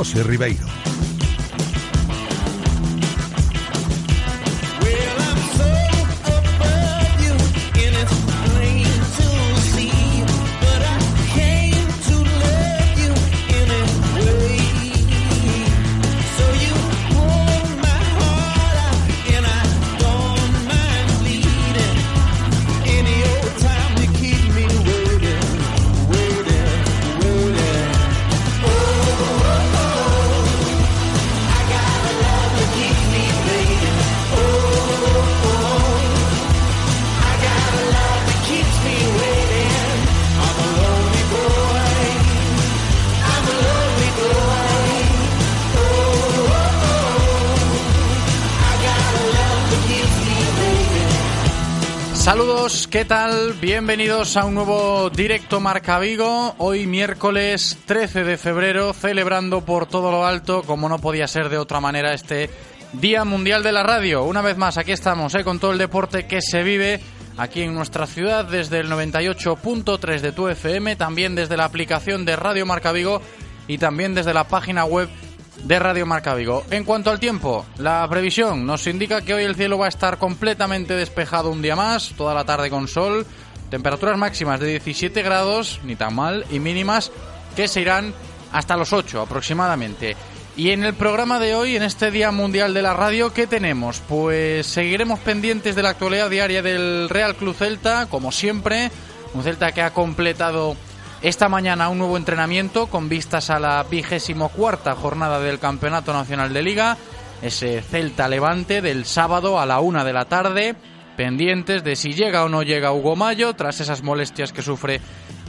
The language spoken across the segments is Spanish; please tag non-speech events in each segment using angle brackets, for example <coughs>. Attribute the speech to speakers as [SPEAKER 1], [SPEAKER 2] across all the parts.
[SPEAKER 1] José Ribeiro.
[SPEAKER 2] ¿Qué tal? Bienvenidos a un nuevo directo Marca Vigo. Hoy miércoles 13 de febrero, celebrando por todo lo alto, como no podía ser de otra manera, este Día Mundial de la Radio. Una vez más, aquí estamos, ¿eh? con todo el deporte que se vive aquí en nuestra ciudad desde el 98.3 de tu FM, también desde la aplicación de Radio Marca Vigo y también desde la página web de Radio Marca Vigo. En cuanto al tiempo, la previsión nos indica que hoy el cielo va a estar completamente despejado un día más, toda la tarde con sol, temperaturas máximas de 17 grados, ni tan mal, y mínimas que se irán hasta los 8 aproximadamente. Y en el programa de hoy, en este Día Mundial de la Radio, ¿qué tenemos? Pues seguiremos pendientes de la actualidad diaria del Real Club Celta, como siempre, un Celta que ha completado esta mañana un nuevo entrenamiento con vistas a la vigésimo cuarta jornada del Campeonato Nacional de Liga, ese Celta Levante del sábado a la una de la tarde, pendientes de si llega o no llega Hugo Mayo tras esas molestias que sufre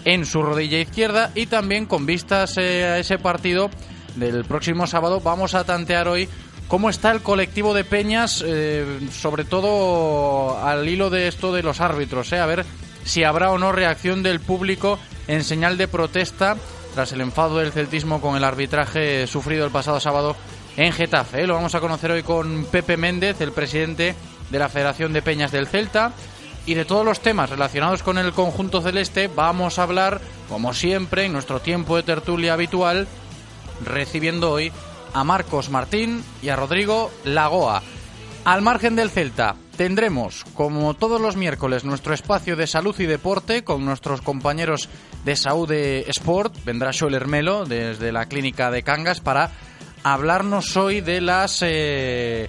[SPEAKER 2] en su rodilla izquierda. Y también con vistas eh, a ese partido del próximo sábado vamos a tantear hoy cómo está el colectivo de Peñas, eh, sobre todo al hilo de esto de los árbitros, eh, a ver si habrá o no reacción del público en señal de protesta tras el enfado del celtismo con el arbitraje sufrido el pasado sábado en Getafe. Lo vamos a conocer hoy con Pepe Méndez, el presidente de la Federación de Peñas del Celta. Y de todos los temas relacionados con el conjunto celeste vamos a hablar, como siempre, en nuestro tiempo de tertulia habitual, recibiendo hoy a Marcos Martín y a Rodrigo Lagoa. Al margen del Celta, tendremos, como todos los miércoles, nuestro espacio de salud y deporte con nuestros compañeros de Saúde Sport. Vendrá Joel Hermelo desde la clínica de Cangas para hablarnos hoy de las... Eh,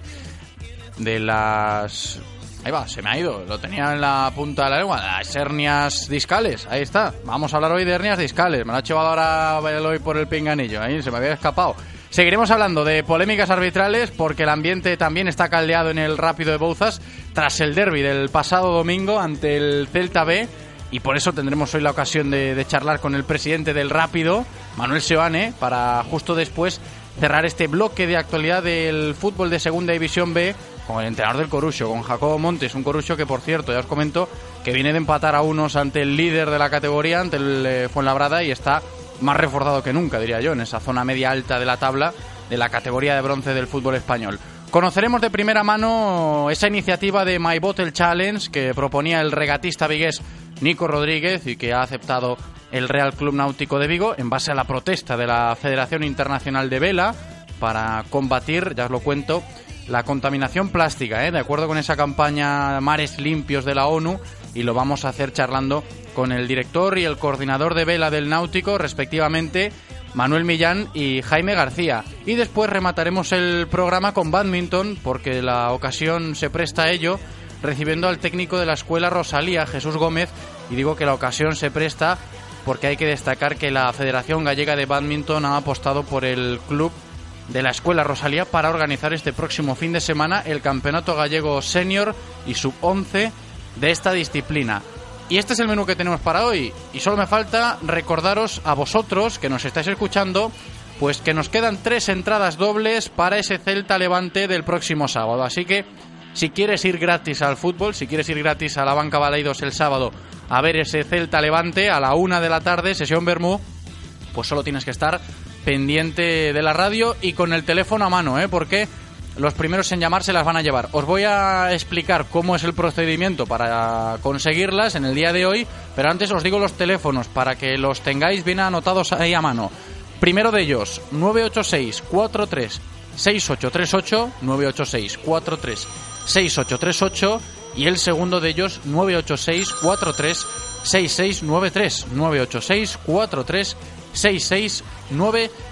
[SPEAKER 2] de las... Ahí va, se me ha ido, lo tenía en la punta de la lengua, las hernias discales, ahí está. Vamos a hablar hoy de hernias discales, me lo ha llevado ahora hoy por el pinganillo, ahí se me había escapado. Seguiremos hablando de polémicas arbitrales porque el ambiente también está caldeado en el Rápido de Bouzas tras el derby del pasado domingo ante el Celta B. Y por eso tendremos hoy la ocasión de, charlar con el presidente del Rápido, Manuel Seoane, para justo después cerrar este bloque de actualidad del fútbol de Segunda División B con el entrenador del Corucho, con Jacobo Montes, un Corucho que por cierto, ya os comento, que viene de empatar a unos ante el líder de la categoría, ante el eh, Fuenlabrada y está más reforzado que nunca, diría yo, en esa zona media alta de la tabla de la categoría de bronce del fútbol español. Conoceremos de primera mano esa iniciativa de My Bottle Challenge que proponía el regatista vigués Nico Rodríguez y que ha aceptado el Real Club Náutico de Vigo en base a la protesta de la Federación Internacional de Vela para combatir, ya os lo cuento, la contaminación plástica, ¿eh? de acuerdo con esa campaña Mares Limpios de la ONU, y lo vamos a hacer charlando con el director y el coordinador de vela del Náutico, respectivamente, Manuel Millán y Jaime García. Y después remataremos el programa con badminton, porque la ocasión se presta a ello, recibiendo al técnico de la escuela Rosalía, Jesús Gómez, y digo que la ocasión se presta porque hay que destacar que la Federación Gallega de Badminton ha apostado por el club de la Escuela Rosalía para organizar este próximo fin de semana el Campeonato Gallego Senior y Sub-11 de esta disciplina. Y este es el menú que tenemos para hoy. Y solo me falta recordaros a vosotros que nos estáis escuchando, pues que nos quedan tres entradas dobles para ese Celta Levante del próximo sábado. Así que si quieres ir gratis al fútbol, si quieres ir gratis a la Banca Baleidos el sábado a ver ese Celta Levante a la una de la tarde, sesión Bermú, pues solo tienes que estar pendiente de la radio y con el teléfono a mano, ¿eh? Porque los primeros en llamar se las van a llevar. Os voy a explicar cómo es el procedimiento para conseguirlas en el día de hoy, pero antes os digo los teléfonos para que los tengáis bien anotados ahí a mano. Primero de ellos, 986 43 6838 986 43 6838 y el segundo de ellos 986 43 6693 986 43 6693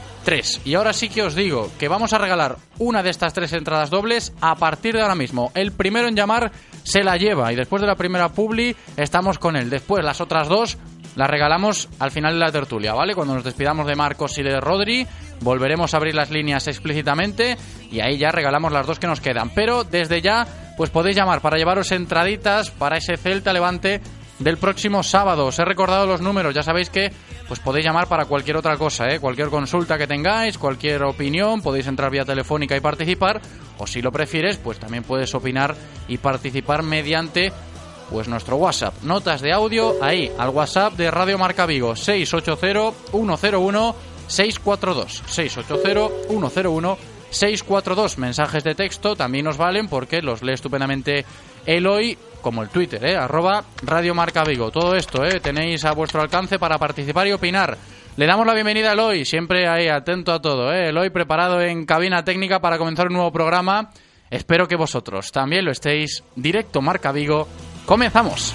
[SPEAKER 2] y ahora sí que os digo que vamos a regalar una de estas tres entradas dobles a partir de ahora mismo. El primero en llamar se la lleva y después de la primera publi estamos con él. Después las otras dos las regalamos al final de la tertulia, ¿vale? Cuando nos despidamos de Marcos y de Rodri, volveremos a abrir las líneas explícitamente y ahí ya regalamos las dos que nos quedan. Pero desde ya, pues podéis llamar para llevaros entraditas para ese Celta Levante del próximo sábado. Os he recordado los números, ya sabéis que pues podéis llamar para cualquier otra cosa, ¿eh? cualquier consulta que tengáis, cualquier opinión, podéis entrar vía telefónica y participar, o si lo prefieres, pues también puedes opinar y participar mediante pues nuestro WhatsApp. Notas de audio ahí, al WhatsApp de Radio Marca Vigo, 680-101-642. 680-101-642. Mensajes de texto también nos valen porque los lee estupendamente Eloy, como el Twitter, ¿eh? arroba Radio Marca Vigo. Todo esto ¿eh? tenéis a vuestro alcance para participar y opinar. Le damos la bienvenida a Eloy, siempre ahí atento a todo. ¿eh? Eloy preparado en cabina técnica para comenzar un nuevo programa. Espero que vosotros también lo estéis. Directo Marca Vigo Comenzamos.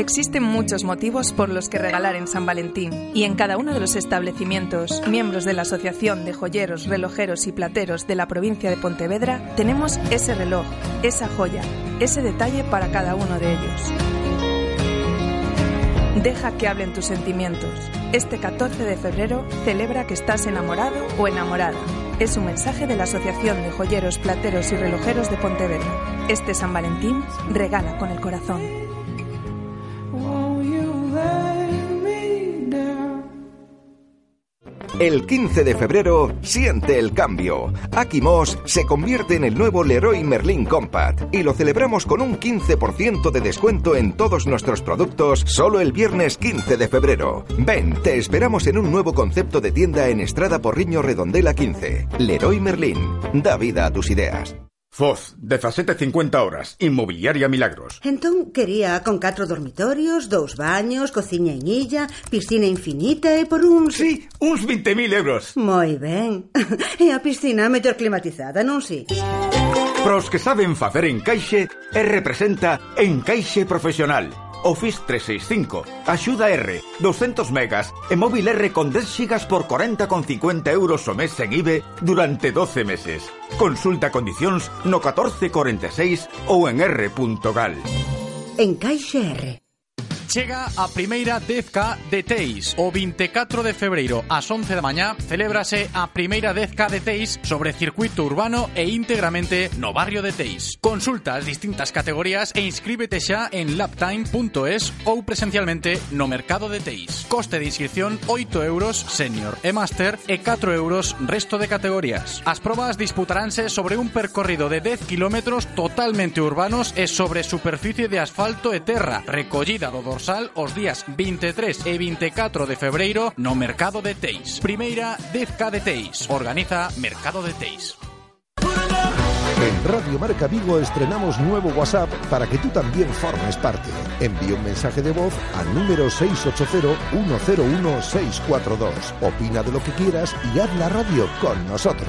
[SPEAKER 3] Existen muchos motivos por los que regalar en San Valentín y en cada uno de los establecimientos, miembros de la Asociación de Joyeros, Relojeros y Plateros de la provincia de Pontevedra, tenemos ese reloj, esa joya, ese detalle para cada uno de ellos. Deja que hablen tus sentimientos. Este 14 de febrero celebra que estás enamorado o enamorada. Es un mensaje de la Asociación de Joyeros, Plateros y Relojeros de Pontevedra. Este San Valentín regala con el corazón.
[SPEAKER 4] El 15 de febrero siente el cambio. Aquimos se convierte en el nuevo Leroy Merlin Compact y lo celebramos con un 15% de descuento en todos nuestros productos solo el viernes 15 de febrero. Ven, te esperamos en un nuevo concepto de tienda en Estrada Porriño Redondela 15. Leroy Merlin, da vida a tus ideas.
[SPEAKER 5] Foz, de horas, inmobiliaria Milagros.
[SPEAKER 6] Entón, quería con catro dormitorios, dous baños, cociña en illa, piscina infinita e por uns...
[SPEAKER 5] Sí, uns 20.000 euros.
[SPEAKER 6] Moi ben. <laughs> E a piscina mellor climatizada, non si?
[SPEAKER 5] Pros que saben facer encaixe e representa Encaixe Profesional Office 365, axuda R, 200 megas e móvil R con 10 gigas por 40,50 euros o mes en IBE durante 12 meses. Consulta condicións no 1446 ou en r.gal.
[SPEAKER 6] En Caixa R.
[SPEAKER 2] Chega a primeira 10K de Teis. O 24 de febreiro ás 11 da mañá celébrase a primeira 10K de Teis sobre circuito urbano e íntegramente no barrio de Teis. Consulta as distintas categorías e inscríbete xa en laptime.es ou presencialmente no mercado de Teis. Coste de inscripción 8 euros senior e master e 4 euros resto de categorías. As probas disputaránse sobre un percorrido de 10 kilómetros totalmente urbanos e sobre superficie de asfalto e terra, recollida do dorsal os días 23 e 24 de febreiro no Mercado de Teis. Primeira 10K de Teis. Organiza Mercado de Teis.
[SPEAKER 7] En Radio Marca Vigo estrenamos nuevo WhatsApp para que tú también formes parte. Envía un mensaje de voz al número 680-101-642. Opina de lo que quieras y haz la radio con nosotros.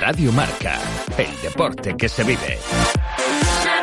[SPEAKER 1] Radio Marca, el deporte que se vive.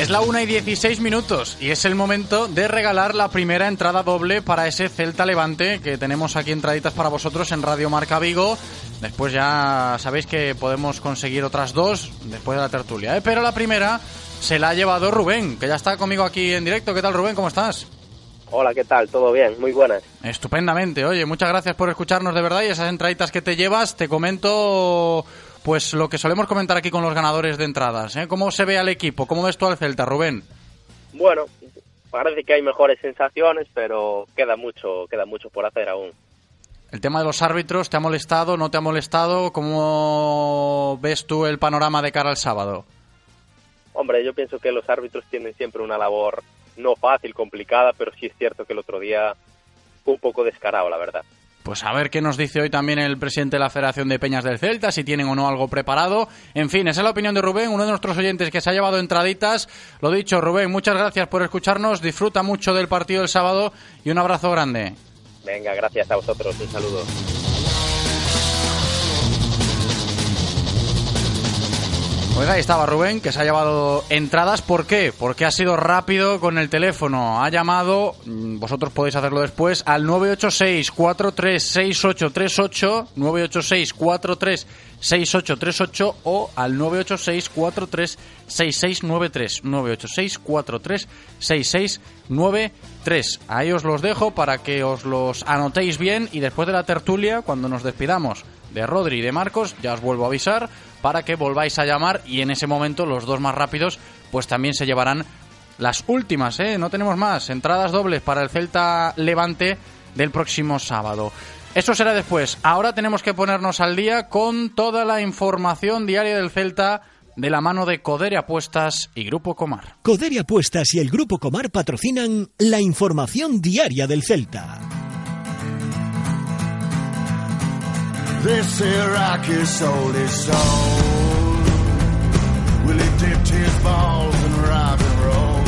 [SPEAKER 2] Es la 1 y 16 minutos y es el momento de regalar la primera entrada doble para ese Celta Levante que tenemos aquí entraditas para vosotros en Radio Marca Vigo. Después ya sabéis que podemos conseguir otras dos después de la tertulia. ¿eh? Pero la primera se la ha llevado Rubén, que ya está conmigo aquí en directo. ¿Qué tal Rubén? ¿Cómo estás?
[SPEAKER 8] Hola, ¿qué tal? ¿Todo bien? Muy buenas.
[SPEAKER 2] Estupendamente. Oye, muchas gracias por escucharnos de verdad y esas entraditas que te llevas. Te comento pues lo que solemos comentar aquí con los ganadores de entradas. ¿eh? ¿Cómo se ve al equipo? ¿Cómo ves tú al Celta, Rubén?
[SPEAKER 8] Bueno, parece que hay mejores sensaciones, pero queda mucho, queda mucho por hacer aún.
[SPEAKER 2] El tema de los árbitros, ¿te ha molestado? ¿No te ha molestado? ¿Cómo ves tú el panorama de cara al sábado?
[SPEAKER 8] Hombre, yo pienso que los árbitros tienen siempre una labor no fácil, complicada, pero sí es cierto que el otro día fue un poco descarado, la verdad.
[SPEAKER 2] Pues a ver qué nos dice hoy también el presidente de la Federación de Peñas del Celta, si tienen o no algo preparado. En fin, esa es la opinión de Rubén, uno de nuestros oyentes que se ha llevado entraditas. Lo dicho, Rubén, muchas gracias por escucharnos, disfruta mucho del partido del sábado y un abrazo grande.
[SPEAKER 8] Venga, gracias a vosotros, un saludo.
[SPEAKER 2] Oiga, ahí estaba Rubén, que se ha llevado entradas. ¿Por qué? Porque ha sido rápido con el teléfono. Ha llamado, mm, vosotros podéis hacerlo después, al 986-436838, 986-436838 o al 986-436693, 986-436693. Ahí os los dejo para que os los anotéis bien y después de la tertulia, cuando nos despidamos de Rodri y de Marcos, ya os vuelvo a avisar para que volváis a llamar y en ese momento los dos más rápidos pues también se llevarán las últimas, ¿eh? No tenemos más. Entradas dobles para el Celta Levante del próximo sábado. Eso será después. Ahora tenemos que ponernos al día con toda la información diaria del Celta de la mano de Codere Apuestas y Grupo Comar.
[SPEAKER 9] Codere Apuestas y el Grupo Comar patrocinan la información diaria del Celta.
[SPEAKER 10] This Iraqi sold rock and roll.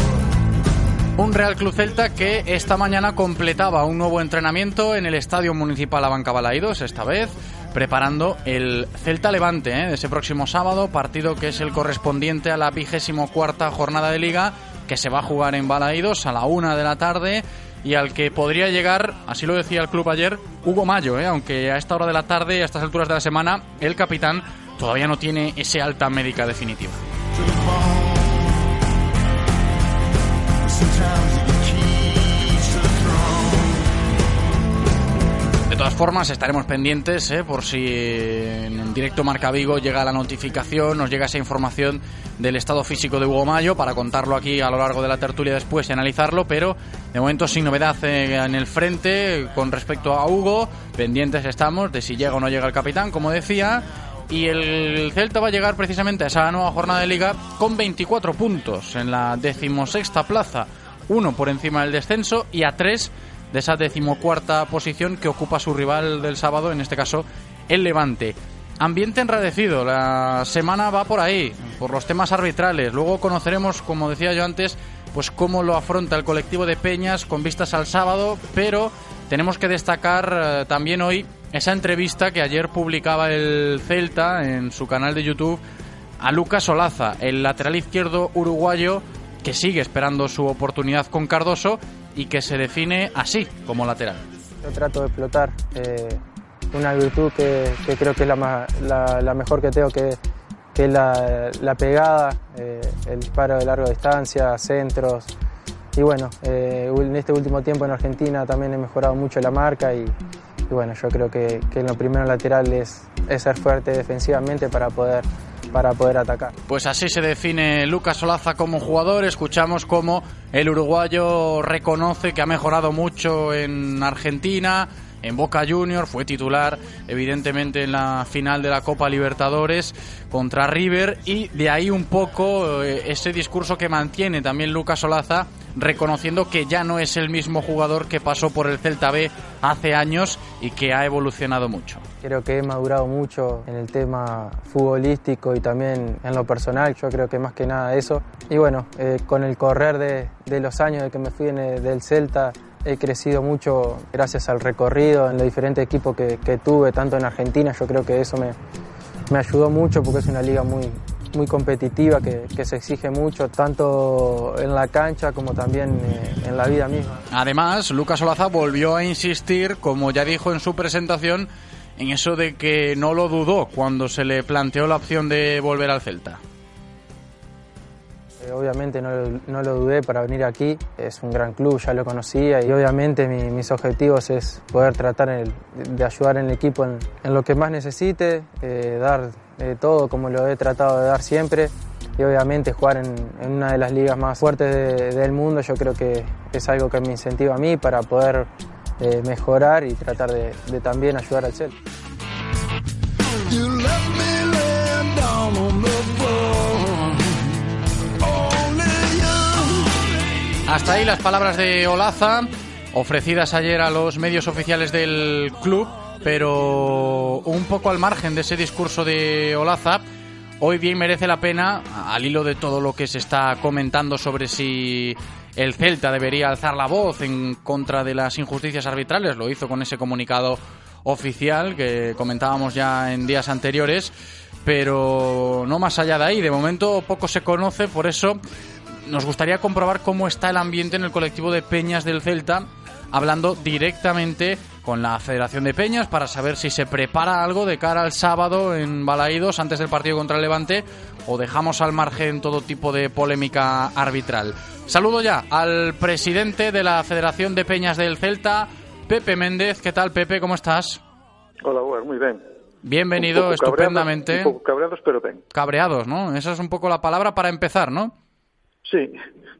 [SPEAKER 2] Un Real Club Celta que esta mañana completaba un nuevo entrenamiento en el Estadio Municipal Abanca Balaidos, esta vez preparando el Celta Levante ¿eh? de ese próximo sábado, partido que es el correspondiente a la vigésimo cuarta jornada de liga que se va a jugar en Balaidos a la una de la tarde y al que podría llegar, así lo decía el club ayer, Hugo Mayo, ¿eh? aunque a esta hora de la tarde, a estas alturas de la semana, el capitán todavía no tiene ese alta médica definitiva. Todas formas, estaremos pendientes ¿eh? por si en directo Marca Vigo llega la notificación, nos llega esa información del estado físico de Hugo Mayo para contarlo aquí a lo largo de la tertulia después y analizarlo, pero de momento sin novedad eh, en el frente con respecto a Hugo. Pendientes estamos de si llega o no llega el capitán, como decía. Y el Celta va a llegar precisamente a esa nueva jornada de liga con 24 puntos en la decimosexta plaza, uno por encima del descenso y a tres de esa decimocuarta posición que ocupa su rival del sábado, en este caso el Levante. Ambiente enradecido, la semana va por ahí, por los temas arbitrales. Luego conoceremos, como decía yo antes, pues cómo lo afronta el colectivo de Peñas con vistas al sábado, pero tenemos que destacar eh, también hoy esa entrevista que ayer publicaba el Celta en su canal de YouTube a Lucas Olaza, el lateral izquierdo uruguayo que sigue esperando su oportunidad con Cardoso y que se define así como lateral.
[SPEAKER 11] Yo trato de explotar eh, una virtud que, que, creo que es la, la, la mejor que tengo, que, que es la, la pegada, eh, el disparo de larga distancia, centros. Y bueno, eh, en este último tiempo en Argentina también he mejorado mucho la marca y, y bueno, yo creo que, que lo primero lateral es, es ser fuerte defensivamente para poder, para poder atacar.
[SPEAKER 2] Pues así se define Lucas Solaza como jugador. Escuchamos cómo el uruguayo reconoce que ha mejorado mucho en Argentina en Boca Juniors, fue titular evidentemente en la final de la Copa Libertadores contra River y de ahí un poco eh, ese discurso que mantiene también Lucas Olaza reconociendo que ya no es el mismo jugador que pasó por el Celta B hace años y que ha evolucionado mucho.
[SPEAKER 11] Creo que he madurado mucho en el tema futbolístico y también en lo personal, yo creo que más que nada eso. Y bueno, eh, con el correr de, los años de que me fui del Celta, he crecido mucho gracias al recorrido en los diferentes equipos que, tuve, tanto en Argentina, yo creo que eso me, me ayudó mucho porque es una liga muy, muy competitiva que, se exige mucho, tanto en la cancha como también eh, en la vida misma.
[SPEAKER 2] Además, Lucas Olaza volvió a insistir, como ya dijo en su presentación, en eso de que no lo dudó cuando se le planteó la opción de volver al Celta.
[SPEAKER 11] Eh, obviamente no, lo dudé para venir aquí, es un gran club, ya lo conocía y obviamente mis objetivos es poder tratar de ayudar en el equipo en, lo que más necesite, eh, dar todo como lo he tratado de dar siempre y obviamente jugar en, una de las ligas más fuertes del mundo yo creo que es algo que me incentiva a mí para poder mejorar y tratar de, de también ayudar al Celta.
[SPEAKER 2] Hasta ahí las palabras de Olaza, ofrecidas ayer a los medios oficiales del club, pero un poco al margen de ese discurso de Olaza, hoy bien merece la pena, al hilo de todo lo que se está comentando sobre si el Celta debería alzar la voz en contra de las injusticias arbitrales, lo hizo con ese comunicado oficial que comentábamos ya en días anteriores, pero no más allá de ahí, de momento poco se conoce, por eso nos gustaría comprobar cómo está el ambiente en el colectivo de Peñas del Celta, hablando directamente con la Federación de Peñas para saber si se prepara algo de cara al sábado en Balaídos antes del partido contra el Levante o dejamos al margen todo tipo de polémica arbitral. Saludo ya al presidente de la Federación de Peñas del Celta, Pepe Méndez. ¿Qué tal, Pepe? ¿Cómo estás?
[SPEAKER 12] Hola, bueno, muy bien.
[SPEAKER 2] Bienvenido, estupendamente.
[SPEAKER 12] un poco cabreados, pero bien.
[SPEAKER 2] Cabreados, ¿no? Esa es un poco la palabra para empezar, ¿no?
[SPEAKER 12] Sí,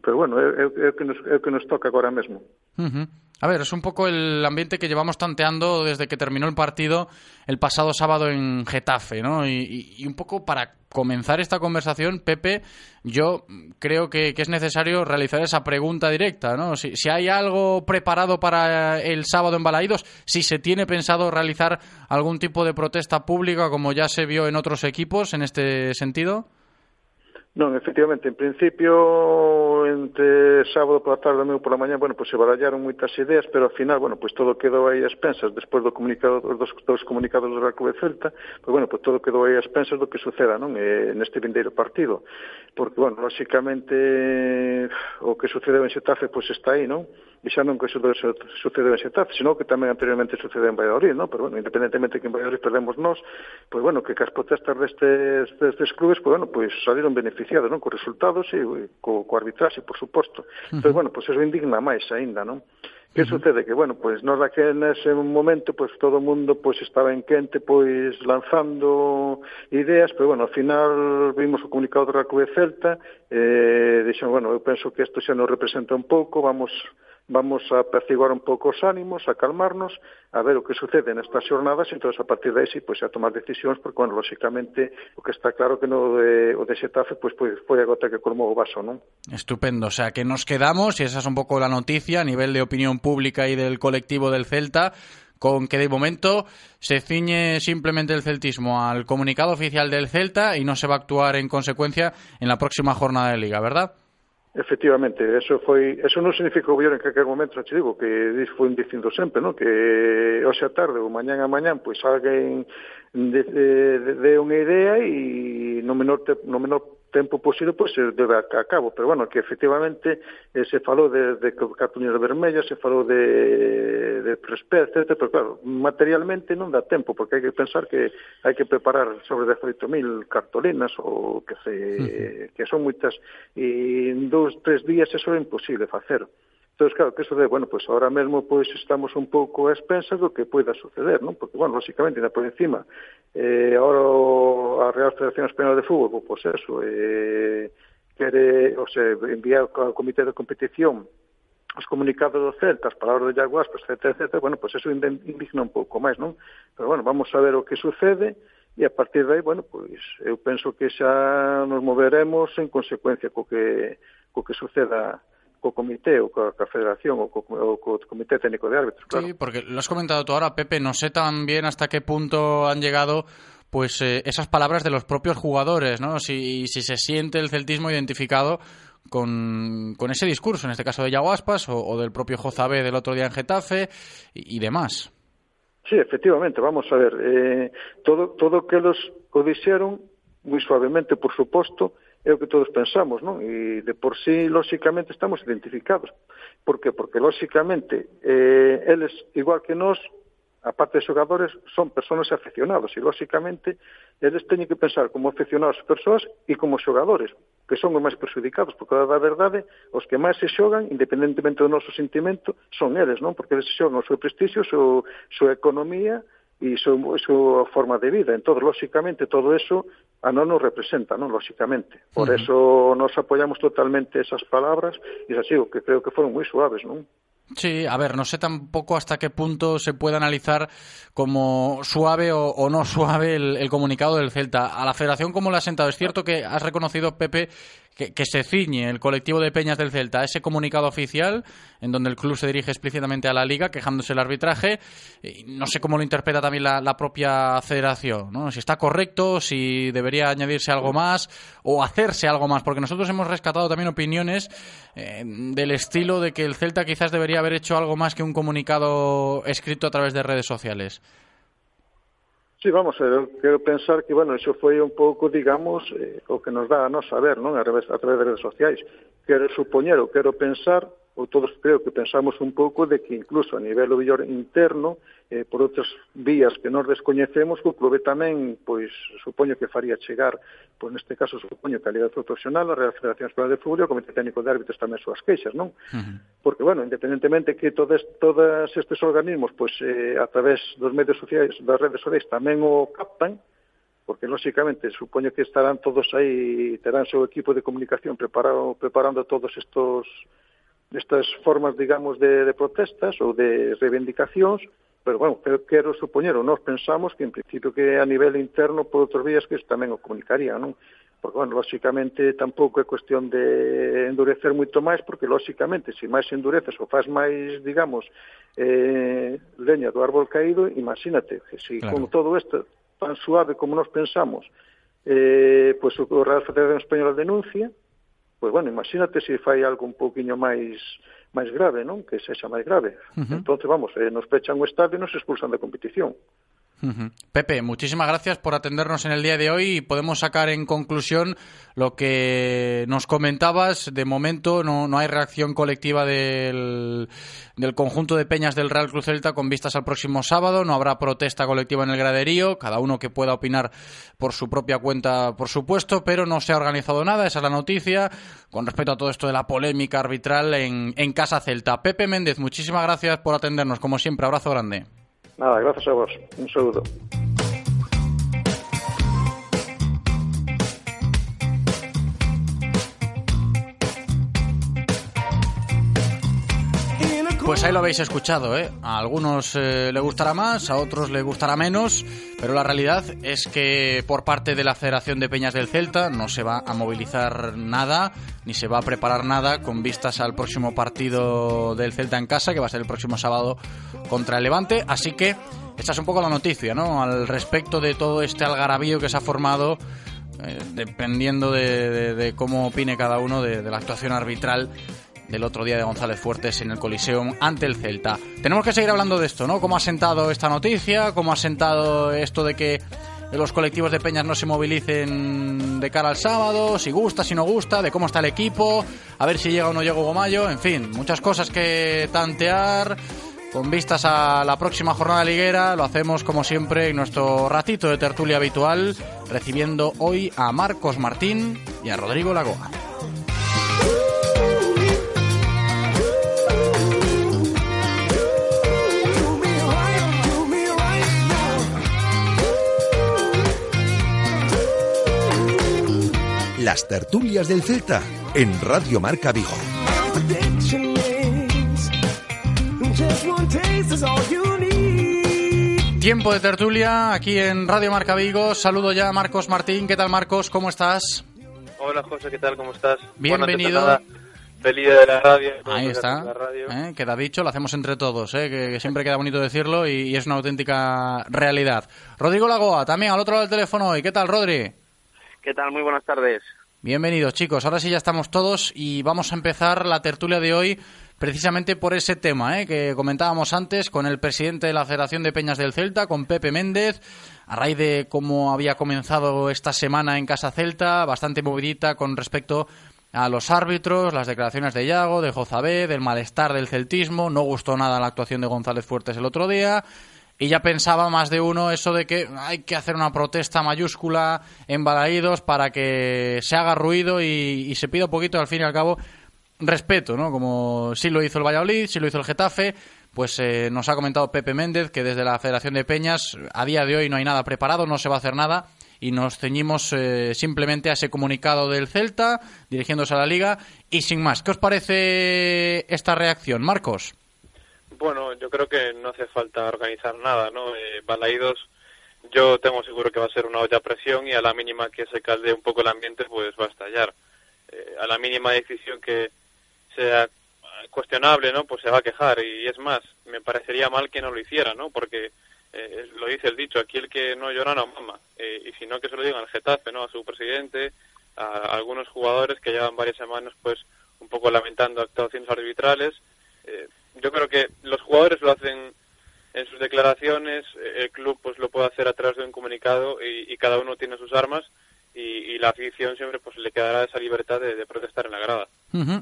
[SPEAKER 12] pero bueno, é, é, o que nos, que nos toca agora mesmo.
[SPEAKER 2] Uh -huh. A ver, es un poco el ambiente que llevamos tanteando desde que terminó el partido el pasado sábado en Getafe, ¿no? Y, y un poco para comenzar esta conversación, Pepe, yo creo que, es necesario realizar esa pregunta directa, ¿no? Si, si, hay algo preparado para el sábado en Balaídos, si se tiene pensado realizar algún tipo de protesta pública como ya se vio en otros equipos en este sentido.
[SPEAKER 12] Non, efectivamente, en principio entre sábado pola tarde e domingo pola mañá, bueno, pois se barallaron moitas ideas, pero ao final, bueno, pois todo quedou aí a expensas, despois do comunicado dos dos comunicados do Real Celta, pois bueno, pois todo quedou aí a expensas do que suceda, non? Eh, neste vindeiro partido, porque bueno, lóxicamente o que sucedeu en Xetafe pois está aí, non? xa non que sucedeu en Xetafe, senón que tamén anteriormente sucedeu en Valladolid, ¿no? pero bueno, independentemente que en Valladolid perdemos nós, pois pues, bueno, que, que as protestas destes, destes clubes, pois pues, bueno, pois pues, saliron beneficiados, non? Co resultados e co, co arbitraxe, por suposto. Uh -huh. Entón, bueno, pois eso indigna máis aínda, non? Que uh -huh. sucede? Que, bueno, pois nós daquel nese momento, pois todo o mundo pois estaba en quente, pois lanzando ideas, pero, bueno, ao final vimos o comunicado do Real Celta, eh, dixen, bueno, eu penso que isto xa nos representa un pouco, vamos vamos a apaciguar un pouco os ánimos, a calmarnos, a ver o que sucede nestas xornadas e entón a partir de aí sí, pois, a tomar decisións, porque, bueno, lóxicamente, o que está claro que no de, o de Xetafe pois, foi, foi a gota que colmou o vaso, non?
[SPEAKER 2] Estupendo, o sea, que nos quedamos, y esa es un pouco la noticia a nivel de opinión pública y del colectivo del Celta, con que de momento se ciñe simplemente el celtismo al comunicado oficial del Celta y no se va a actuar en consecuencia en la próxima jornada de liga, ¿verdad?
[SPEAKER 12] Efectivamente, eso foi, eso non significa que en calquer momento, xa te digo, que foi dicindo sempre, non? Que hoxe a tarde ou mañán a mañán, pois alguén de, eh, de, de unha idea e no menor te, no menor tempo posible pois, se debe a cabo, pero bueno, que efectivamente eh, se falou de, de cartulina vermella, se falou de, de prespé, etc, pero claro, materialmente non dá tempo, porque hai que pensar que hai que preparar sobre 18.000 cartolinas ou que se, uh -huh. que son moitas, e en dous, tres días eso é imposible facer. Entonces, claro, que sucede? Bueno, pues ahora mesmo pues estamos un pouco a expensas do que poida suceder, non? Porque, bueno, lóxicamente, ainda por encima, eh, ahora a Real Federación Española de Fútbol, pois pues eso, eh, quere, o sea, enviar ao Comité de Competición os comunicados do Celta, as palabras de Jaguar, pues, etc, etc, bueno, pues eso indigna un pouco máis, non? Pero, bueno, vamos a ver o que sucede, e a partir de aí, bueno, pois eu penso que xa nos moveremos en consecuencia co que, co que suceda co comité ou coa, coa federación ou co, ou co comité técnico de árbitros, claro.
[SPEAKER 2] Sí, porque lo has comentado tú ahora, Pepe, no sé también hasta qué punto han llegado pues eh, esas palabras de los propios jugadores, ¿no? Si, si se siente el celtismo identificado con, con ese discurso, en este caso de Yaguaspas o, o del propio Jozabe del otro día en Getafe y, y demás.
[SPEAKER 12] Sí, efectivamente, vamos a ver, eh, todo todo que los o dixeron moi suavemente, por suposto, é o que todos pensamos, non? E de por sí, lóxicamente, estamos identificados. Por que? Porque, lóxicamente, eh, eles, igual que nós, a parte de xogadores, son persoas aficionados e, lóxicamente, eles teñen que pensar como aficionados persoas e como xogadores, que son os máis perjudicados, porque, da verdade, os que máis se xogan, independentemente do noso sentimento, son eles, non? Porque eles xogan o seu prestixio, seu, a súa economía, e a súa forma de vida. Entón, lóxicamente, todo eso a non nos representa, non? Lóxicamente. Por uh -huh. eso nos apoyamos totalmente esas palabras e así, que creo que foron moi suaves, non?
[SPEAKER 2] Sí, a ver, no sé tampoco hasta qué punto se puede analizar como suave o, o no <laughs> suave el, el, comunicado del Celta. A la federación, ¿cómo le ha sentado? Es cierto que has reconocido, Pepe, que, se ciñe el colectivo de Peñas del Celta a ese comunicado oficial en donde el club se dirige explícitamente a la liga quejándose del arbitraje. No sé cómo lo interpreta también la, la propia federación, ¿no? si está correcto, si debería añadirse algo más o hacerse algo más, porque nosotros hemos rescatado también opiniones eh, del estilo de que el Celta quizás debería haber hecho algo más que un comunicado escrito a través de redes sociales.
[SPEAKER 12] Sí, vamos, eh, eu quero pensar que, bueno, iso foi un pouco, digamos, eh, o que nos dá a nos saber, non? A, través, a través das redes sociais. Quero supoñer, ou quero pensar, ou todos creo que pensamos un pouco de que incluso a nivel do interno eh, por outras vías que nos descoñecemos, que o clube tamén, pois, supoño que faría chegar, pois neste caso supoño que a Liga Profesional, a Real Federación Española de Fútbol e o Comité Técnico de Árbitros tamén súas queixas, non? Uh -huh. Porque, bueno, independentemente que todos, todas estes organismos, pois, eh, a través dos medios sociais, das redes sociais, tamén o captan, porque lóxicamente supoño que estarán todos aí, terán seu equipo de comunicación preparado, preparando todos estos estas formas, digamos, de, de protestas ou de reivindicacións, pero bueno, eu quero supoñer, ou nós pensamos que en principio que a nivel interno por outros vías que tamén o comunicaría, non? Porque, bueno, lóxicamente tampouco é cuestión de endurecer moito máis, porque, lóxicamente, se máis endureces ou faz máis, digamos, eh, leña do árbol caído, imagínate, que se claro. con todo isto tan suave como nós pensamos, eh, pois pues, o Real Federación Española denuncia, pois, pues, bueno, imagínate se fai algo un pouquiño máis máis grave, non? Que sexa máis grave. Uh -huh. Entonces, vamos, eh, nos pechan o estadio e nos expulsan da competición.
[SPEAKER 2] Pepe, muchísimas gracias por atendernos en el día de hoy y podemos sacar en conclusión lo que nos comentabas. De momento no, no hay reacción colectiva del, del, conjunto de peñas del Real Cruz Celta con vistas al próximo sábado. No habrá protesta colectiva en el graderío, cada uno que pueda opinar por su propia cuenta, por supuesto, pero no se ha organizado nada, esa es la noticia, con respecto a todo esto de la polémica arbitral en, en Casa Celta. Pepe Méndez, muchísimas gracias por atendernos, como siempre, abrazo grande.
[SPEAKER 12] Nada, gracias a vos. Un saludo.
[SPEAKER 2] Pues ahí lo habéis escuchado, ¿eh? A algunos eh, le gustará más, a otros le gustará menos, pero la realidad es que por parte de la Federación de Peñas del Celta no se va a movilizar nada, ni se va a preparar nada con vistas al próximo partido del Celta en casa, que va a ser el próximo sábado contra el Levante. Así que esta es un poco la noticia, ¿no? Al respecto de todo este algarabío que se ha formado, eh, dependiendo de, cómo opine cada uno de la actuación arbitral del otro día de González Fuertes en el Coliseum ante el Celta. Tenemos que seguir hablando de esto, ¿no? Cómo ha sentado esta noticia, cómo ha sentado esto de que los colectivos de peñas no se movilicen de cara al sábado, si gusta, si no gusta, de cómo está el equipo, a ver si llega o no llega Hugo Mayo, en fin, muchas cosas que tantear. Con vistas a la próxima jornada liguera, lo hacemos como siempre en nuestro ratito de tertulia habitual, recibiendo hoy a Marcos Martín y a Rodrigo Lagoa.
[SPEAKER 7] Las tertulias del Celta en Radio Marca Vigo.
[SPEAKER 2] Tiempo de tertulia aquí en Radio Marca Vigo. Saludo ya a Marcos Martín. ¿Qué tal, Marcos? ¿Cómo estás?
[SPEAKER 13] Hola, José, ¿qué tal? ¿Cómo estás?
[SPEAKER 2] Bienvenido.
[SPEAKER 13] Bueno, feliz de la radio.
[SPEAKER 2] Ahí está.
[SPEAKER 13] Radio.
[SPEAKER 2] ¿eh? Queda dicho, lo hacemos entre todos, ¿eh? que, que siempre queda bonito decirlo y, y es una auténtica realidad. Rodrigo Lagoa, también al otro lado del teléfono hoy. ¿Qué tal, Rodri?
[SPEAKER 14] ¿Qué tal? Muy buenas tardes.
[SPEAKER 2] Bienvenidos, chicos. Ahora sí ya estamos todos y vamos a empezar la tertulia de hoy precisamente por ese tema ¿eh? que comentábamos antes con el presidente de la Federación de Peñas del Celta, con Pepe Méndez, a raíz de cómo había comenzado esta semana en Casa Celta, bastante movidita con respecto a los árbitros, las declaraciones de Iago, de Jozabé, del malestar del celtismo, no gustó nada la actuación de González Fuertes el otro día, y ya pensaba más de uno eso de que hay que hacer una protesta mayúscula en Balaídos para que se haga ruido y, y se pida un poquito, al fin y al cabo, respeto, ¿no? Como sí lo hizo el Valladolid, sí lo hizo el Getafe, pues eh, nos ha comentado Pepe Méndez que desde la Federación de Peñas a día de hoy no hay nada preparado, no se va a hacer nada y nos ceñimos eh, simplemente a ese comunicado del Celta dirigiéndose a la liga y sin más. ¿Qué os parece esta reacción, Marcos?
[SPEAKER 13] Bueno, yo creo que no hace falta organizar nada, ¿no? Eh, Balaídos, yo tengo seguro que va a ser una olla a presión y a la mínima que se calde un poco el ambiente, pues va a estallar. Eh, a la mínima decisión que sea cuestionable, ¿no? Pues se va a quejar y es más, me parecería mal que no lo hiciera, ¿no? Porque eh, lo dice el dicho, aquí el que no llora no mama. Eh, y si no, que se lo digan al Getafe, ¿no? A su presidente, a, a algunos jugadores que llevan varias semanas, pues, un poco lamentando actuaciones arbitrales. Eh, yo creo que los jugadores lo hacen en sus declaraciones, el club pues lo puede hacer a través de un comunicado y, cada uno tiene sus armas y, y, la afición siempre pues le quedará esa libertad de, protestar en la grada.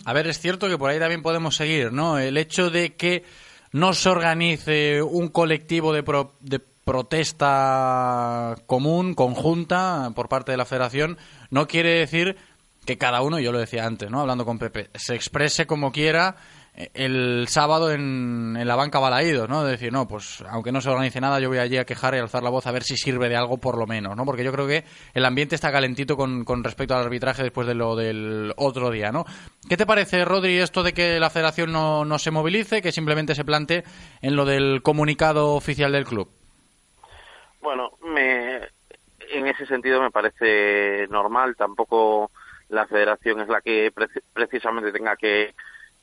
[SPEAKER 2] A ver, es cierto que por ahí también podemos seguir, ¿no? El hecho de que no se organice un colectivo de, pro, de protesta común, conjunta, por parte de la federación, no quiere decir que cada uno, yo lo decía antes, ¿no? Hablando con Pepe, se exprese como quiera el sábado en, en la banca Balaídos, ¿no? De decir, no, pues aunque no se organice nada, yo voy allí a quejar y alzar la voz a ver si sirve de algo por lo menos, ¿no? Porque yo creo que el ambiente está calentito con, con respecto al arbitraje después de lo del otro día, ¿no? ¿Qué te parece, Rodri, esto de que la federación no, se movilice, que simplemente se plante en lo del comunicado oficial del club?
[SPEAKER 14] Bueno, me, en ese sentido me parece normal, tampoco la federación es la que pre precisamente tenga que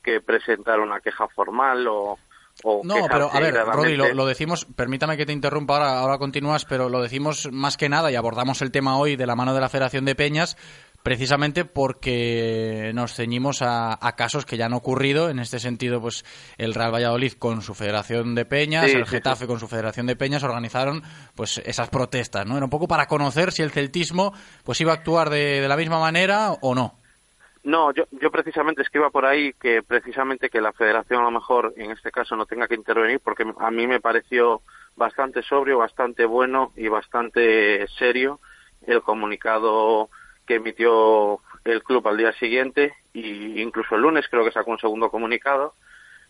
[SPEAKER 14] que presentar una queja formal o, o
[SPEAKER 2] no, pero a ver, Rodri, lo, lo, decimos, permítame que te interrumpa ahora, ahora continúas, pero lo decimos más que nada y abordamos el tema hoy de la mano de la Federación de Peñas, precisamente porque nos ceñimos a, a, casos que ya han ocurrido. En este sentido, pues el Real Valladolid con su Federación de Peñas, sí, el Getafe sí, sí. con su Federación de Peñas organizaron pues esas protestas, ¿no? Era un poco para conocer si el celtismo pues iba a actuar de, de la misma manera o no.
[SPEAKER 14] No, yo, yo precisamente es que iba por ahí que precisamente que la federación a lo mejor en este caso no tenga que intervenir porque a mí me pareció bastante sobrio, bastante bueno y bastante serio el comunicado que emitió el club al día siguiente y incluso el lunes creo que sacó un segundo comunicado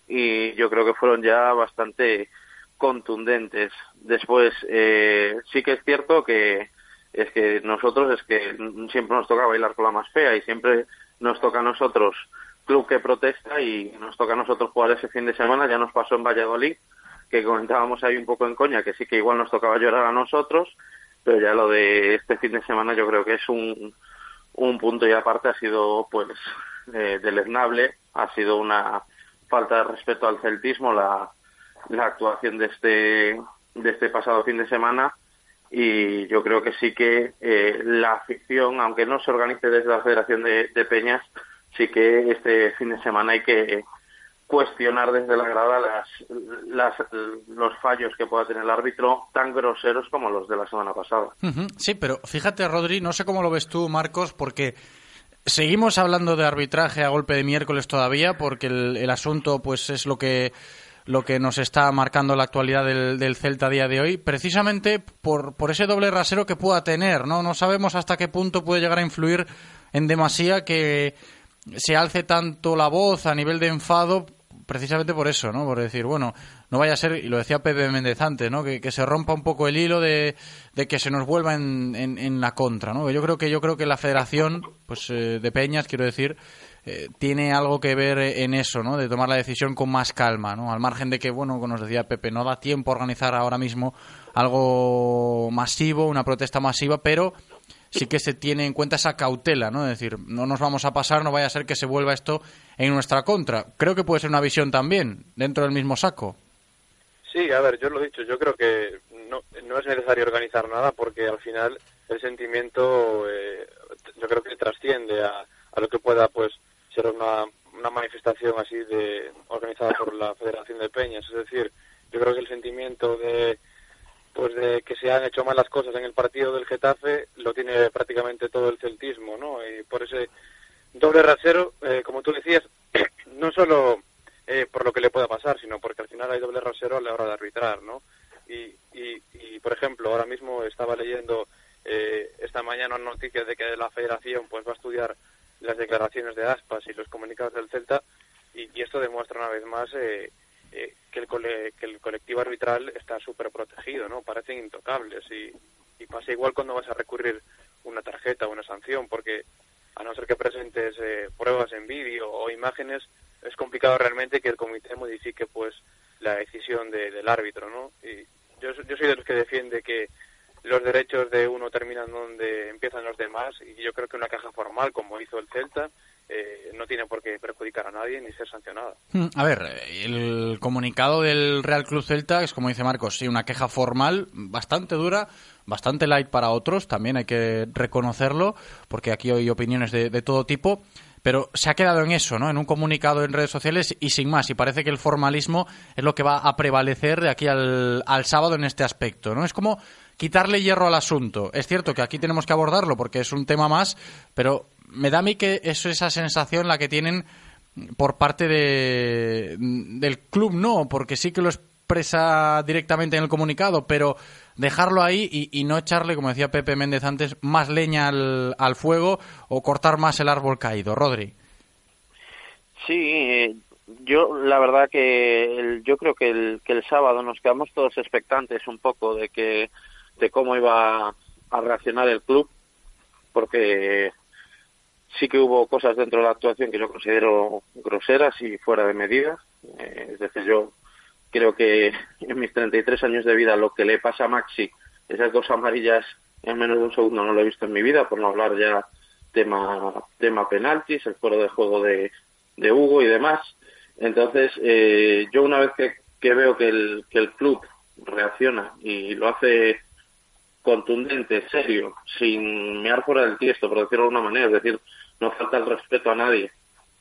[SPEAKER 14] y yo creo que fueron ya bastante contundentes. Después eh, sí que es cierto que es que nosotros es que siempre nos toca bailar con la más fea y siempre nos toca a nosotros club que protesta y nos toca a nosotros jugar ese fin de semana. Ya nos pasó en Valladolid, que comentábamos ahí un poco en coña, que sí que igual nos tocaba llorar a nosotros, pero ya lo de este fin de semana yo creo que es un, un punto y aparte ha sido pues eh, deleznable, ha sido una falta de respeto al celtismo la, la actuación de este de este pasado fin de semana y yo creo que sí que eh, la afición, aunque no se organice desde la Federación de, de, Peñas, sí que este fin de semana hay que cuestionar desde la grada las, las, los fallos que pueda tener el árbitro tan groseros como los de la semana pasada.
[SPEAKER 2] Uh -huh. Sí, pero fíjate, Rodri, no sé cómo lo ves tú, Marcos, porque seguimos hablando de arbitraje a golpe de miércoles todavía, porque el, el asunto pues es lo que lo que nos está marcando la actualidad del, del, Celta a día de hoy, precisamente por, por ese doble rasero que pueda tener, ¿no? No sabemos hasta qué punto puede llegar a influir en demasía que se alce tanto la voz a nivel de enfado precisamente por eso, ¿no? Por decir, bueno, no vaya a ser, y lo decía Pepe Méndez antes, ¿no? Que, que se rompa un poco el hilo de, de que se nos vuelva en, en, en, la contra, ¿no? Yo creo que yo creo que la Federación, pues eh, de Peñas, quiero decir, eh, tiene algo que ver en eso, ¿no? De tomar la decisión con más calma, ¿no? Al margen de que, bueno, como nos decía Pepe, no da tiempo a organizar ahora mismo algo masivo, una protesta masiva, pero sí que se tiene en cuenta esa cautela, ¿no? Es decir, no nos vamos a pasar, no vaya a ser que se vuelva esto en nuestra contra. Creo que puede ser una visión también, dentro del mismo saco.
[SPEAKER 13] Sí, a ver, yo lo he dicho, yo creo que no, no es necesario organizar nada porque al final el sentimiento eh, yo creo que trasciende a, lo que pueda pues ser una, una manifestación así de organizada por la Federación de Peñas. Es decir, yo creo que el sentimiento de pues de que se han hecho malas cosas en el partido del Getafe lo tiene prácticamente todo el celtismo, ¿no? Y por ese doble rasero, eh, como tú decías, <clears throat> no solo eh, por lo que le pueda pasar, sino porque al final hay doble rasero a la hora de arbitrar, ¿no? Y, y, y por ejemplo, ahora mismo estaba leyendo eh, esta mañana noticias de que la Federación pues va a estudiar las declaraciones de Aspas y los comunicados del Celta y, esto demuestra una vez más eh, eh, que, el cole, que el colectivo arbitral está súper protegido, ¿no? Parecen intocables y, y pasa igual cuando vas a recurrir una tarjeta o una sanción, porque a no ser que presentes eh, pruebas en vídeo o imágenes, es complicado realmente que el comité modifique pues la decisión de, del árbitro, ¿no? Y yo, yo soy de los que defiende que los derechos de uno terminan donde empiezan los demás y yo creo que una caja formal como hizo el Celta eh, no tiene por qué perjudicar a nadie ni ser sancionada.
[SPEAKER 2] A ver, el comunicado del Real Club Celta es, como dice Marcos, sí, una queja formal bastante dura, bastante light para otros, también hay que reconocerlo, porque aquí hay opiniones de, de todo tipo pero se ha quedado en eso, ¿no? En un comunicado en redes sociales y sin más. Y parece que el formalismo es lo que va a prevalecer de aquí al, al sábado en este aspecto, ¿no? Es como quitarle hierro al asunto. Es cierto que aquí tenemos que abordarlo porque es un tema más, pero me da a mí que es esa sensación la que tienen por parte de, del club, no, porque sí que lo expresa directamente en el comunicado, pero dejarlo ahí y, y no echarle, como decía Pepe Méndez antes, más leña al, al, fuego o cortar más el árbol caído. Rodri.
[SPEAKER 14] Sí, yo la verdad que el, yo creo que el, que el sábado nos quedamos todos expectantes un poco de que de cómo iba a reaccionar el club, porque sí que hubo cosas dentro de la actuación que yo considero groseras y fuera de medida. Eh, es decir, yo creo que en mis 33 años de vida lo que le pasa a Maxi, esas dos amarillas en menos de un segundo no lo he visto en mi vida, por no hablar ya tema tema penaltis, el fuero de juego de, de Hugo y demás. Entonces, eh, yo una vez que, que veo que el, que el club reacciona y lo hace contundente, serio, sin mear fuera del tiesto, por decirlo de alguna manera, es decir, no falta el respeto a nadie,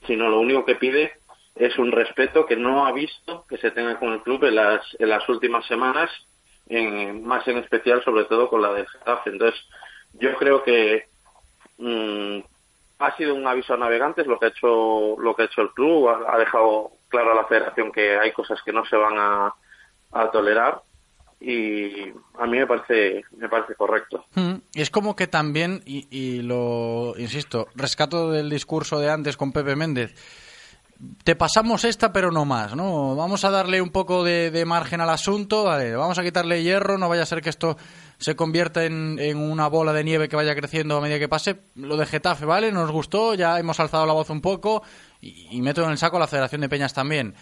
[SPEAKER 14] sino lo único que pide es un respeto que no ha visto que se tenga con el club en las, en las últimas semanas, en, más en especial sobre todo con la del Getafe. Entonces, yo creo que mmm, ha sido un aviso a navegantes lo que ha hecho, lo que ha hecho el club, ha, dejado claro a la federación que hay cosas que no se van a tolerar y a mí me parece me parece correcto.
[SPEAKER 2] Mm, es como que también y, y, lo insisto, rescato del discurso de antes con Pepe Méndez. Te pasamos esta, pero no más, ¿no? Vamos a darle un poco de, de margen al asunto, vale, vamos a quitarle hierro, no vaya a ser que esto se convierta en, en, una bola de nieve que vaya creciendo a medida que pase. Lo de Getafe, ¿vale? Nos gustó, ya hemos alzado la voz un poco y, y meto en el saco a la Federación de Peñas también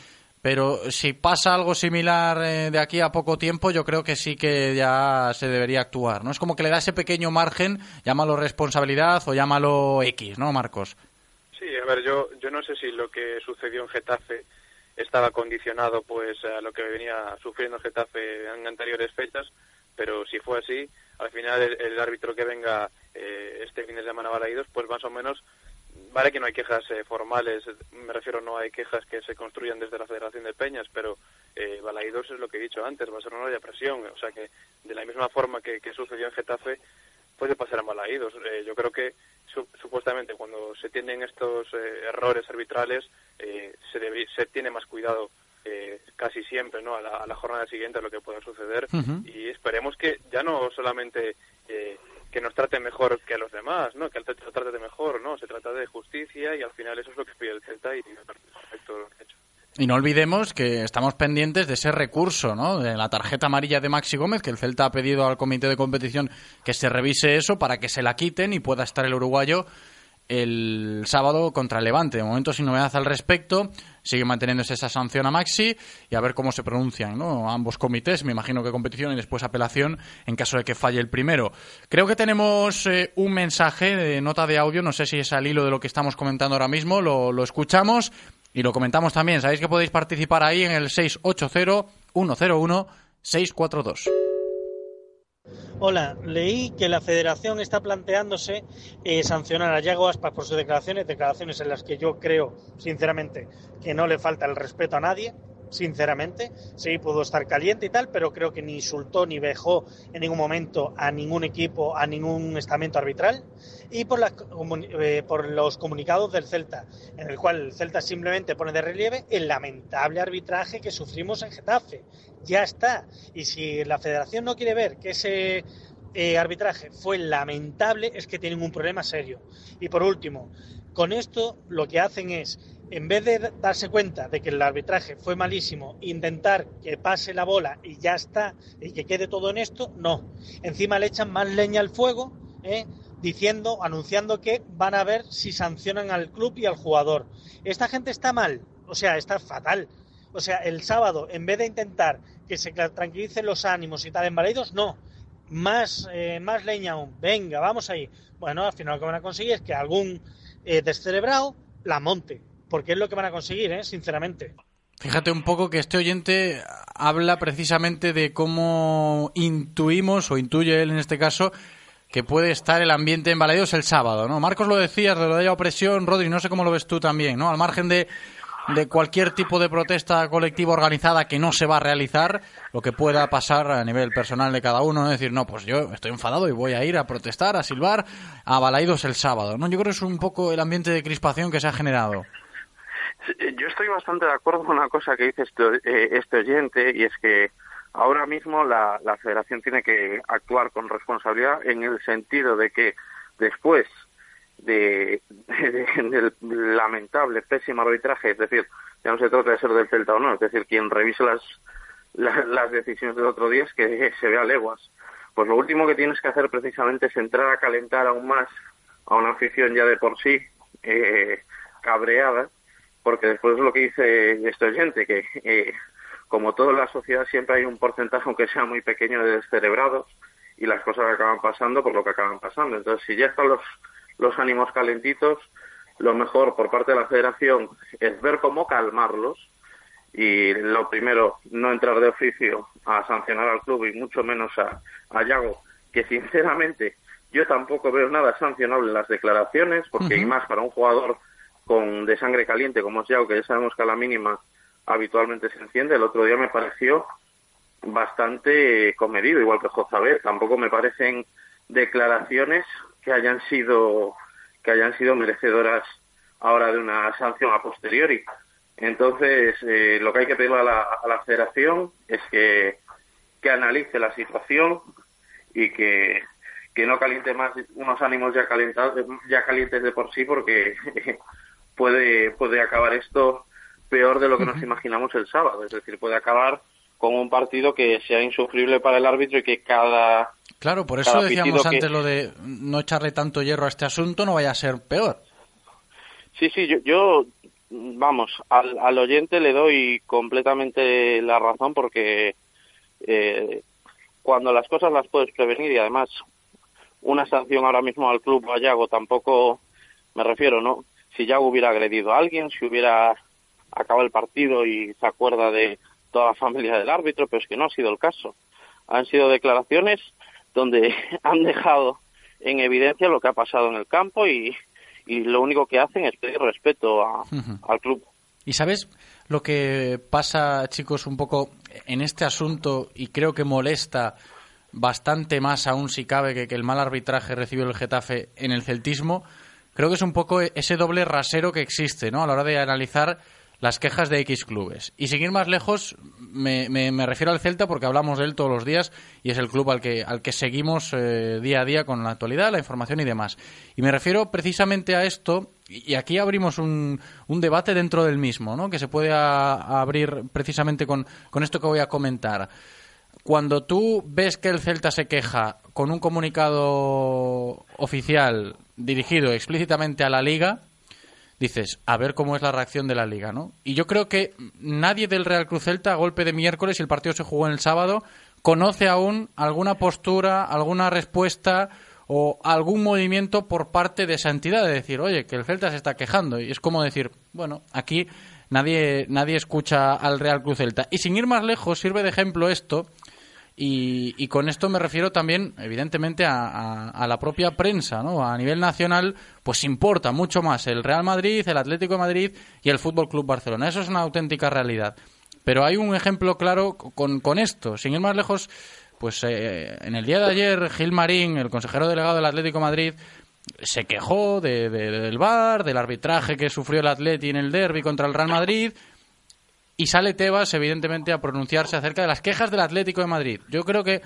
[SPEAKER 2] pero si pasa algo similar eh, de aquí a poco tiempo, yo creo que sí que ya se debería actuar, ¿no? Es como que le da ese pequeño margen, llámalo responsabilidad o llámalo X, ¿no, Marcos?
[SPEAKER 13] Sí, a ver, yo, yo no sé si lo que sucedió en Getafe estaba condicionado pues a lo que venía sufriendo Getafe en anteriores fechas, pero si fue así, al final el, árbitro que venga eh, este fin de semana a Balaídos, pues más o menos Vale que no hay quejas eh, formales, me refiero no hay quejas que se construyan desde la Federación de Peñas, pero eh, Balaidos es lo que he dicho antes, va a ser una olla de presión, o sea que de la misma forma que, que sucedió en Getafe puede pasar a Balaidos. Eh, yo creo que su, supuestamente cuando se tienen estos eh, errores arbitrales eh, se, debe, se tiene más cuidado eh, casi siempre no a la, a la, jornada siguiente a lo que pueda suceder uh -huh. y esperemos que ya no solamente eh, que nos trate mejor que a los demás, ¿no? Que el Celta trate mejor, ¿no? Se trata de justicia y al final eso es lo que pide el Celta y perfecto lo que hecho.
[SPEAKER 2] Y no olvidemos que estamos pendientes de ese recurso, ¿no? De la tarjeta amarilla de Maxi Gómez, que el Celta ha pedido al comité de competición que se revise eso para que se la quiten y pueda estar el uruguayo el sábado contra el Levante. De momento sin novedad al respecto, sigue manteniéndose esa sanción a Maxi y a ver cómo se pronuncian ¿no? ambos comités, me imagino que competición y después apelación en caso de que falle el primero. Creo que tenemos eh, un mensaje de nota de audio, no sé si es al hilo de lo que estamos comentando ahora mismo, lo, lo escuchamos y lo comentamos también. Sabéis que podéis participar ahí en el 680-101-642.
[SPEAKER 15] Hola, leí que la federación está planteándose eh, sancionar a Yago Aspas por sus declaraciones, declaraciones en las que yo creo, sinceramente, que no le falta el respeto a nadie, sinceramente. Sí, pudo estar caliente y tal, pero creo que ni insultó ni vejó en ningún momento a ningún equipo, a ningún estamento arbitral. Y por, eh, por los comunicados del Celta, en el cual el Celta simplemente pone de relieve el lamentable arbitraje que sufrimos en Getafe. Ya está. Y si la federación no quiere ver que ese eh, arbitraje fue lamentable, es que tienen un problema serio. Y por último, con esto lo que hacen es, en vez de darse cuenta de que el arbitraje fue malísimo, intentar que pase la bola y ya está, y que quede todo en esto, no. Encima le echan más leña al fuego, ¿eh? diciendo, anunciando que van a ver si sancionan al club y al jugador. Esta gente está mal, o sea, está fatal. O sea, el sábado, en vez de intentar que se tranquilicen los ánimos y tal en Baleidos, no. Más, eh, más leña aún. Venga, vamos ahí. Bueno, al final lo que van a conseguir es que algún eh, descerebrado la monte. Porque es lo que van a conseguir, ¿eh? sinceramente.
[SPEAKER 2] Fíjate un poco que este oyente habla precisamente de cómo intuimos, o intuye él en este caso, que puede estar el ambiente en Balaidos el sábado, ¿no? Marcos lo decías, de lo de la opresión, Rodri, no sé cómo lo ves tú también, ¿no? Al margen de, de cualquier tipo de protesta colectiva organizada que no se va a realizar, lo que pueda pasar a nivel personal de cada uno, ¿no? decir, no, pues yo estoy enfadado y voy a ir a protestar, a silbar a Balaidos el sábado, ¿no? Yo creo que es un poco el ambiente de crispación que se ha generado.
[SPEAKER 14] Sí, Yo estoy bastante de acuerdo con una cosa que dice este, eh, este oyente y es que ahora mismo la, la federación tiene que actuar con responsabilidad en el sentido de que después de, de- del lamentable, pésimo arbitraje, es decir, ya no se trata de ser del Celta o no, es decir, quien revise las, la- las decisiones del otro día es que se vea leguas. Pues lo último que tienes que hacer precisamente es entrar a calentar aún más a una afición ya de por sí eh, cabreada, porque después es lo que dice este oyente, que eh, como toda la sociedad siempre hay un porcentaje, aunque sea muy pequeño, de descerebrados y las cosas acaban pasando por lo que acaban pasando. Entonces, si ya están los, los ánimos calentitos, lo mejor por parte de la federación es ver cómo calmarlos y lo primero, no entrar de oficio a sancionar al club y mucho menos a, a Yago, que sinceramente yo tampoco veo nada sancionable en las declaraciones, porque y más para un jugador con de sangre caliente como es Yago, que ya sabemos que a la mínima habitualmente se enciende, el otro día me pareció bastante comedido, igual que Jozabet. Tampoco me parecen declaraciones que hayan sido que hayan sido merecedoras ahora de una sanción a posteriori. Entonces, eh, lo que hay que pedirle a la, a la Federación es que, que analice la situación y que, que no caliente más unos ánimos ya calentados, ya calientes de por sí, porque <laughs> puede, puede acabar esto peor de lo que nos imaginamos el sábado. Es decir, puede acabar con un partido que sea insufrible para el árbitro y que cada
[SPEAKER 2] Claro, por eso decíamos
[SPEAKER 14] que-
[SPEAKER 2] antes lo de no echarle tanto hierro a este asunto, no vaya a ser peor.
[SPEAKER 14] Sí, sí, yo, yo vamos, al, al oyente le doy completamente la razón porque eh, cuando las cosas las puedes prevenir y además una sanción ahora mismo al club a Yago tampoco me refiero, ¿no? Si Yago hubiera agredido a alguien, si hubiera acabado el partido y se acuerda de toda la familia del árbitro, pero es que no ha sido el caso. Han sido declaraciones donde <laughs> han dejado en evidencia lo que ha pasado en el campo y, y lo único que hacen es pedir respeto a- al club.
[SPEAKER 2] ¿Y sabes lo que pasa, chicos, un poco en este asunto y creo que molesta bastante más aún si cabe que, que el mal arbitraje recibió el Getafe en el celtismo? Creo que es un poco ese doble rasero que existe, ¿no? A la hora de analizar las quejas de X clubes. Y sin ir más lejos, me, me- refiero al Celta porque hablamos de él todos los días y es el club al que, al que seguimos eh, día a día con la actualidad, la información y demás. Y me refiero precisamente a esto, y aquí abrimos un, un debate dentro del mismo, ¿no? que se puede a abrir precisamente con, con esto que voy a comentar. cuando tú ves que el Celta se queja con un comunicado oficial dirigido explícitamente a la liga, dices, a ver cómo es la reacción de la liga, ¿no? Y yo creo que nadie del Real Cruz Celta, a golpe de miércoles, y el partido se jugó en el sábado, conoce aún alguna postura, alguna respuesta o algún movimiento por parte de esa entidad de decir, oye, que el Celta se está quejando. Y es como decir, bueno, aquí nadie, nadie escucha al Real Cruz Celta. Y sin ir más lejos, sirve de ejemplo esto y, con esto me refiero también, evidentemente, a, la propia prensa, ¿no? A nivel nacional, pues importa mucho más el Real Madrid, el Atlético de Madrid y el Fútbol Club Barcelona. Eso es una auténtica realidad. Pero hay un ejemplo claro con, esto. Sin ir más lejos, pues eh, en el día de ayer, Gil Marín, el consejero delegado del Atlético de Madrid, se quejó de, del VAR, del arbitraje que sufrió el Atleti en el derby contra el Real Madrid y sale Tebas, evidentemente, a pronunciarse acerca de las quejas del Atlético de Madrid. Yo creo que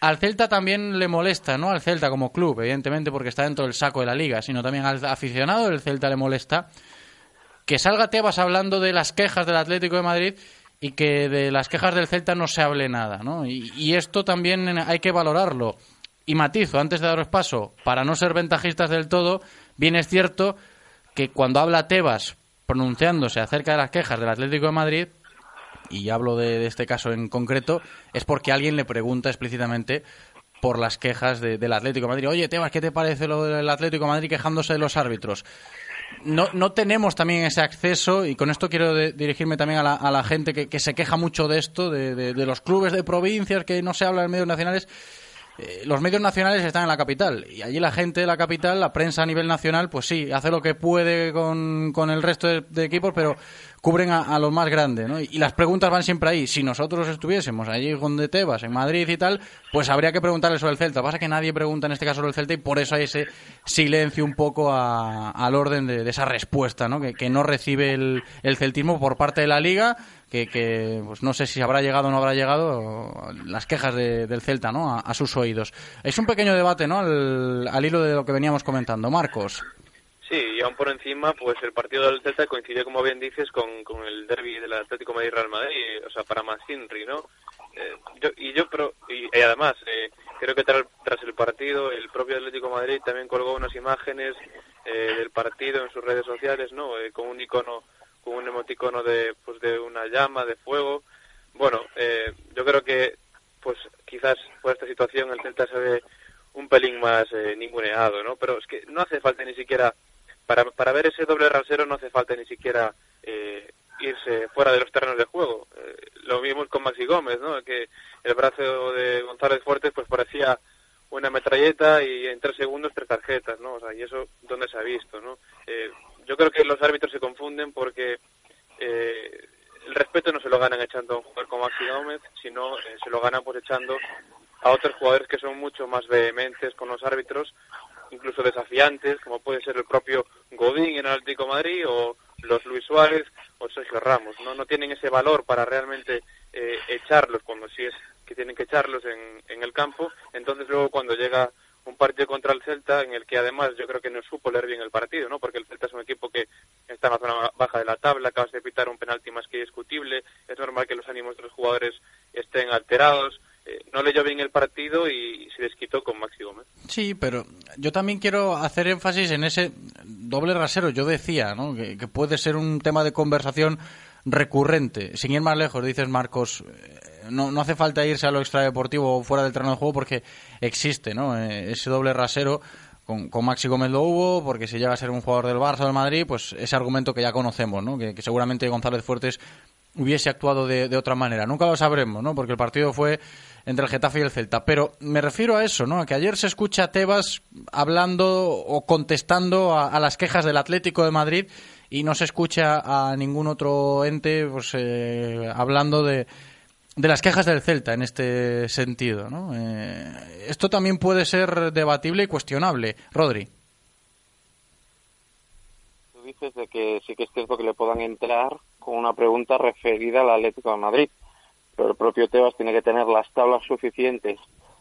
[SPEAKER 2] al Celta también le molesta, no al Celta como club, evidentemente, porque está dentro del saco de la liga, sino también al aficionado del Celta le molesta que salga Tebas hablando de las quejas del Atlético de Madrid y que de las quejas del Celta no se hable nada, ¿no? Y, y esto también hay que valorarlo. Y matizo, antes de daros paso, para no ser ventajistas del todo, bien es cierto que cuando habla Tebas pronunciándose acerca de las quejas del Atlético de Madrid, y hablo de, este caso en concreto, es porque alguien le pregunta explícitamente por las quejas del Atlético de Madrid. Oye, Tebas, ¿qué te parece lo del Atlético de Madrid quejándose de los árbitros? No, no tenemos también ese acceso, y con esto quiero dirigirme también a la, gente que, se queja mucho de esto, de, de, los clubes de provincias, que no se habla en medios nacionales. Eh, los medios nacionales están en la capital y allí la gente de la capital, la prensa a nivel nacional, pues sí, hace lo que puede con, con el resto de, equipos, pero cubren a, los más grandes, ¿no? Y, las preguntas van siempre ahí. Si nosotros estuviésemos allí donde Tebas, en Madrid y tal, pues habría que preguntarle sobre el Celta. Pasa que nadie pregunta en este caso sobre el Celta y por eso hay ese silencio un poco al orden de, esa respuesta, ¿no? Que, que no recibe el, el celtismo por parte de la Liga que, pues no sé si habrá llegado o no habrá llegado las quejas del Celta ¿no? A, sus oídos. Es un pequeño debate ¿no? al, hilo de lo que veníamos comentando. Marcos.
[SPEAKER 13] Sí, y aún por encima, pues el partido del Celta coincide, como bien dices, con, el derby del Atlético Madrid-Real Madrid, o sea, para más Inri, ¿no? Eh, y yo, pero, y, además, eh, creo que tras, el partido, el propio Atlético Madrid también colgó unas imágenes eh, del partido en sus redes sociales, ¿no? con un icono con un emoticono de, pues, de una llama, de fuego. Bueno, eh, yo creo que pues quizás por esta situación el Celta se ve un pelín más eh, ninguneado, ¿no? Pero es que no hace falta ni siquiera, para, para ver ese doble rasero no hace falta ni siquiera eh, irse fuera de los terrenos de juego. Eh, lo vimos con Maxi Gómez, ¿no? Que el brazo de González Fuertes pues parecía una metralleta y en tres segundos tres tarjetas, ¿no? O sea, y eso, ¿dónde se ha visto, no? Eh, yo creo que los árbitros se confunden porque eh, el respeto no se lo ganan echando a un jugador como Maxi Gómez, sino eh, se lo ganan pues echando a otros jugadores que son mucho más vehementes con los árbitros, incluso desafiantes, como puede ser el propio Godín en el Atlético Madrid o los Luis Suárez o Sergio Ramos. No, no tienen ese valor para realmente eh, echarlos cuando sí es que tienen que echarlos en, en el campo. Entonces luego cuando llega un partido contra el Celta en el que además yo creo que no supo leer bien el partido, ¿no? Porque el Celta es un equipo que está en la zona baja de la tabla, acabas de pitar un penalti más que discutible, es normal que los ánimos de los jugadores estén alterados, eh, no leyó bien el partido y se desquitó con Maxi Gómez.
[SPEAKER 2] Sí, pero yo también quiero hacer énfasis en ese doble rasero. Yo decía, ¿no? Que, puede ser un tema de conversación recurrente. Sin ir más lejos, dices Marcos, no, no hace falta irse a lo extradeportivo o fuera del terreno de juego porque existe ¿no? Eh, ese doble rasero. Con, con, Maxi Gómez lo hubo, porque si llega a ser un jugador del Barça o del Madrid, pues ese argumento que ya conocemos, ¿no? que, seguramente González Fuertes hubiese actuado de, de, otra manera. Nunca lo sabremos, ¿no? porque el partido fue entre el Getafe y el Celta. Pero me refiero a eso, ¿no? a que ayer se escucha a Tebas hablando o contestando a, a las quejas del Atlético de Madrid y no se escucha a ningún otro ente pues, eh, hablando de, de las quejas del Celta en este sentido. ¿no? Eh, esto también puede ser debatible y cuestionable. Rodri.
[SPEAKER 14] Tú dices de que sí que es cierto que le puedan entrar con una pregunta referida al Atlético de Madrid, pero el propio Tebas tiene que tener las tablas suficientes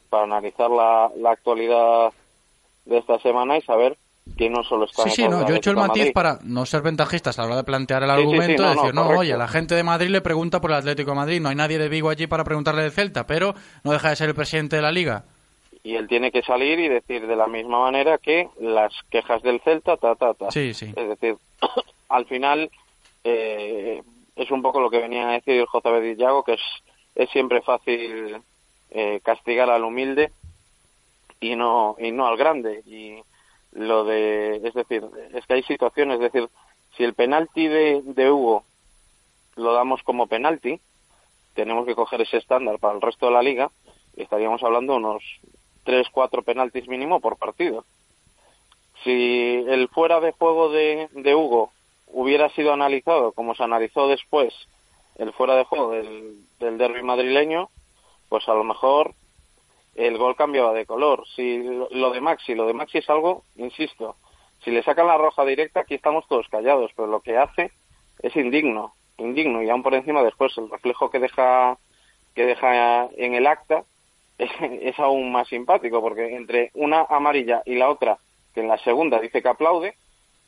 [SPEAKER 14] para analizar la, la actualidad de esta semana y saber que no solo está
[SPEAKER 2] Sí, sí, no, yo he hecho el matiz para no ser ventajistas a la hora de plantear el argumento, sí, decir, no, oye, la gente de Madrid le pregunta por el Atlético de Madrid, no hay nadie de Vigo allí para preguntarle de Celta, pero no deja de ser el presidente de la liga.
[SPEAKER 14] Y él tiene que salir y decir de la misma manera que las quejas del Celta, ta, ta, ta.
[SPEAKER 2] Sí, sí.
[SPEAKER 14] Es decir, <coughs> al final eh, es un poco lo que venía a decir José Bedillago, que es, es siempre fácil eh, castigar al humilde y no, y no al grande. Y lo de, es decir, es que hay situaciones, es decir, si el penalti de, de Hugo lo damos como penalti, tenemos que coger ese estándar para el resto de la liga y estaríamos hablando de unos tres, cuatro penaltis mínimo por partido. Si el fuera de juego de, de Hugo hubiera sido analizado como se analizó después el fuera de juego del, del derby madrileño, pues a lo mejor el gol cambiaba de color. Si lo de Maxi, lo de Maxi es algo, insisto, si le sacan la roja directa, aquí estamos todos callados, pero lo que hace es indigno, indigno, y aún por encima después el reflejo que deja, que deja en el acta es, <laughs> es aún más simpático, porque entre una amarilla y la otra, que en la segunda dice que aplaude,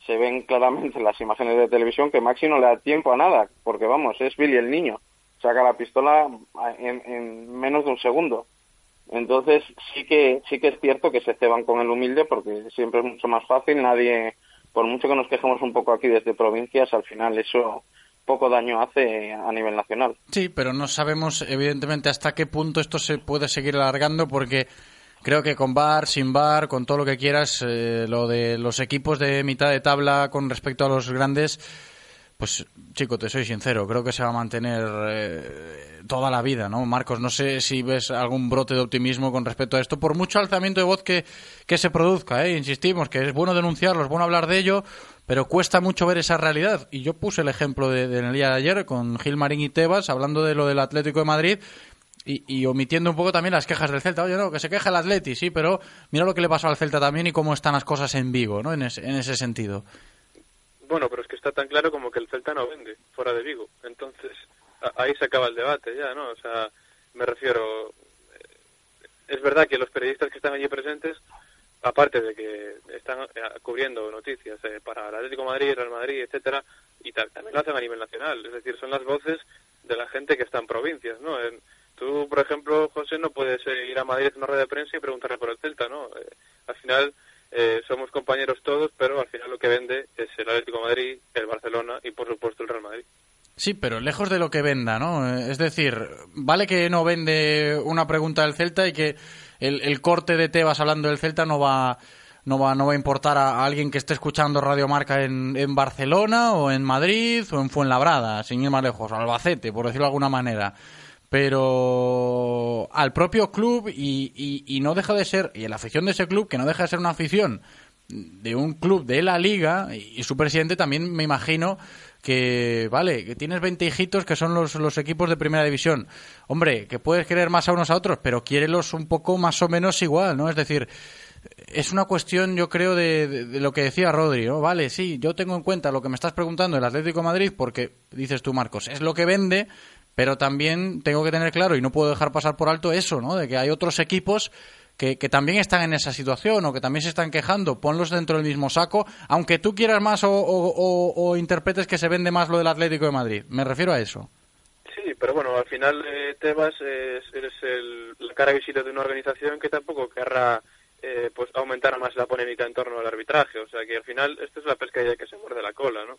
[SPEAKER 14] se ven claramente en las imágenes de televisión que Maxi no le da tiempo a nada, porque vamos, es Billy el niño, saca la pistola en, en menos de un segundo. Entonces sí que sí que es cierto que se ceban con el humilde porque siempre es mucho más fácil. Nadie, por mucho que nos quejemos un poco aquí desde provincias, al final eso poco daño hace a nivel nacional.
[SPEAKER 2] Sí, pero no sabemos evidentemente hasta qué punto esto se puede seguir alargando porque creo que con bar, sin bar, con todo lo que quieras, eh, lo de los equipos de mitad de tabla con respecto a los grandes pues chico, te soy sincero, creo que se va a mantener eh, toda la vida, ¿no? Marcos, no sé si ves algún brote de optimismo con respecto a esto, por mucho alzamiento de voz que, que se produzca, ¿eh? Insistimos que es bueno denunciarlo, es bueno hablar de ello, pero cuesta mucho ver esa realidad. Y yo puse el ejemplo de, de en el día de ayer con Gil Marín y Tebas, hablando de lo del Atlético de Madrid, y, y, omitiendo un poco también las quejas del Celta. Oye, no, que se queja el Atleti, sí, pero mira lo que le pasó al Celta también y cómo están las cosas en Vigo, ¿no? En, en ese sentido.
[SPEAKER 13] Bueno, pero es que está tan claro como que el Celta no vende fuera de Vigo. Entonces, ahí se acaba el debate ya, ¿no? O sea, me refiero. Es verdad que los periodistas que están allí presentes, aparte de que están cubriendo noticias eh, para Atlético Madrid, Real Madrid, etcétera, y también lo hacen a nivel nacional. Es decir, son las voces de la gente que está en provincias, ¿no? En, tú, por ejemplo, José, no puedes eh, ir a Madrid a una rueda de prensa y preguntarle por el Celta, ¿no? Eh, al final eh, somos compañeros todos, pero al final lo que vende es el Atlético Madrid, el Barcelona y por supuesto el Real Madrid.
[SPEAKER 2] Sí, pero lejos de lo que venda, ¿no? Es decir, vale que no vende una pregunta del Celta y que el, corte de Tebas hablando del Celta no va no va, no va a importar a, a alguien que esté escuchando Radio Marca en, en, Barcelona o en Madrid o en Fuenlabrada, sin ir más lejos, Albacete, por decirlo de alguna manera pero al propio club y, y, y, no deja de ser, y la afición de ese club, que no deja de ser una afición de un club de la liga, y, su presidente también me imagino que, vale, que tienes 20 hijitos que son los, los equipos de primera división. Hombre, que puedes querer más a unos a otros, pero quiérelos un poco más o menos igual, ¿no? Es decir, es una cuestión, yo creo, de, de, lo que decía Rodri, ¿no? Vale, sí, yo tengo en cuenta lo que me estás preguntando el Atlético Madrid, porque, dices tú, Marcos, es lo que vende, pero también tengo que tener claro y no puedo dejar pasar por alto eso, ¿no? De que hay otros equipos que, que, también están en esa situación o que también se están quejando, ponlos dentro del mismo saco, aunque tú quieras más o, o, o, interpretes que se vende más lo del Atlético de Madrid. Me refiero a eso.
[SPEAKER 13] Sí, pero bueno, al final eh, Tebas es, eres el, la cara visible de una organización que tampoco querrá eh, pues aumentar más la polémica en torno al arbitraje. O sea que al final esto es la pescadilla que se muerde la cola, ¿no?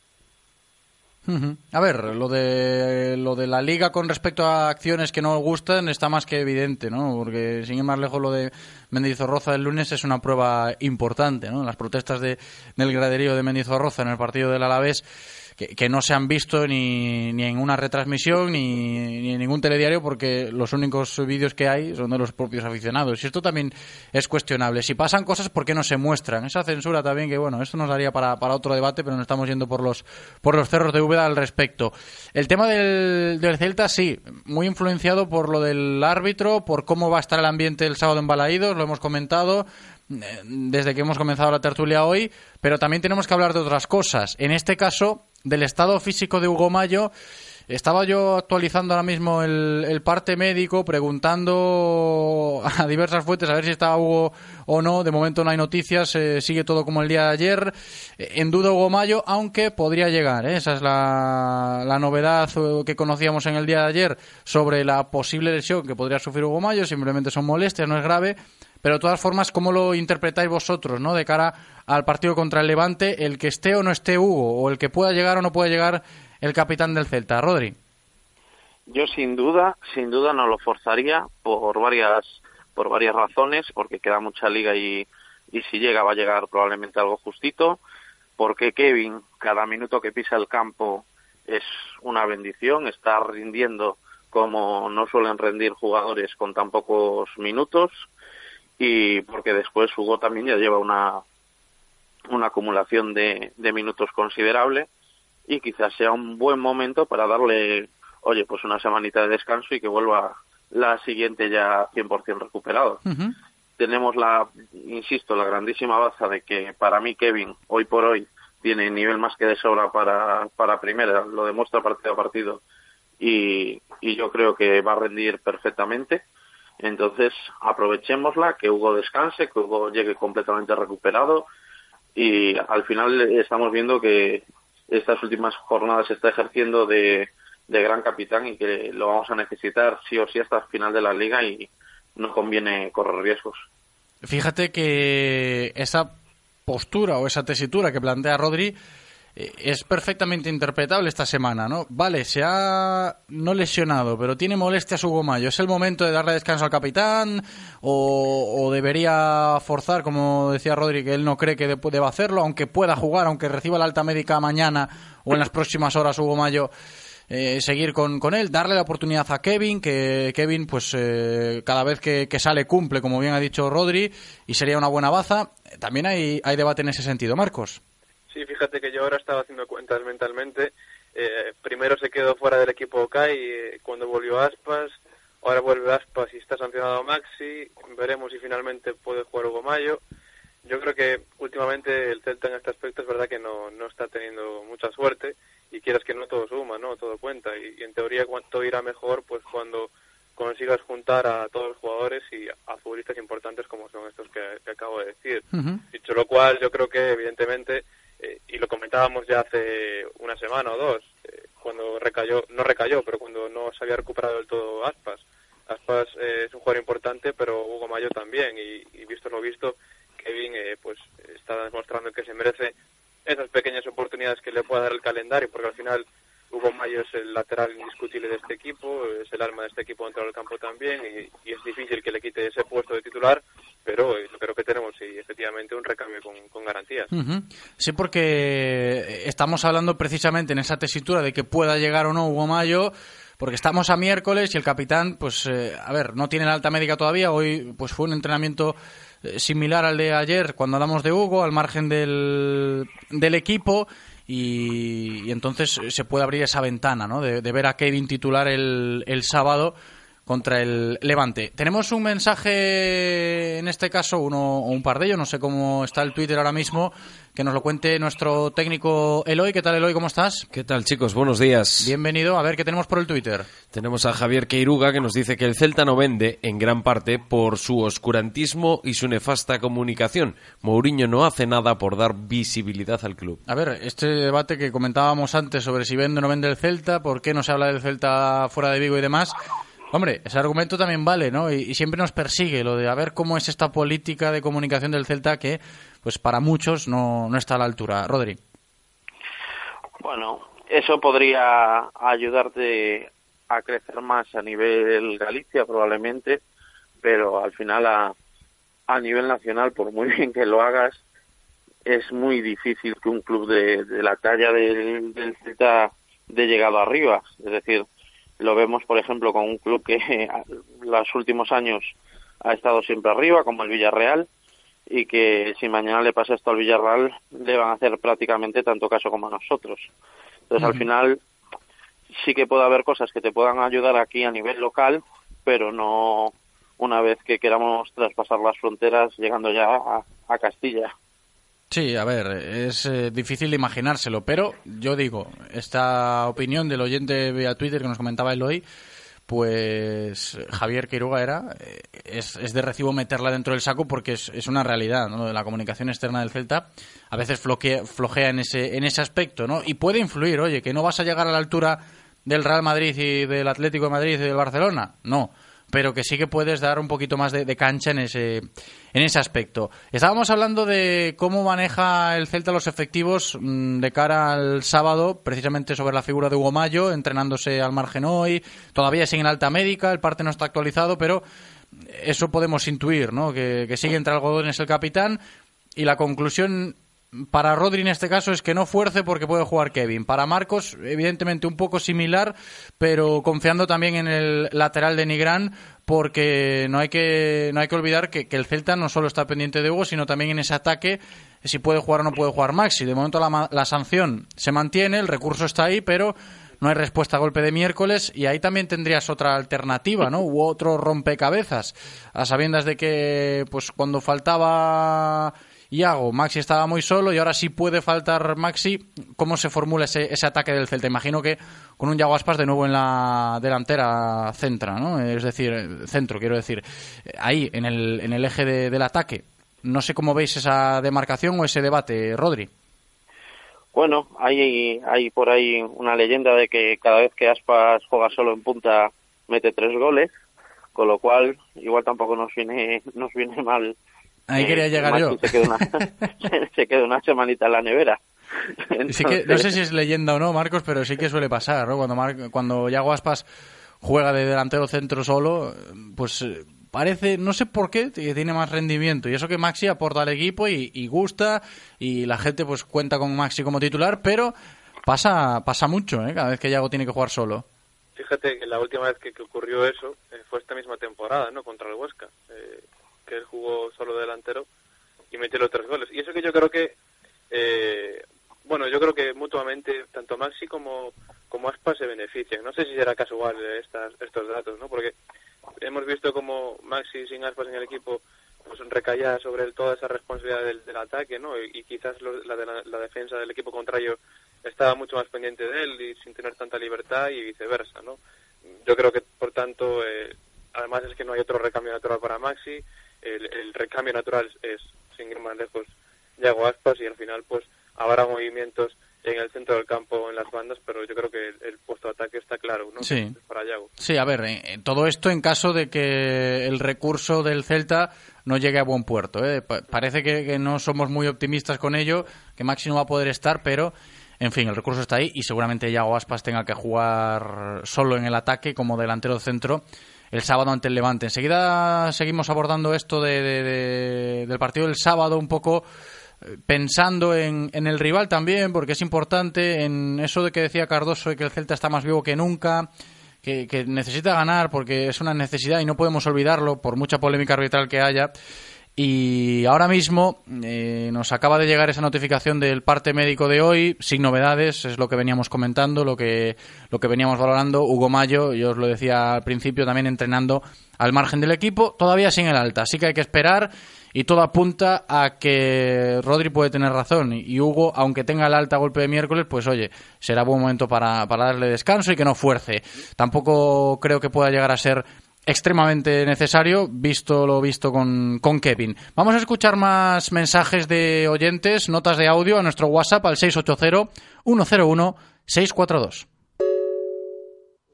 [SPEAKER 2] A ver, lo de lo de la liga con respecto a acciones que no gustan está más que evidente, ¿no? Porque sin ir más lejos lo de Mendizorroza el lunes es una prueba importante, ¿no? Las protestas de, del graderío de Mendizorroza en el partido del Alavés que, no se han visto ni, ni en una retransmisión ni, ni, en ningún telediario porque los únicos vídeos que hay son de los propios aficionados. Y esto también es cuestionable. Si pasan cosas, ¿por qué no se muestran? Esa censura también, que bueno, esto nos daría para, para otro debate, pero nos estamos yendo por los, por los cerros de Úbeda al respecto. El tema del, del Celta, sí, muy influenciado por lo del árbitro, por cómo va a estar el ambiente el sábado en Balaídos, lo hemos comentado desde que hemos comenzado la tertulia hoy, pero también tenemos que hablar de otras cosas. En este caso, del estado físico de Hugo Mayo Estaba yo actualizando ahora mismo el, el parte médico, preguntando <laughs> a diversas fuentes a ver si estaba Hugo o no. De momento no hay noticias, eh, sigue todo como el día de ayer. Eh, en duda Hugo Mayo, aunque podría llegar. ¿eh? Esa es la, la novedad eh, que conocíamos en el día de ayer sobre la posible lesión que podría sufrir Hugo Mayo. Simplemente son molestias, no es grave. Pero de todas formas, ¿cómo lo interpretáis vosotros, no? De cara al partido contra el Levante, el que esté o no esté Hugo, o el que pueda llegar o no pueda llegar el capitán del Celta, Rodri.
[SPEAKER 14] Yo sin duda, sin duda no lo forzaría por varias por varias razones, porque queda mucha liga y, y si llega va a llegar probablemente algo justito, porque Kevin cada minuto que pisa el campo es una bendición, está rindiendo como no suelen rendir jugadores con tan pocos minutos y porque después Hugo también ya lleva una una acumulación de, de minutos considerable y quizás sea un buen momento para darle, oye, pues una semanita de descanso y que vuelva la siguiente ya 100% recuperado. Tenemos la, insisto, la grandísima baza de que para mí Kevin, hoy por hoy, tiene nivel más que de sobra para, para primera, lo demuestra partido a partido y, y yo creo que va a rendir perfectamente. Entonces, aprovechémosla, que Hugo descanse, que Hugo llegue completamente recuperado y al final estamos viendo que estas últimas jornadas se está ejerciendo de, de gran capitán y que lo vamos a necesitar sí o sí hasta el final de la liga y no conviene correr riesgos.
[SPEAKER 2] Fíjate que esa postura o esa tesitura que plantea Rodri es perfectamente interpretable esta semana, ¿no? Vale, se ha no lesionado, pero tiene molestias Hugo Mayo. ¿Es el momento de darle descanso al capitán o, o debería forzar, como decía Rodri, que él no cree que de- deba hacerlo, aunque pueda jugar, aunque reciba la alta médica mañana o en las próximas horas Hugo Mayo? eh, seguir con, con él, darle la oportunidad a Kevin, que Kevin, pues eh, cada vez que, que sale cumple, como bien ha dicho Rodri, y sería una buena baza. También hay, hay debate en ese sentido, Marcos.
[SPEAKER 13] Sí, fíjate que yo ahora estaba haciendo cuentas mentalmente. Eh, primero se quedó fuera del equipo Okai eh, cuando volvió Aspas. Ahora vuelve Aspas y está sancionado Maxi. Veremos si finalmente puede jugar Hugo Mayo. Yo creo que últimamente el Celta en este aspecto es verdad que no, no está teniendo mucha suerte y quieras que no todo suma, ¿no? Todo cuenta. Y, y en teoría cuánto irá mejor pues cuando consigas juntar a todos los jugadores y a futbolistas importantes como son estos que, que acabo de decir. Dicho lo cual, yo creo que evidentemente, eh, y lo comentábamos ya hace una semana o dos, eh, cuando recayó, no recayó, pero cuando no se había recuperado del todo Aspas. Aspas eh, es un jugador importante, pero Hugo Mayo también, y, y visto lo visto, Kevin eh, pues está demostrando que se merece esas pequeñas oportunidades que le pueda dar el calendario, porque al final Hugo Mayo es el lateral indiscutible de este equipo, es el alma de este equipo dentro del campo también, y, y es difícil que le quite ese puesto de titular, pero eh, creo que tenemos sí, efectivamente un recambio con, con garantías.
[SPEAKER 2] Ujú. Sí, porque estamos hablando precisamente en esa tesitura de que pueda llegar o no Hugo Mayo, porque estamos a miércoles y el capitán, pues, eh, a ver, no tiene la alta médica todavía. Hoy, pues, fue un entrenamiento eh, similar al de ayer cuando hablamos de Hugo, al margen del, del equipo. Y, y entonces se puede abrir esa ventana, ¿no? De, de ver a Kevin titular el, el sábado contra el Levante. Tenemos un mensaje, en este caso, uno o un par de ellos, no sé cómo está el Twitter ahora mismo, que nos lo cuente nuestro técnico Eloy. ¿Qué tal, Eloy? ¿Cómo estás?
[SPEAKER 16] ¿Qué tal, chicos? Buenos días.
[SPEAKER 2] Bienvenido. A ver, ¿qué tenemos por el Twitter?
[SPEAKER 16] Tenemos a Javier Queiruga que nos dice que el Celta no vende, en gran parte, por su oscurantismo y su nefasta comunicación. Mourinho no hace nada por dar visibilidad al club.
[SPEAKER 2] A ver, este debate que comentábamos antes sobre si vende o no vende el Celta, por qué no se habla del Celta fuera de Vigo y demás. Hombre, ese argumento también vale, ¿no? Y, siempre nos persigue lo de a ver cómo es esta política de comunicación del Celta que, pues para muchos no, no está a la altura. Rodri.
[SPEAKER 14] Bueno, eso podría ayudarte a crecer más a nivel Galicia probablemente, pero al final a, a nivel nacional, por muy bien que lo hagas, es muy difícil que un club de, de la talla del, del Celta de llegado arriba. Es decir, lo vemos, por ejemplo, con un club que <laughs> los últimos años ha estado siempre arriba, como el Villarreal, y que si mañana le pasa esto al Villarreal, le van a hacer prácticamente tanto caso como a nosotros. Entonces, al final, sí que puede haber cosas que te puedan ayudar aquí a nivel local, pero no una vez que queramos traspasar las fronteras llegando ya a, a Castilla.
[SPEAKER 2] Sí, a ver, es eh, difícil imaginárselo, pero yo digo, esta opinión del oyente vía Twitter que nos comentaba él hoy, pues Javier Quiroga era, eh, es, es, de recibo meterla dentro del saco porque es, es una realidad, ¿no? De la comunicación externa del Celta a veces floquea, flojea en ese, en ese aspecto, ¿no? Y puede influir, oye, que no vas a llegar a la altura del Real Madrid y del Atlético de Madrid y del Barcelona, no pero que sí que puedes dar un poquito más de, cancha en ese, en ese aspecto. Estábamos hablando de cómo maneja el Celta los efectivos mmm, de cara al sábado, precisamente sobre la figura de Hugo Mayo, entrenándose al margen hoy, todavía sigue en alta médica, el parte no está actualizado, pero eso podemos intuir, ¿no? Que, que sigue entre algodones el capitán y la conclusión para Rodri en este caso es que no fuerce porque puede jugar Kevin. Para Marcos, evidentemente un poco similar, pero confiando también en el lateral de Nigrán porque no hay que, no hay que olvidar que, el Celta no solo está pendiente de Hugo, sino también en ese ataque si puede jugar o no puede jugar Maxi. De momento la, la sanción se mantiene, el recurso está ahí, pero no hay respuesta a golpe de miércoles y ahí también tendrías otra alternativa, ¿no? U otro rompecabezas, a sabiendas de que pues cuando faltaba Iago, Maxi estaba muy solo y ahora sí puede faltar Maxi. ¿Cómo se formula ese, ese ataque del Celta? Imagino que con un Iago Aspas de nuevo en la delantera centra, ¿no? Es decir, centro, quiero decir, ahí, en el, en el eje de, del ataque. No sé cómo veis esa demarcación o ese debate, Rodri.
[SPEAKER 14] Bueno, hay, hay por ahí una leyenda de que cada vez que Aspas juega solo en punta mete tres goles, con lo cual igual tampoco nos viene, nos viene mal
[SPEAKER 2] Ahí quería llegar yo.
[SPEAKER 14] Se quedó, una, <laughs> <laughs> se una semanita en la nevera.
[SPEAKER 2] Entonces... Sí que, no sé si es leyenda o no, Marcos, pero sí que suele pasar, ¿no? Cuando, Mar cuando Yago Aspas juega de delantero centro solo, pues parece, no sé por qué, que tiene más rendimiento. Y eso que Maxi aporta al equipo y, y, gusta, y la gente pues cuenta con Maxi como titular, pero pasa, pasa mucho, ¿eh? Cada vez que Yago tiene que jugar solo.
[SPEAKER 13] Fíjate que la última vez que, que ocurrió eso eh, fue esta misma temporada, ¿no? Contra el Huesca. Eh, que él jugó solo delantero y metió los tres goles. Y eso que yo creo que, eh, bueno, yo creo que mutuamente tanto Maxi como, como Aspas se benefician. No sé si será casual estas, estos datos, ¿no? Porque hemos visto como Maxi sin Aspas en el equipo pues recaía sobre él toda esa responsabilidad del, del ataque, ¿no? Y, quizás lo, la, de la, defensa del equipo contrario estaba mucho más pendiente de él y sin tener tanta libertad y viceversa, ¿no? Yo creo que, por tanto, eh, además es que no hay otro recambio natural para Maxi, el, el recambio natural es, sin ir más lejos, Yago Aspas y al final pues habrá movimientos en el centro del campo, en las bandas, pero yo creo que el, el puesto de ataque está claro, ¿no?
[SPEAKER 2] Sí.
[SPEAKER 13] Para Yago.
[SPEAKER 2] Sí, a ver, eh, todo esto en caso de que el recurso del Celta no llegue a buen puerto. ¿eh? Pa parece que, que, no somos muy optimistas con ello, que Maxi no va a poder estar, pero en fin, el recurso está ahí y seguramente Yago Aspas tenga que jugar solo en el ataque como delantero centro el sábado ante el Levante. Enseguida seguimos abordando esto de, de, de, del partido del sábado un poco eh, pensando en, en, el rival también, porque es importante en eso de que decía Cardoso de que el Celta está más vivo que nunca, que, que necesita ganar porque es una necesidad y no podemos olvidarlo por mucha polémica arbitral que haya. Y ahora mismo eh, nos acaba de llegar esa notificación del parte médico de hoy, sin novedades, es lo que veníamos comentando, lo que, lo que veníamos valorando. Hugo Mayo, yo os lo decía al principio, también entrenando al margen del equipo, todavía sin el alta, así que hay que esperar y todo apunta a que Rodri puede tener razón y Hugo, aunque tenga el alta golpe de miércoles, pues oye, será buen momento para, para darle descanso y que no fuerce. Tampoco creo que pueda llegar a ser extremadamente necesario, visto lo visto con, con, Kevin. Vamos a escuchar más mensajes de oyentes, notas de audio a nuestro WhatsApp al 680-101-642.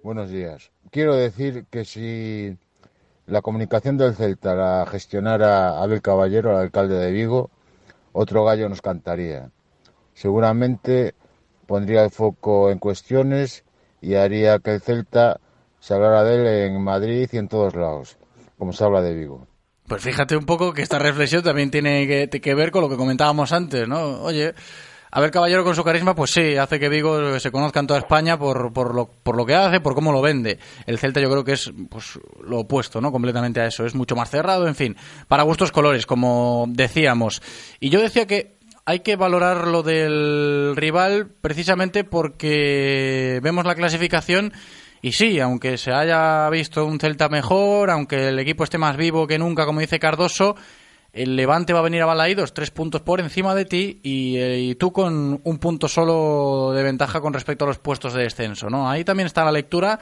[SPEAKER 17] Buenos días. Quiero decir que si la comunicación del Celta la gestionara Abel Caballero, el alcalde de Vigo, otro gallo nos cantaría. Seguramente pondría el foco en cuestiones y haría que el Celta se hablará de él en Madrid y en todos lados, como se habla de Vigo.
[SPEAKER 2] Pues fíjate un poco que esta reflexión también tiene que, ver con lo que comentábamos antes, ¿no? Oye, a ver Caballero con su carisma, pues sí, hace que Vigo se conozca en toda España por, por, lo, por lo que hace, por cómo lo vende. El Celta yo creo que es pues, lo opuesto, ¿no? Completamente a eso. Es mucho más cerrado, en fin. Para gustos colores, como decíamos. Y yo decía que hay que valorar lo del rival precisamente porque vemos la clasificación y sí, aunque se haya visto un Celta mejor, aunque el equipo esté más vivo que nunca, como dice Cardoso, el Levante va a venir a Balaídos tres puntos por encima de ti y, eh, tú con un punto solo de ventaja con respecto a los puestos de descenso, ¿no? Ahí también está la lectura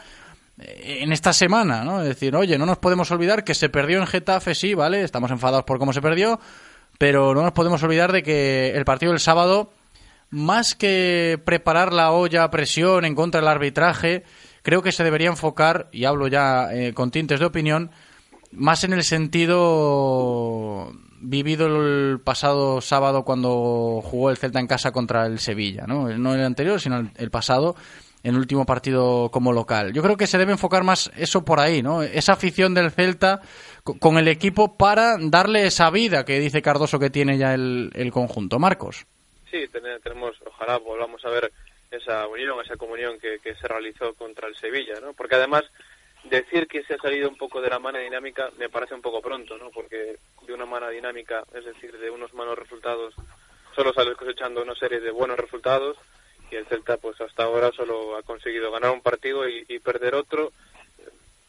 [SPEAKER 2] eh, en esta semana, ¿no? Es decir, oye, no nos podemos olvidar que se perdió en Getafe, sí, ¿vale? Estamos enfadados por cómo se perdió, pero no nos podemos olvidar de que el partido del sábado, más que preparar la olla a presión en contra del arbitraje, creo que se debería enfocar, y hablo ya eh, con tintes de opinión, más en el sentido vivido el pasado sábado cuando jugó el Celta en casa contra el Sevilla, ¿no? No el anterior, sino el, el pasado, en el último partido como local. Yo creo que se debe enfocar más eso por ahí, ¿no? Esa afición del Celta con el equipo para darle esa vida que dice Cardoso que tiene ya el, el conjunto. Marcos.
[SPEAKER 13] Sí, tenemos, ojalá volvamos a ver esa unión, esa comunión que, se realizó contra el Sevilla, ¿no? Porque además decir que se ha salido un poco de la mano dinámica me parece un poco pronto, ¿no? Porque de una mano dinámica, es decir, de unos malos resultados, solo sales cosechando una serie de buenos resultados y el Celta pues hasta ahora solo ha conseguido ganar un partido y, perder otro.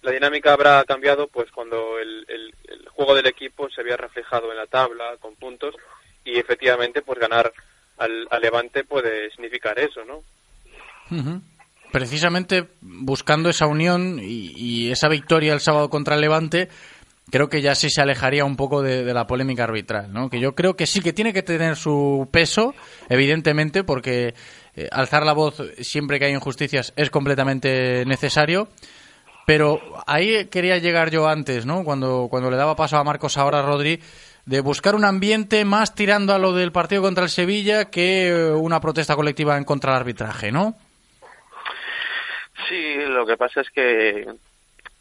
[SPEAKER 13] La dinámica habrá cambiado pues cuando el, el, el, juego del equipo se había reflejado en la tabla con puntos y efectivamente pues ganar al, al Levante puede significar eso, ¿no?
[SPEAKER 2] Precisamente buscando esa unión y, esa victoria el sábado contra el Levante, creo que ya sí se alejaría un poco de, la polémica arbitral, ¿no? Que yo creo que sí que tiene que tener su peso, evidentemente, porque eh, alzar la voz siempre que hay injusticias es completamente necesario. Pero ahí quería llegar yo antes, ¿no? Cuando, cuando le daba paso a Marcos ahora Rodri, de buscar un ambiente más tirando a lo del partido contra el Sevilla que una protesta colectiva en contra del arbitraje, ¿no?
[SPEAKER 14] Sí, lo que pasa es que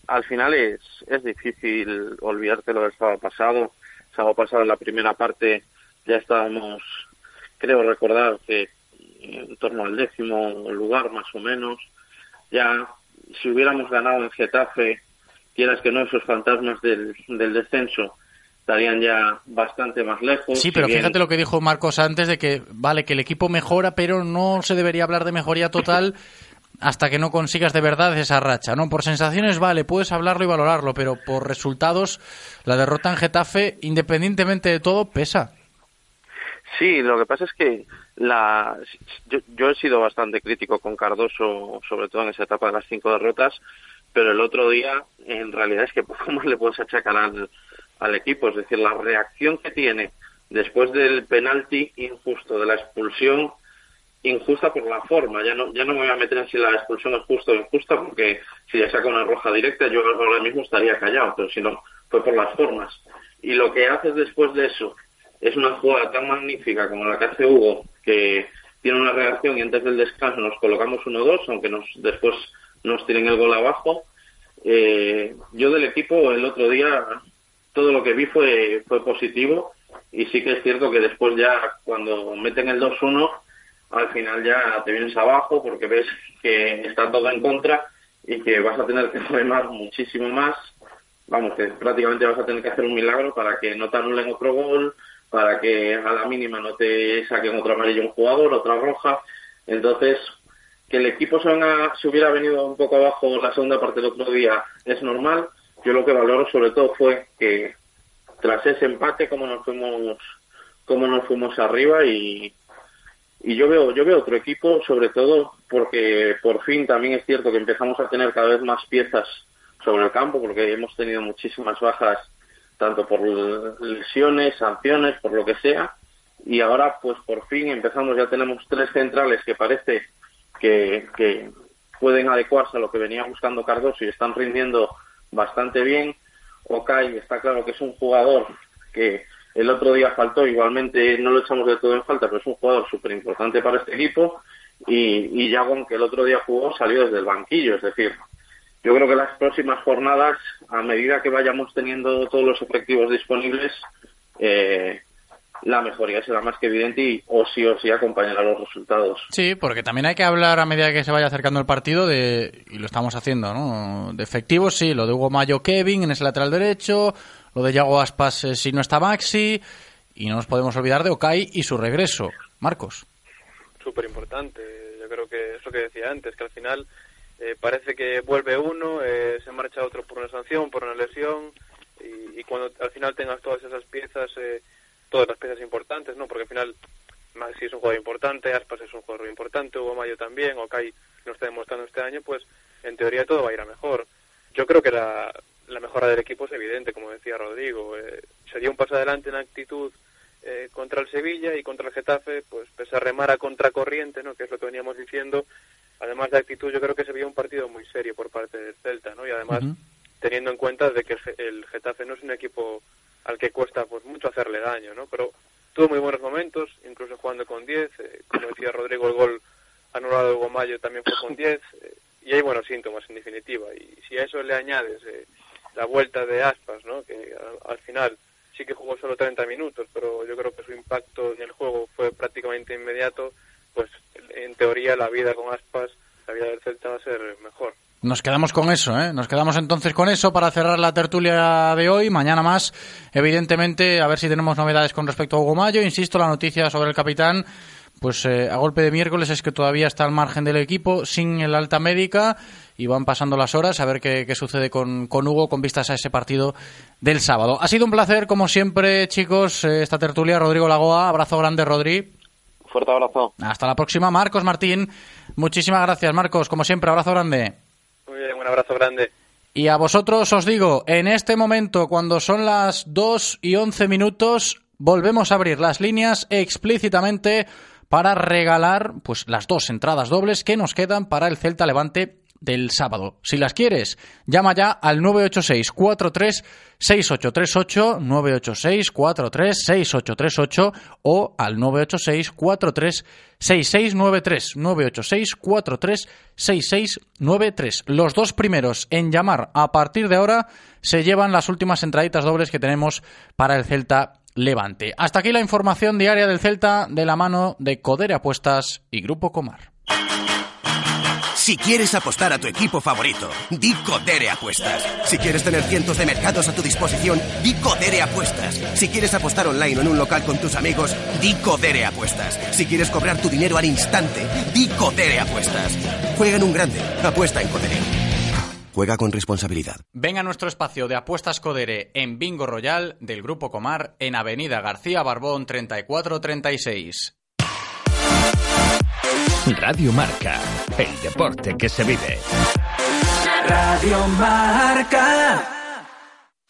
[SPEAKER 14] al final es, es difícil olvidarte lo del sábado pasado. El sábado pasado en la primera parte ya estábamos, creo recordar que en torno al décimo lugar más o menos. Ya si hubiéramos ganado en Getafe, quieras que no, esos fantasmas del, del descenso estarían ya bastante más lejos.
[SPEAKER 2] Sí, pero si bien... fíjate lo que dijo Marcos antes de que, vale, que el equipo mejora, pero no se debería hablar de mejoría total <laughs> hasta que no consigas de verdad esa racha, ¿no? Por sensaciones, vale, puedes hablarlo y valorarlo, pero por resultados, la derrota en Getafe, independientemente de todo, pesa.
[SPEAKER 14] Sí, lo que pasa es que la, yo, he sido bastante crítico con Cardoso, sobre todo en esa etapa de las cinco derrotas, pero el otro día, en realidad es que <laughs> poco más le puedes achacar al, al equipo, es decir, la reacción que tiene después del penalti injusto, de la expulsión injusta por la forma. Ya no, ya no me voy a meter en si la expulsión es justa o injusta, porque si le saca una roja directa, yo ahora mismo estaría callado, pero si no, fue por las formas. Y lo que haces después de eso es una jugada tan magnífica como la que hace Hugo, que tiene una reacción y antes del descanso nos colocamos 1-2, aunque nos, después nos tienen el gol abajo. Eh, yo del equipo el otro día todo lo que vi fue, fue positivo y sí que es cierto que después ya cuando meten el 2-1 al final ya te vienes abajo porque ves que está todo en contra y que vas a tener que remar muchísimo más. Vamos, que prácticamente vas a tener que hacer un milagro para que no te anulen otro gol, para que a la mínima no te saquen otro amarillo un jugador, otra roja. Entonces, que el equipo se, venga, se hubiera venido un poco abajo la segunda parte del otro día es normal. Yo lo que valoro sobre todo fue que tras ese empate, como nos fuimos, como nos fuimos arriba y, y yo veo yo veo otro equipo sobre todo porque por fin también es cierto que empezamos a tener cada vez más piezas sobre el campo porque hemos tenido muchísimas bajas tanto por lesiones, sanciones, por lo que sea y ahora pues por fin empezamos ya tenemos tres centrales que parece que, que pueden adecuarse a lo que venía buscando Cardoso y están rindiendo bastante bien. Okai está claro que es un jugador que el otro día faltó, igualmente no lo echamos de todo en falta, pero es un jugador súper importante para este equipo. Y, y Yagon, que el otro día jugó, salió desde el banquillo. Es decir, yo creo que las próximas jornadas, a medida que vayamos teniendo todos los efectivos disponibles, eh, la mejoría será más que evidente y o sí o sí acompañará los resultados.
[SPEAKER 2] Sí, porque también hay que hablar a medida que se vaya acercando el partido de, y lo estamos haciendo, ¿no? De efectivos, sí, lo de Hugo Mayo Kevin en ese lateral derecho, lo de Yago Aspas eh, si no está Maxi. Y no nos podemos olvidar de Okai y su regreso. Marcos.
[SPEAKER 13] Súper importante. Yo creo que eso que decía antes, que al final eh, parece que vuelve uno, eh, se marcha otro por una sanción, por una lesión. Y, cuando al final tengas todas esas piezas, eh, todas las piezas importantes, ¿no? Porque al final Maxi es un jugador importante, Aspas es un jugador importante, Hugo Mayo también, Okai lo está demostrando este año, pues en teoría todo va a ir a mejor. Yo creo que la, la mejora del equipo es evidente, como decía Rodrigo. Eh, sería un paso adelante en actitud eh, contra el Sevilla y contra el Getafe, pues pese a remar a contracorriente, ¿no? que es lo que veníamos diciendo, además de actitud yo creo que se vio un partido muy serio por parte del Celta, ¿no? y además teniendo en cuenta de que el, Ge- el Getafe no es un equipo al que cuesta pues mucho hacerle daño, ¿no? pero tuvo muy buenos momentos, incluso jugando con 10, eh, como decía Rodrigo, el gol anulado de Hugo Mayo también fue con <laughs> 10, eh, y hay buenos síntomas en definitiva, y si a eso le añades eh, la vuelta de Aspas, ¿no? que al, al final sí que jugó solo 30 minutos, pero yo creo que su impacto en el juego fue prácticamente inmediato, pues en teoría la vida con Aspas, la vida del Celta va a ser mejor.
[SPEAKER 2] Nos quedamos con eso, ¿eh? Nos quedamos entonces con eso para cerrar la tertulia de hoy. Mañana más, evidentemente, a ver si tenemos novedades con respecto a Hugo Mayo. Insisto, la noticia sobre el capitán, pues eh, a golpe de miércoles es que todavía está al margen del equipo, sin el alta médica, y van pasando las horas a ver qué, qué sucede con, con Hugo con vistas a ese partido del sábado. Ha sido un placer, como siempre, chicos, eh, esta tertulia. Rodrigo Lagoa, abrazo grande, Rodri.
[SPEAKER 8] Fuerte abrazo.
[SPEAKER 2] Hasta la próxima, Marcos Martín. Muchísimas gracias, Marcos. Como siempre, abrazo grande.
[SPEAKER 13] Muy bien, un abrazo grande.
[SPEAKER 2] Y a vosotros os digo, en este momento, cuando son las 2 y 11 minutos, volvemos a abrir las líneas explícitamente para regalar pues las dos entradas dobles que nos quedan para el Celta Levante del sábado. Si las quieres, llama ya al 986 43 6838 986 43 6838 o al 986 43 6693 986 43 6693. Los dos primeros en llamar a partir de ahora se llevan las últimas entraditas dobles que tenemos para el Celta Levante. Hasta aquí la información diaria del Celta de la mano de Codere Apuestas y Grupo Comar.
[SPEAKER 18] Si quieres apostar a tu equipo favorito, di Codere Apuestas. Si quieres tener cientos de mercados a tu disposición, di Codere Apuestas. Si quieres apostar online o en un local con tus amigos, di Codere Apuestas. Si quieres cobrar tu dinero al instante, di Codere Apuestas. Juega en un grande, apuesta en Codere. Juega con responsabilidad.
[SPEAKER 2] Ven a nuestro espacio de apuestas Codere en Bingo Royal del Grupo Comar en Avenida García Barbón 3436.
[SPEAKER 1] Radio Marca, el deporte que se vive.
[SPEAKER 19] Radio Marca.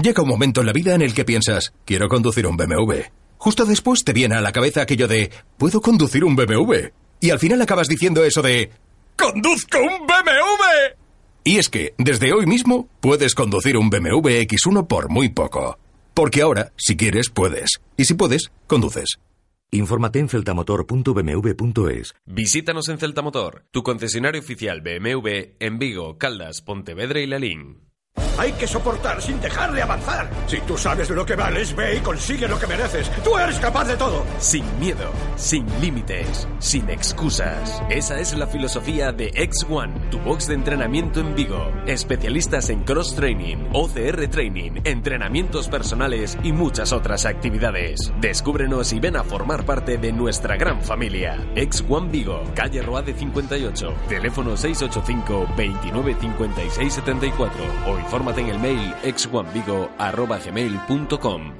[SPEAKER 20] Llega un momento en la vida en el que piensas, quiero conducir un BMW. Justo después te viene a la cabeza aquello de, puedo conducir un BMW. Y al final acabas diciendo eso de, ¡conduzco un BMW! Y es que, desde hoy mismo, puedes conducir un BMW X1 por muy poco. Porque ahora, si quieres, puedes. Y si puedes, conduces.
[SPEAKER 21] Infórmate en celtamotor.bmw.es.
[SPEAKER 16] Visítanos en Celtamotor, tu concesionario oficial BMW en Vigo, Caldas, Pontevedra y Lalín.
[SPEAKER 22] Hay que soportar sin dejar de avanzar. Si tú sabes lo que vales, ve y consigue lo que mereces. Tú eres capaz de todo.
[SPEAKER 16] Sin miedo, sin límites, sin excusas. Esa es la filosofía de X1, tu box de entrenamiento en Vigo. Especialistas en cross training, OCR training, entrenamientos personales y muchas otras actividades. Descúbrenos y ven a formar parte de nuestra gran familia. X1 Vigo, calle Roade 58, teléfono 685 29 56 74 o infórmate en el mail x1vigo@gmail.com.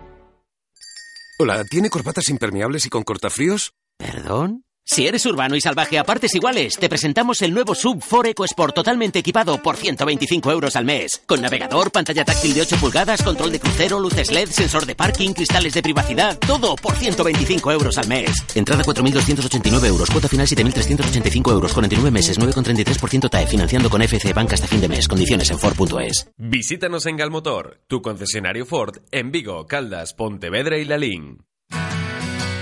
[SPEAKER 23] Hola, ¿tiene corbatas impermeables y con cortafríos?
[SPEAKER 24] ¿Perdón? Si eres urbano y salvaje a partes iguales, te presentamos el nuevo Sub 4 EcoSport totalmente equipado por 125 euros al mes. Con navegador, pantalla táctil de 8 pulgadas, control de crucero, luces LED, sensor de parking, cristales de privacidad, todo por 125 euros al mes. Entrada 4.289 euros, cuota final 7.385 euros, 49 meses, 9,33% TAE, financiando con FC Banca hasta fin de mes. Condiciones en Ford.es.
[SPEAKER 16] Visítanos en Galmotor, tu concesionario Ford en Vigo, Caldas, Pontevedra y Lalín.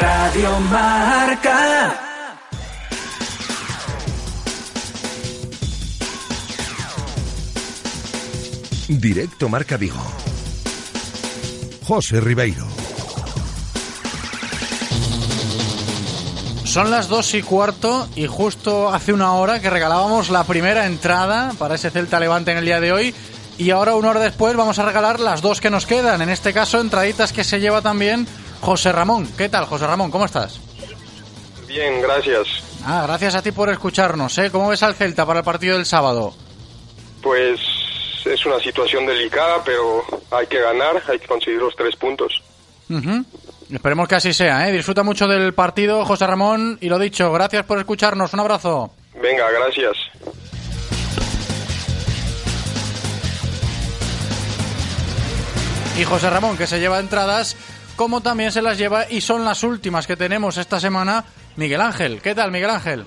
[SPEAKER 19] Radio Marca.
[SPEAKER 7] Directo Marca Vigo. José Ribeiro.
[SPEAKER 2] Son las dos y cuarto y justo hace una hora que regalábamos la primera entrada para ese Celta Levante en el día de hoy y ahora una hora después vamos a regalar las dos que nos quedan, en este caso entraditas que se lleva también José Ramón. ¿Qué tal José Ramón? ¿Cómo estás?
[SPEAKER 25] Bien, gracias.
[SPEAKER 2] Ah, gracias a ti por escucharnos, ¿eh? ¿Cómo ves al Celta para el partido del sábado?
[SPEAKER 25] Pues es una situación delicada, pero hay que ganar, hay que conseguir los tres puntos.
[SPEAKER 2] Esperemos que así sea, ¿eh? Disfruta mucho del partido, José Ramón, y lo dicho, gracias por escucharnos, un abrazo.
[SPEAKER 25] Venga, gracias.
[SPEAKER 2] Y José Ramón, que se lleva entradas, como también se las lleva, y son las últimas que tenemos esta semana, Miguel Ángel. ¿Qué tal, Miguel Ángel?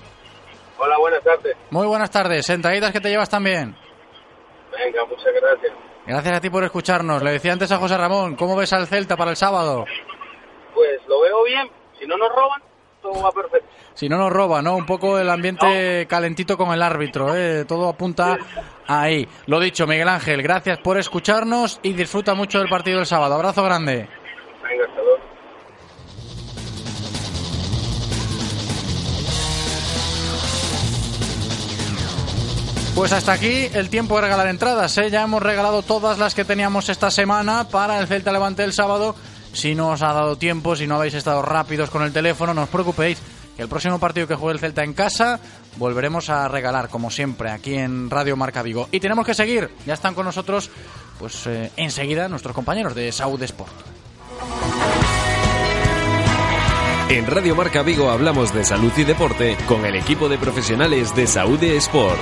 [SPEAKER 26] Hola, buenas tardes.
[SPEAKER 2] Muy buenas tardes. Entraditas que te llevas también.
[SPEAKER 26] Venga, muchas gracias.
[SPEAKER 2] Gracias a ti por escucharnos. Le decía antes a José Ramón, ¿cómo ves al Celta para el sábado?
[SPEAKER 26] Pues lo veo bien. Si no nos roban, todo va perfecto.
[SPEAKER 2] Si no nos roba, ¿no? Un poco el ambiente calentito con el árbitro, ¿eh? Todo apunta ahí. Lo dicho, Miguel Ángel, gracias por escucharnos y disfruta mucho del partido del sábado. Abrazo grande. Pues hasta aquí el tiempo de regalar entradas. ¿eh? Ya hemos regalado todas las que teníamos esta semana para el Celta Levante el sábado. Si no os ha dado tiempo, si no habéis estado rápidos con el teléfono, no os preocupéis. Que el próximo partido que juegue el Celta en casa volveremos a regalar, como siempre, aquí en Radio Marca Vigo. Y tenemos que seguir. Ya están con nosotros, pues eh, enseguida, nuestros compañeros de Saud Sport.
[SPEAKER 16] En Radio Marca Vigo hablamos de salud y deporte con el equipo de profesionales de Saúde Sport.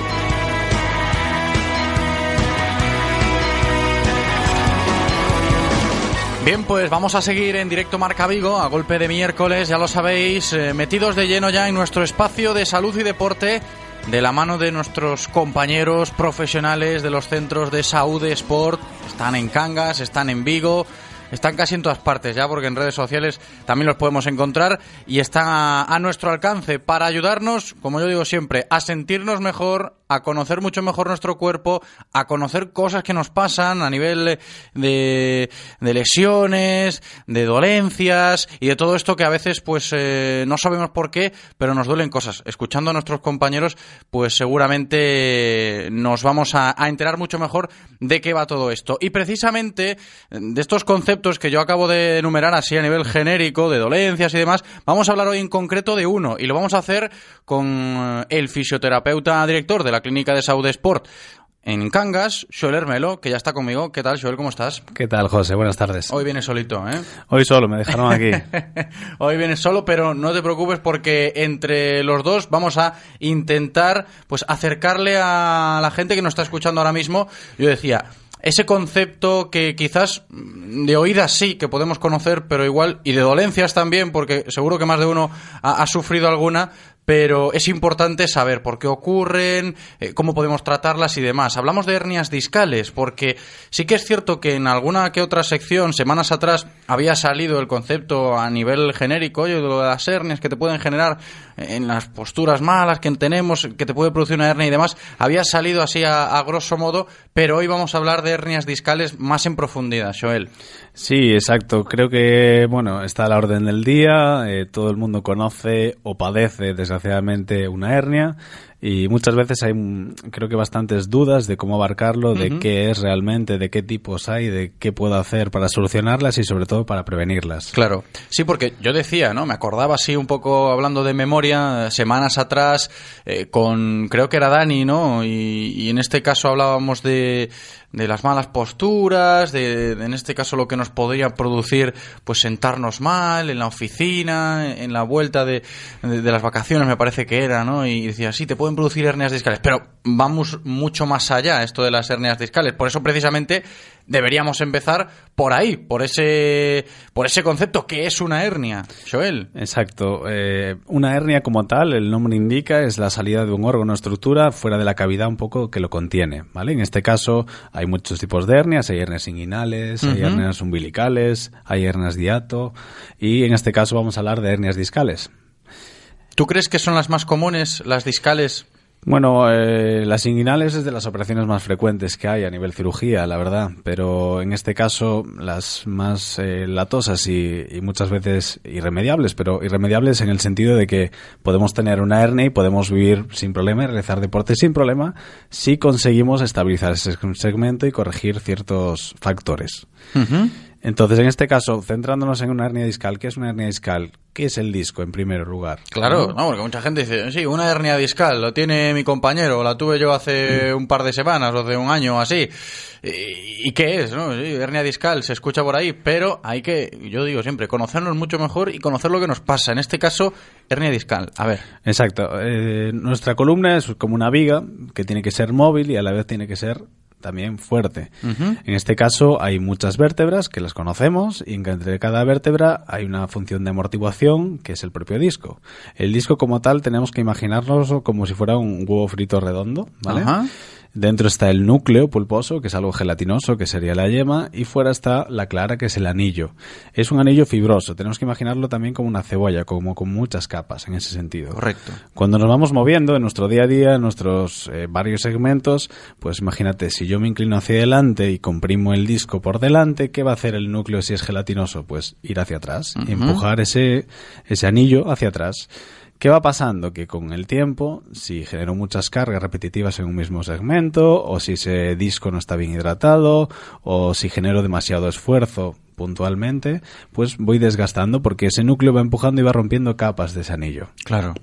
[SPEAKER 2] Bien, pues vamos a seguir en directo Marca Vigo a golpe de miércoles, ya lo sabéis, eh, metidos de lleno ya en nuestro espacio de salud y deporte de la mano de nuestros compañeros profesionales de los centros de Saúde Sport. Están en Cangas, están en Vigo, están casi en todas partes ya, porque en redes sociales también los podemos encontrar. Y están a, a nuestro alcance para ayudarnos, como yo digo siempre, a sentirnos mejor, a conocer mucho mejor nuestro cuerpo, a conocer cosas que nos pasan a nivel de, de lesiones, de dolencias y de todo esto que a veces pues eh, no sabemos por qué, pero nos duelen cosas. Escuchando a nuestros compañeros, pues seguramente nos vamos a, a enterar mucho mejor de qué va todo esto. Y precisamente de estos conceptos que yo acabo de enumerar así a nivel genérico, de dolencias y demás, vamos a hablar hoy en concreto de uno y lo vamos a hacer con el fisioterapeuta director de la Clínica de Saúde Sport en Cangas, Joel Hermelo, que ya está conmigo. ¿Qué tal, Joel? ¿Cómo estás?
[SPEAKER 27] ¿Qué tal, José? Buenas tardes.
[SPEAKER 2] Hoy vienes solito, ¿eh?
[SPEAKER 27] Hoy solo, me dejaron aquí. <laughs>
[SPEAKER 2] Hoy vienes solo, pero no te preocupes porque entre los dos vamos a intentar pues acercarle a la gente que nos está escuchando ahora mismo. Yo decía, ese concepto que quizás mm, de oídas sí que podemos conocer, pero igual, y de dolencias también, porque seguro que más de uno ha, ha sufrido alguna, pero es importante saber por qué ocurren, eh, cómo podemos tratarlas y demás. Hablamos de hernias discales, porque sí que es cierto que en alguna que otra sección, semanas atrás, había salido el concepto a nivel genérico oye, de las hernias que te pueden generar en las posturas malas que tenemos, que te puede producir una hernia y demás. Había salido así a, a grosso modo, pero hoy vamos a hablar de hernias discales más en profundidad, Joel.
[SPEAKER 27] Sí, exacto. Creo que, bueno, está a la orden del día. eh, todo el mundo conoce o padece, desgraciadamente, una hernia. Y muchas veces hay, mm, creo que bastantes dudas de cómo abarcarlo, de qué es realmente, de qué tipos hay, de qué puedo hacer para solucionarlas y sobre todo para prevenirlas.
[SPEAKER 2] Claro, sí, porque yo decía, ¿no? Me acordaba así un poco hablando de memoria, semanas atrás, eh, con creo que era Dani, ¿no? Y, y en este caso hablábamos de, de las malas posturas, de, en este caso lo que nos podría producir pues sentarnos mal en la oficina, en la vuelta de, de, de las vacaciones me parece que era, ¿no? Y decía, sí, te pueden producir hernias discales, pero vamos mucho más allá esto de las hernias discales. Por eso precisamente deberíamos empezar por ahí, por ese, por ese concepto que es una hernia, Joel.
[SPEAKER 27] Exacto. Eh, una hernia como tal, el nombre indica, es la salida de un órgano o estructura fuera de la cavidad un poco que lo contiene, ¿vale? En este caso hay muchos tipos de hernias, hay hernias inguinales, hay hernias umbilicales, hay hernias diato y en este caso vamos a hablar de hernias discales.
[SPEAKER 2] ¿Tú crees que son las más comunes, las discales?
[SPEAKER 27] Bueno, eh, las inguinales es de las operaciones más frecuentes que hay a nivel cirugía, la verdad, pero en este caso las más eh, latosas y, y muchas veces irremediables, pero irremediables en el sentido de que podemos tener una hernia y podemos vivir sin problema y realizar deporte sin problema si conseguimos estabilizar ese segmento y corregir ciertos factores. Entonces, en este caso, centrándonos en una hernia discal, ¿qué es una hernia discal? ¿Qué es el disco en primer lugar?
[SPEAKER 2] Claro, no, porque mucha gente dice, sí, una hernia discal, lo tiene mi compañero, la tuve yo hace un par de semanas o hace un año o así. ¿Y, y qué es? No? Sí, hernia discal, se escucha por ahí, pero hay que, yo digo siempre, conocernos mucho mejor y conocer lo que nos pasa. En este caso, hernia discal. A ver.
[SPEAKER 27] Exacto. Eh, nuestra columna es como una viga que tiene que ser móvil y a la vez tiene que ser también fuerte. En este caso hay muchas vértebras que las conocemos y entre cada vértebra hay una función de amortiguación que es el propio disco. El disco como tal tenemos que imaginarnos como si fuera un huevo frito redondo, ¿vale? Dentro está el núcleo pulposo, que es algo gelatinoso, que sería la yema, y fuera está la clara, que es el anillo. Es un anillo fibroso, tenemos que imaginarlo también como una cebolla, como con muchas capas en ese sentido.
[SPEAKER 2] Correcto.
[SPEAKER 27] Cuando nos vamos moviendo en nuestro día a día, en nuestros eh, varios segmentos, pues imagínate, si yo me inclino hacia adelante y comprimo el disco por delante, ¿qué va a hacer el núcleo si es gelatinoso? Pues ir hacia atrás, empujar ese, ese anillo hacia atrás. ¿Qué va pasando? Que con el tiempo, si genero muchas cargas repetitivas en un mismo segmento, o si ese disco no está bien hidratado, o si genero demasiado esfuerzo puntualmente, pues voy desgastando porque ese núcleo va empujando y va rompiendo capas de ese anillo.
[SPEAKER 2] Claro.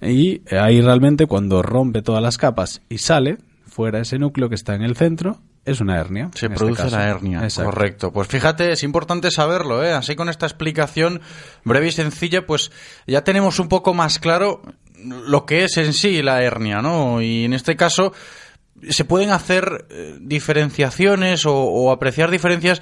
[SPEAKER 27] Y ahí realmente cuando rompe todas las capas y sale fuera ese núcleo que está en el centro, es una hernia.
[SPEAKER 2] Se
[SPEAKER 27] este
[SPEAKER 2] produce la hernia.
[SPEAKER 27] Exacto.
[SPEAKER 2] Correcto. Pues fíjate, es importante saberlo, ¿eh? Así con esta explicación breve y sencilla, pues ya tenemos un poco más claro lo que es en sí la hernia, ¿no? Y en este caso se pueden hacer eh, diferenciaciones o, o apreciar diferencias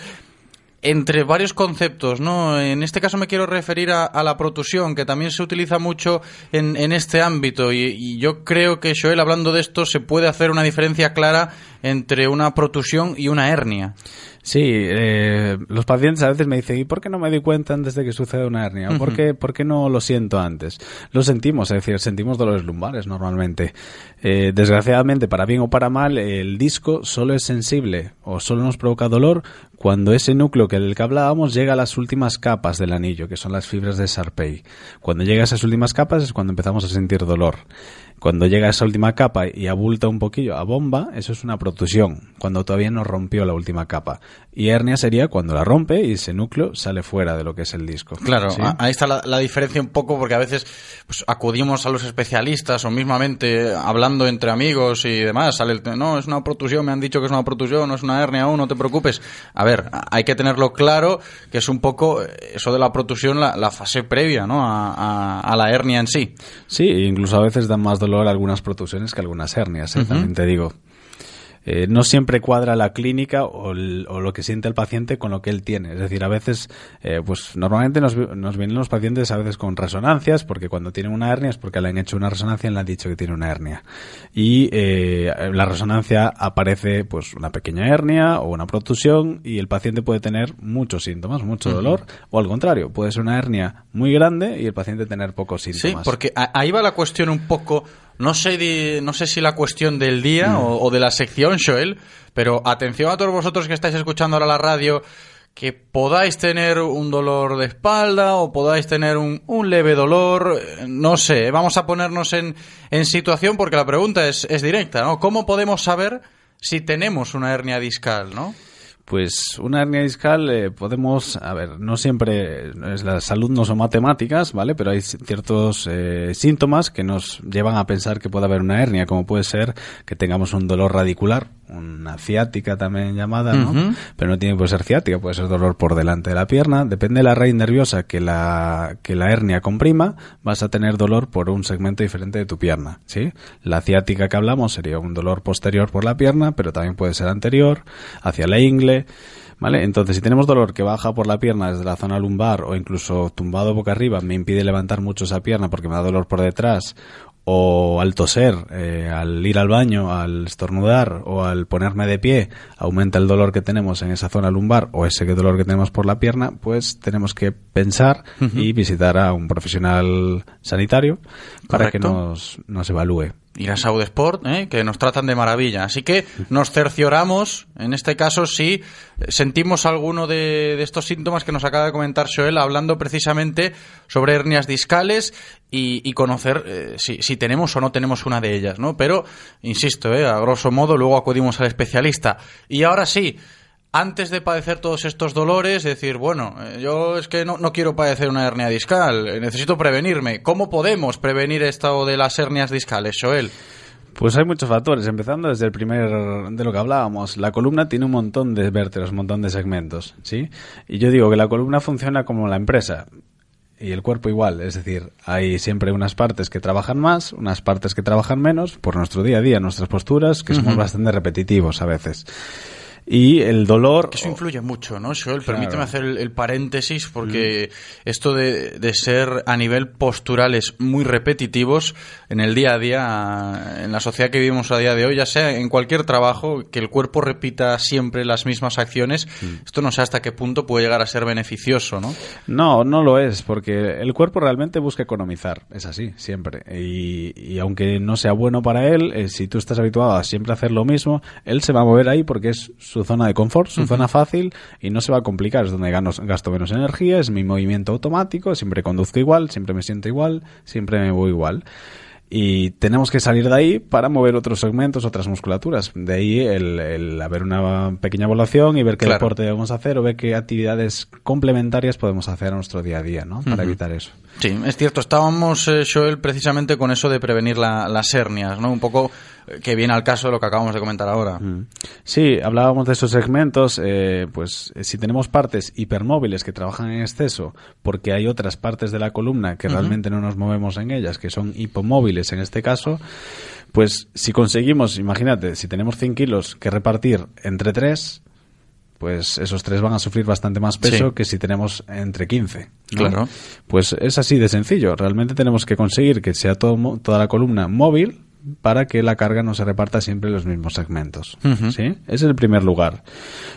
[SPEAKER 2] entre varios conceptos, ¿no? En este caso me quiero referir a, a la protusión, que también se utiliza mucho en, en este ámbito. Y, y yo creo que, Joel, hablando de esto, se puede hacer una diferencia clara entre una protusión y una hernia.
[SPEAKER 27] Sí, eh, los pacientes a veces me dicen, ¿y por qué no me di cuenta antes de que suceda una hernia? ¿O ¿Por, qué, ¿Por qué no lo siento antes? Lo sentimos, es decir, sentimos dolores lumbares normalmente. Eh, desgraciadamente, para bien o para mal, el disco solo es sensible o solo nos provoca dolor cuando ese núcleo que del que hablábamos llega a las últimas capas del anillo, que son las fibras de Sarpey. Cuando llega a esas últimas capas es cuando empezamos a sentir dolor. Cuando llega a esa última capa y abulta un poquillo a bomba, eso es una protusión, cuando todavía no rompió la última capa. Y hernia sería cuando la rompe y ese núcleo sale fuera de lo que es el disco.
[SPEAKER 2] Claro, ahí está la, la diferencia un poco porque a veces pues, acudimos a los especialistas o mismamente hablando entre amigos y demás, sale el no, es una protusión, me han dicho que es una protusión, no es una hernia aún, no te preocupes. A ver, hay que tenerlo claro que es un poco eh, eso de la protusión, la, la fase previa, ¿no? A, a- a la hernia en sí.
[SPEAKER 27] Sí, incluso a veces dan más dolor algunas protusiones que algunas hernias, ¿eh? También te digo. Eh, no siempre cuadra la clínica o, el- o lo que siente el paciente con lo que él tiene. Es decir, a veces, eh, pues normalmente nos, nos vienen los pacientes a veces con resonancias, porque cuando tienen una hernia es porque le han hecho una resonancia y le han dicho que tiene una hernia. Y eh, la resonancia aparece pues una pequeña hernia o una protusión y el paciente puede tener muchos síntomas, mucho dolor, o al contrario, puede ser una hernia muy grande y el paciente tener pocos
[SPEAKER 2] Sí,
[SPEAKER 27] síntomas.
[SPEAKER 2] porque a- ahí va la cuestión un poco, no sé, di- no sé si la cuestión del día
[SPEAKER 27] Mm.
[SPEAKER 2] o, o de la sección, Joel, pero atención a todos vosotros que estáis escuchando ahora la radio, que podáis tener un dolor de espalda o podáis tener un, un leve dolor, eh, no sé, vamos a ponernos en, en situación porque la pregunta es, es directa, ¿no? ¿Cómo podemos saber si tenemos una hernia discal, no?
[SPEAKER 27] Pues una hernia discal eh, podemos, a ver, no siempre la salud no son matemáticas, ¿vale? Pero hay ciertos eh, síntomas que nos llevan a pensar que puede haber una hernia, como puede ser que tengamos un dolor radicular una ciática también llamada, ¿no? Pero no tiene por ser ciática, puede ser dolor por delante de la pierna. Depende de la raíz nerviosa que la, que la hernia comprima, vas a tener dolor por un segmento diferente de tu pierna, ¿sí? La ciática que hablamos sería un dolor posterior por la pierna, pero también puede ser anterior, hacia la ingle, ¿Vale? Entonces, si tenemos dolor que baja por la pierna desde la zona lumbar o incluso tumbado boca arriba, me impide levantar mucho esa pierna porque me da dolor por detrás, o al toser, eh, al ir al baño, al estornudar o al ponerme de pie, aumenta el dolor que tenemos en esa zona lumbar o ese dolor que tenemos por la pierna, pues tenemos que pensar y visitar a un profesional sanitario para que nos, nos evalúe.
[SPEAKER 2] Ir a Saud Sport, ¿eh? que nos tratan de maravilla. Así que nos cercioramos, en este caso, si sentimos alguno de, de estos síntomas que nos acaba de comentar Joel, hablando precisamente sobre hernias discales y, y conocer eh, si, si tenemos o no tenemos una de ellas, ¿no? Pero, insisto, ¿eh? a grosso modo, luego acudimos al especialista. Y ahora sí, antes de padecer todos estos dolores, decir, bueno, eh, yo es que no, no quiero padecer una hernia discal, eh, necesito prevenirme. ¿Cómo podemos prevenir esto de las hernias discales, Joel?
[SPEAKER 27] Pues hay muchos factores, empezando desde el primer de lo que hablábamos. La columna tiene un montón de vértebras, un montón de segmentos, ¿sí? Y yo digo que la columna funciona como la empresa y el cuerpo igual, es decir, hay siempre unas partes que trabajan más, unas partes que trabajan menos por nuestro día a día, nuestras posturas, que somos bastante repetitivos a veces. Y el dolor
[SPEAKER 2] Eso influye mucho, ¿no, Joel?
[SPEAKER 27] Claro.
[SPEAKER 2] Permíteme hacer el, el paréntesis porque esto de, de ser a nivel posturales muy repetitivos en el día a día, en la sociedad que vivimos a día de hoy, ya sea en cualquier trabajo, que el cuerpo repita siempre las mismas acciones, esto no sé hasta qué punto puede llegar a ser beneficioso, ¿no?
[SPEAKER 27] No, no lo es, porque el cuerpo realmente busca economizar, es así, siempre. Y, y aunque no sea bueno para él, eh, si tú estás habituado a siempre hacer lo mismo, él se va a mover ahí porque es su zona de confort, su zona fácil y no se va a complicar, es donde gano, gasto menos energía, es mi movimiento automático, siempre conduzco igual, siempre me siento igual, siempre me voy igual. Y tenemos que salir de ahí para mover otros segmentos, otras musculaturas. De ahí el, el haber una pequeña evaluación y ver qué
[SPEAKER 2] Claro.
[SPEAKER 27] deporte debemos hacer o ver qué actividades complementarias podemos hacer a nuestro día a día, ¿no? Para evitar eso.
[SPEAKER 2] Sí, es cierto. Estábamos, eh, Joel, precisamente con eso de prevenir la- las hernias, ¿no? Un poco que viene al caso de lo que acabamos de comentar ahora.
[SPEAKER 27] Sí, hablábamos de esos segmentos, eh, pues eh, si tenemos partes hipermóviles que trabajan en exceso, porque hay otras partes de la columna que realmente no nos movemos en ellas, que son hipomóviles en este caso, pues si conseguimos, imagínate, si tenemos 100 kilos que repartir entre 3, pues esos tres van a sufrir bastante más peso
[SPEAKER 2] Sí.
[SPEAKER 27] que si tenemos entre 15. ¿no?
[SPEAKER 2] Claro.
[SPEAKER 27] Pues es así de sencillo. Realmente tenemos que conseguir que sea todo, toda la columna móvil para que la carga no se reparta siempre en los mismos segmentos. ¿sí? Ese es el primer lugar.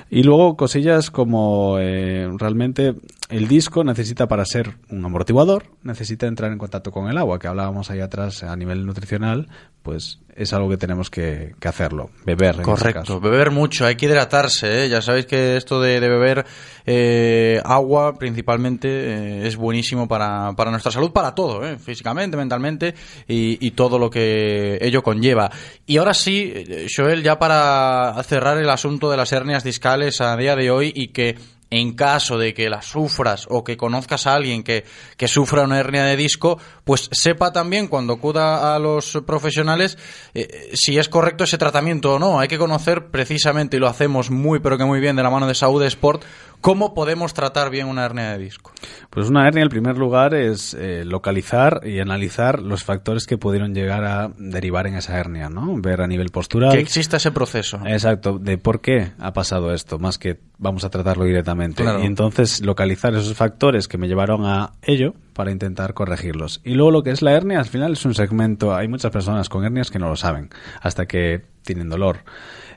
[SPEAKER 27] Y luego cosillas como eh, realmente el disco necesita para ser un amortiguador, necesita entrar en contacto con el agua, que hablábamos ahí atrás a nivel nutricional, pues es algo que tenemos que, que hacerlo, beber. En este
[SPEAKER 2] Correcto,
[SPEAKER 27] caso.
[SPEAKER 2] beber mucho, hay que hidratarse, ¿eh? ya sabéis que esto de, de beber eh, agua principalmente eh, es buenísimo para, para nuestra salud, para todo, ¿eh? físicamente, mentalmente y, y todo lo que ello conlleva. Y ahora sí, Joel, ya para cerrar el asunto de las hernias discales a día de hoy y que en caso de que las sufras o que conozcas a alguien que, que sufra una hernia de disco, pues sepa también cuando acuda a los profesionales eh, si es correcto ese tratamiento o no. Hay que conocer precisamente, y lo hacemos muy pero que muy bien de la mano de Saúde Sport, cómo podemos tratar bien una hernia de disco.
[SPEAKER 27] Pues una hernia, en primer lugar, es eh, localizar y analizar los factores que pudieron llegar a derivar en esa hernia, ¿no? Ver a nivel postural.
[SPEAKER 2] Que exista ese proceso.
[SPEAKER 27] Exacto, de por qué ha pasado esto, más que vamos a tratarlo directamente.
[SPEAKER 2] Claro.
[SPEAKER 27] Y entonces localizar esos factores que me llevaron a ello para intentar corregirlos. Y luego lo que es la hernia, al final es un segmento, hay muchas personas con hernias que no lo saben, hasta que tienen dolor.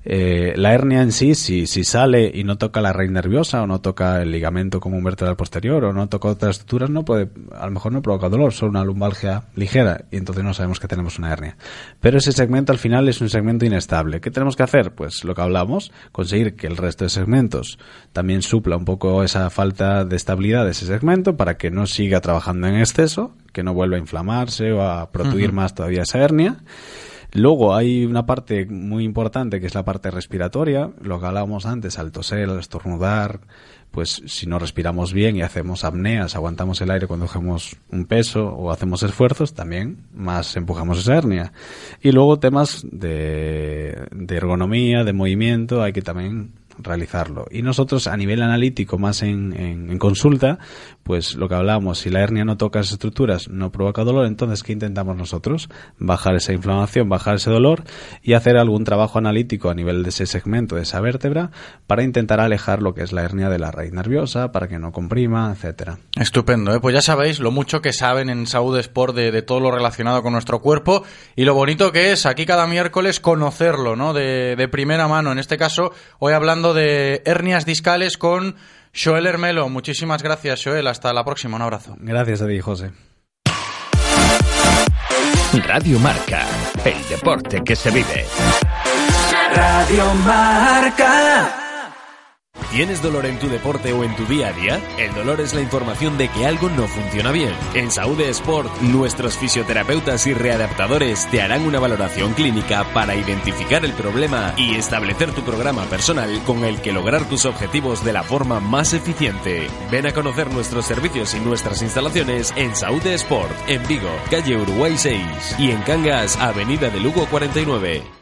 [SPEAKER 27] Eh, la hernia en sí, si, si sale y no toca la raíz nerviosa o no toca el ligamento común vertebral posterior o no toca otras estructuras, no puede, a lo mejor no provoca dolor, solo una lumbalgia ligera y entonces no sabemos que tenemos una hernia. Pero ese segmento al final es un segmento inestable. ¿Qué tenemos que hacer? Pues lo que hablamos, conseguir que el resto de segmentos también supla un poco esa falta de estabilidad de ese segmento para que no siga trabajando en exceso, que no vuelva a inflamarse o a protuir
[SPEAKER 2] Ujú.
[SPEAKER 27] más todavía esa hernia. Luego hay una parte muy importante que es la parte respiratoria, lo que hablábamos antes, al toser, al estornudar, pues si no respiramos bien y hacemos apneas, aguantamos el aire cuando cogemos un peso o hacemos esfuerzos, también más empujamos esa hernia. Y luego temas de, de ergonomía, de movimiento, hay que también realizarlo. Y nosotros a nivel analítico, más en, en, en, consulta, pues lo que hablábamos, si la hernia no toca esas estructuras, no provoca dolor, entonces ¿qué intentamos nosotros? Bajar esa inflamación, bajar ese dolor y hacer algún trabajo analítico a nivel de ese segmento, de esa vértebra, para intentar alejar lo que es la hernia de la raíz nerviosa, para que no comprima, etcétera.
[SPEAKER 2] Estupendo, ¿eh? pues ya sabéis lo mucho que saben en Saúde Sport de, de, todo lo relacionado con nuestro cuerpo y lo bonito que es aquí cada miércoles conocerlo, ¿no? De, de primera mano. En este caso, hoy hablando de hernias discales con Joel Hermelo. Muchísimas gracias, Joel. Hasta la próxima. Un abrazo.
[SPEAKER 27] Gracias a ti, José.
[SPEAKER 1] Radio Marca, el deporte que se vive.
[SPEAKER 19] Radio Marca.
[SPEAKER 16] ¿Tienes dolor en tu deporte o en tu día a día? El dolor es la información de que algo no funciona bien. En Saúde Sport, nuestros fisioterapeutas y readaptadores te harán una valoración clínica para identificar el problema y establecer tu programa personal con el que lograr tus objetivos de la forma más eficiente. Ven a conocer nuestros servicios y nuestras instalaciones en Saúde Sport, en Vigo, calle Uruguay 6 y en Cangas, avenida de Lugo 49.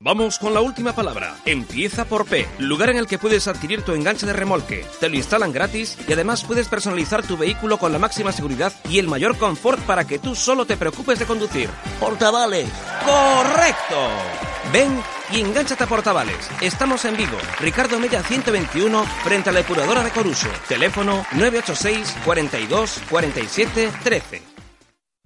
[SPEAKER 28] Vamos con la última palabra. Empieza por P, lugar en el que puedes adquirir tu enganche de remolque. Te lo instalan gratis y además puedes personalizar tu vehículo con la máxima seguridad y el mayor confort para que tú solo te preocupes de conducir.
[SPEAKER 29] Portavales.
[SPEAKER 28] ¡Correcto! Ven y engánchate a Portavales. Estamos en Vigo, Ricardo Mella 121, frente a la depuradora de Coruso. Teléfono 986 42 47 13.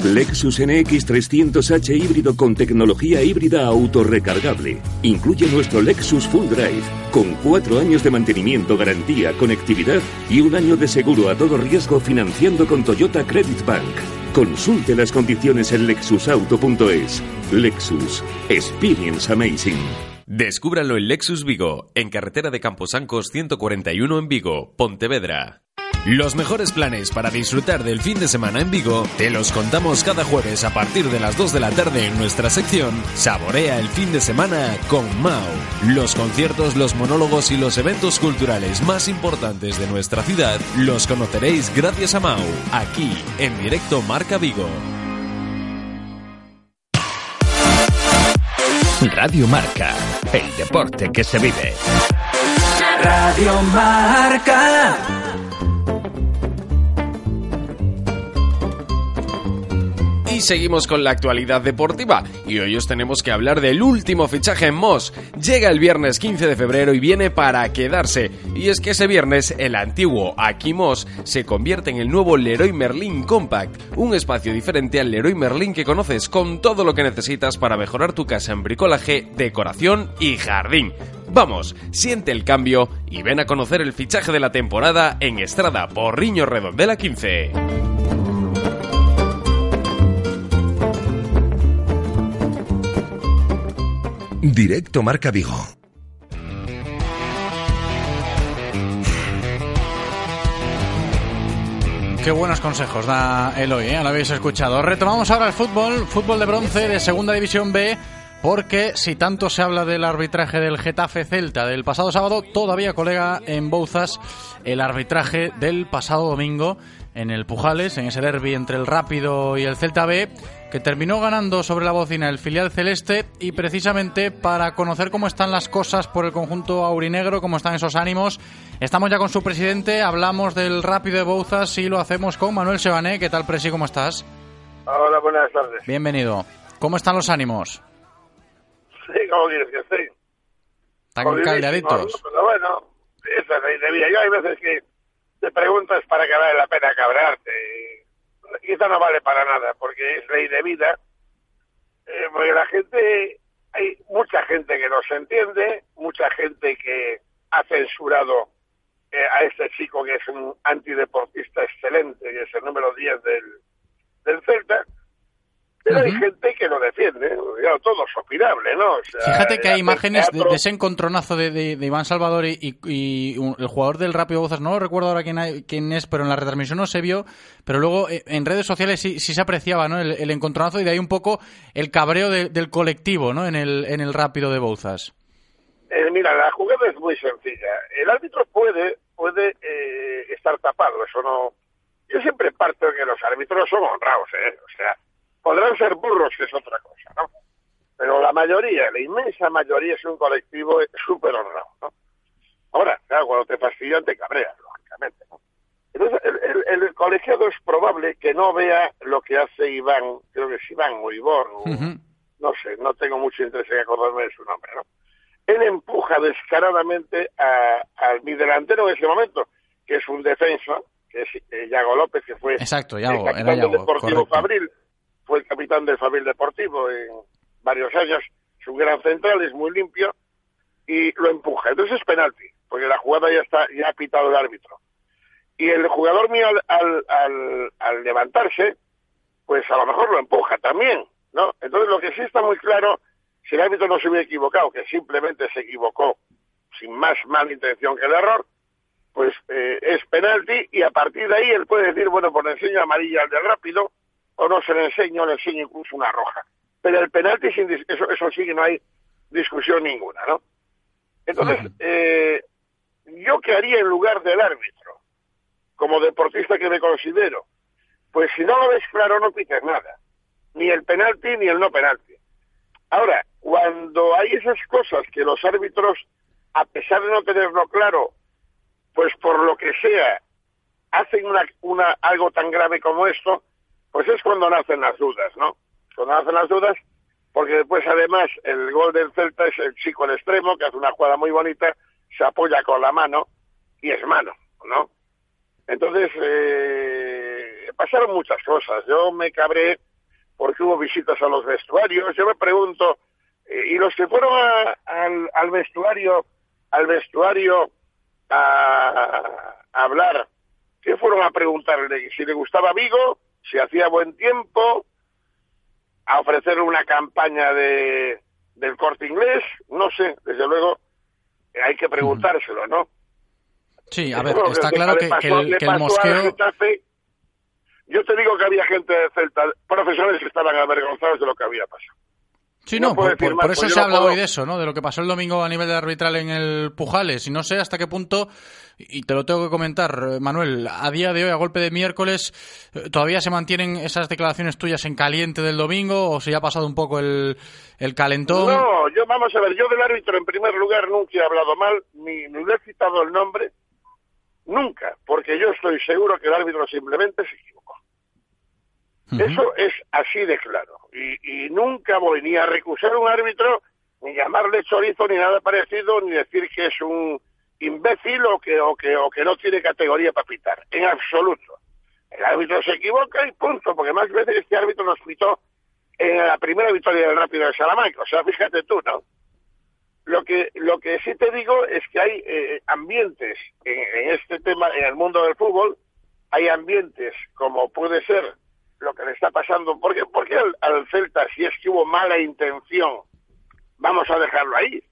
[SPEAKER 30] Lexus NX 300h híbrido con tecnología híbrida autorrecargable. Incluye nuestro Lexus Full Drive, con cuatro años de mantenimiento, garantía, conectividad y un año de seguro a todo riesgo financiando con Toyota Credit Bank. Consulte las condiciones en lexusauto.es. Lexus. Experience Amazing.
[SPEAKER 16] Descúbralo en Lexus Vigo, en carretera de Camposancos 141 en Vigo, Pontevedra. Los mejores planes para disfrutar del fin de semana en Vigo te los contamos cada jueves a partir de las 2 de la tarde en nuestra sección Saborea el fin de semana con Mau. Los conciertos, los monólogos y los eventos culturales más importantes de nuestra ciudad los conoceréis gracias a Mau, aquí en directo Marca Vigo.
[SPEAKER 1] Radio Marca, el deporte que se vive.
[SPEAKER 19] Radio Marca.
[SPEAKER 16] Y seguimos con la actualidad deportiva. Y hoy os tenemos que hablar del último fichaje en Moss. Llega el viernes 15 de febrero y viene para quedarse. Y es que ese viernes el antiguo Aquí Moss se convierte en el nuevo Leroy Merlin Compact. Un espacio diferente al Leroy Merlin que conoces con todo lo que necesitas para mejorar tu casa en bricolaje, decoración y jardín. Vamos, siente el cambio y ven a conocer el fichaje de la temporada en Estrada Porriño Redondela 15.
[SPEAKER 20] Directo Marca Vigo.
[SPEAKER 2] Qué buenos consejos da Eloy, ¿eh? lo habéis escuchado. Retomamos ahora el fútbol, fútbol de bronce de Segunda División B, porque si tanto se habla del arbitraje del Getafe Celta del pasado sábado, todavía colega en Bouzas el arbitraje del pasado domingo en el Pujales, en ese derby entre el Rápido y el Celta B, que terminó ganando sobre la bocina el filial celeste y precisamente para conocer cómo están las cosas por el conjunto aurinegro, cómo están esos ánimos, estamos ya con su presidente, hablamos del Rápido de Bouzas y lo hacemos con Manuel Sebané. ¿Qué tal, Presi? ¿Cómo estás?
[SPEAKER 31] Hola, buenas tardes.
[SPEAKER 2] Bienvenido. ¿Cómo están los ánimos?
[SPEAKER 31] Sí, como quieres que esté.
[SPEAKER 2] ¿Están caldeaditos?
[SPEAKER 31] Pero bueno, esa es la idea. Yo hay veces que te preguntas para que vale la pena cabrarte. quizá no vale para nada, porque es ley de vida, eh, porque la gente, hay mucha gente que no se entiende, mucha gente que ha censurado eh, a este chico que es un antideportista excelente, que es el número 10 del, del Celta, pero hay gente que lo defiende, claro, todo es opinable, ¿no? O sea,
[SPEAKER 2] Fíjate que hay imágenes de,
[SPEAKER 31] teatro-
[SPEAKER 2] de ese encontronazo de, de- de Iván Salvador y, y un- el jugador del Rápido Bozas, no lo recuerdo ahora quién, hay- quién es, pero en la retransmisión no se vio, pero luego eh, en redes sociales sí, sí se apreciaba ¿no? el, el encontronazo y de ahí un poco el cabreo de- del colectivo ¿no? en, el, en el Rápido de Bouzas.
[SPEAKER 31] Eh, mira, la jugada es muy sencilla. El árbitro puede puede eh, estar tapado, eso no. Yo siempre parto de que los árbitros son honrados, ¿eh? O sea, podrán ser burros, que es otra cosa, ¿no? Pero la mayoría, la inmensa mayoría es un colectivo súper honrado, ¿no? Ahora, claro, cuando te fastidian te cabreas, lógicamente, ¿no? Entonces, el, el- el colegiado es probable que no vea lo que hace Iván, creo que es Iván o Ivón, o- no sé, no tengo mucho interés en acordarme de su nombre, ¿no? Él empuja descaradamente a, a mi delantero en ese momento, que es un defensa, que es eh, Yago López, que fue
[SPEAKER 2] Exacto,
[SPEAKER 31] el
[SPEAKER 2] Yago,
[SPEAKER 31] capitán
[SPEAKER 2] era
[SPEAKER 31] del
[SPEAKER 2] Yago,
[SPEAKER 31] Deportivo
[SPEAKER 2] correcto.
[SPEAKER 31] Fabril, fue el capitán del Fabril Deportivo en varios años, es un gran central, es muy limpio, y lo empuja. Entonces es penalti, porque la jugada ya está, ya ha pitado el árbitro. Y el jugador mío al, al, al, levantarse, pues a lo mejor lo empuja también, ¿no? Entonces lo que sí está muy claro, si el árbitro no se hubiera equivocado, que simplemente se equivocó sin más mala intención que el error, pues eh, es penalti y a partir de ahí él puede decir, bueno, pues enseño amarilla al del rápido o no se le enseño, le enseño incluso una roja. Pero el penalti, sin dis- eso, eso sí que no hay discusión ninguna, ¿no? Entonces, eh, ¿yo qué haría en lugar del árbitro? Como deportista que me considero. Pues si no lo ves claro, no pites nada. Ni el penalti ni el no penalti. Ahora, cuando hay esas cosas que los árbitros, a pesar de no tenerlo claro, pues por lo que sea, hacen una, una, algo tan grave como esto, pues es cuando nacen las dudas, ¿no? Cuando nacen las dudas, porque después además el gol del Celta es el chico al extremo, que hace una jugada muy bonita, se apoya con la mano y es mano, ¿no? Entonces, eh, pasaron muchas cosas. Yo me cabré porque hubo visitas a los vestuarios. Yo me pregunto, eh, ¿y los que fueron a- al, vestuario, al vestuario a, a hablar, qué fueron a preguntarle? Si le gustaba Vigo, si hacía buen tiempo, a ofrecerle una campaña de, del corte inglés, no sé, desde luego eh, hay que preguntárselo, ¿no?
[SPEAKER 2] Sí, a ver,
[SPEAKER 31] Bueno,
[SPEAKER 2] está claro que, que
[SPEAKER 31] pasó-
[SPEAKER 2] el, que el mosqueo...
[SPEAKER 31] Getafe. Yo te digo que había gente de Celta, profesores que estaban avergonzados de lo que había pasado.
[SPEAKER 2] Sí,
[SPEAKER 31] no
[SPEAKER 2] no, por,
[SPEAKER 31] decir
[SPEAKER 2] por-
[SPEAKER 31] más,
[SPEAKER 2] por eso
[SPEAKER 31] pues
[SPEAKER 2] se
[SPEAKER 31] no
[SPEAKER 2] habla
[SPEAKER 31] puedo-
[SPEAKER 2] hoy de eso, ¿no? De lo que pasó el domingo a nivel de arbitral en el Pujales. Y no sé hasta qué punto, y te lo tengo que comentar, eh, Manuel, a día de hoy, a golpe de miércoles, eh, ¿todavía se mantienen esas declaraciones tuyas en caliente del domingo o si ya ha pasado un poco el, el calentón?
[SPEAKER 31] No, yo vamos a ver, yo del árbitro en primer lugar nunca he hablado mal, ni, ni le he citado el nombre, nunca, porque yo estoy seguro que el árbitro simplemente se equivocó. Eso es así de claro. Y, y nunca voy ni a recusar a un árbitro, ni llamarle chorizo, ni nada parecido, ni decir que es un imbécil o que, o que, o que no tiene categoría para pitar. En absoluto. El árbitro se equivoca y punto, porque más veces este árbitro nos pitó en la primera victoria del Rápido de Salamanca. O sea, fíjate tú, ¿no? Lo que, lo que sí te digo es que hay eh, ambientes en, en este tema, en el mundo del fútbol, hay ambientes como puede ser lo que le está pasando. ¿Por qué, al, Celta, si es que hubo mala intención, vamos a dejarlo ahí?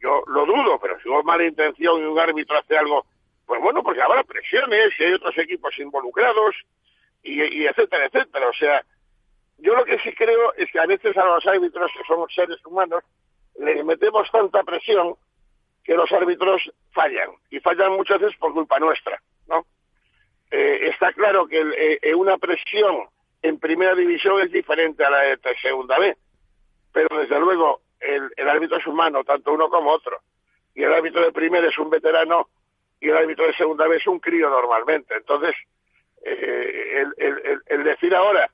[SPEAKER 31] Yo lo dudo, pero si hubo mala intención y un árbitro hace algo, pues bueno, porque habrá presiones y hay otros equipos involucrados y, y etcétera, etcétera. O sea, yo lo que sí creo es que a veces a los árbitros, que somos seres humanos, les metemos tanta presión que los árbitros fallan. Y fallan muchas veces por culpa nuestra, ¿no? Eh, está claro que eh, eh, una presión en primera división es diferente a la de segunda B. Pero desde luego el, el árbitro es humano, tanto uno como otro. Y el árbitro de primera es un veterano y el árbitro de segunda B es un crío normalmente. Entonces, eh, el, el- el- decir ahora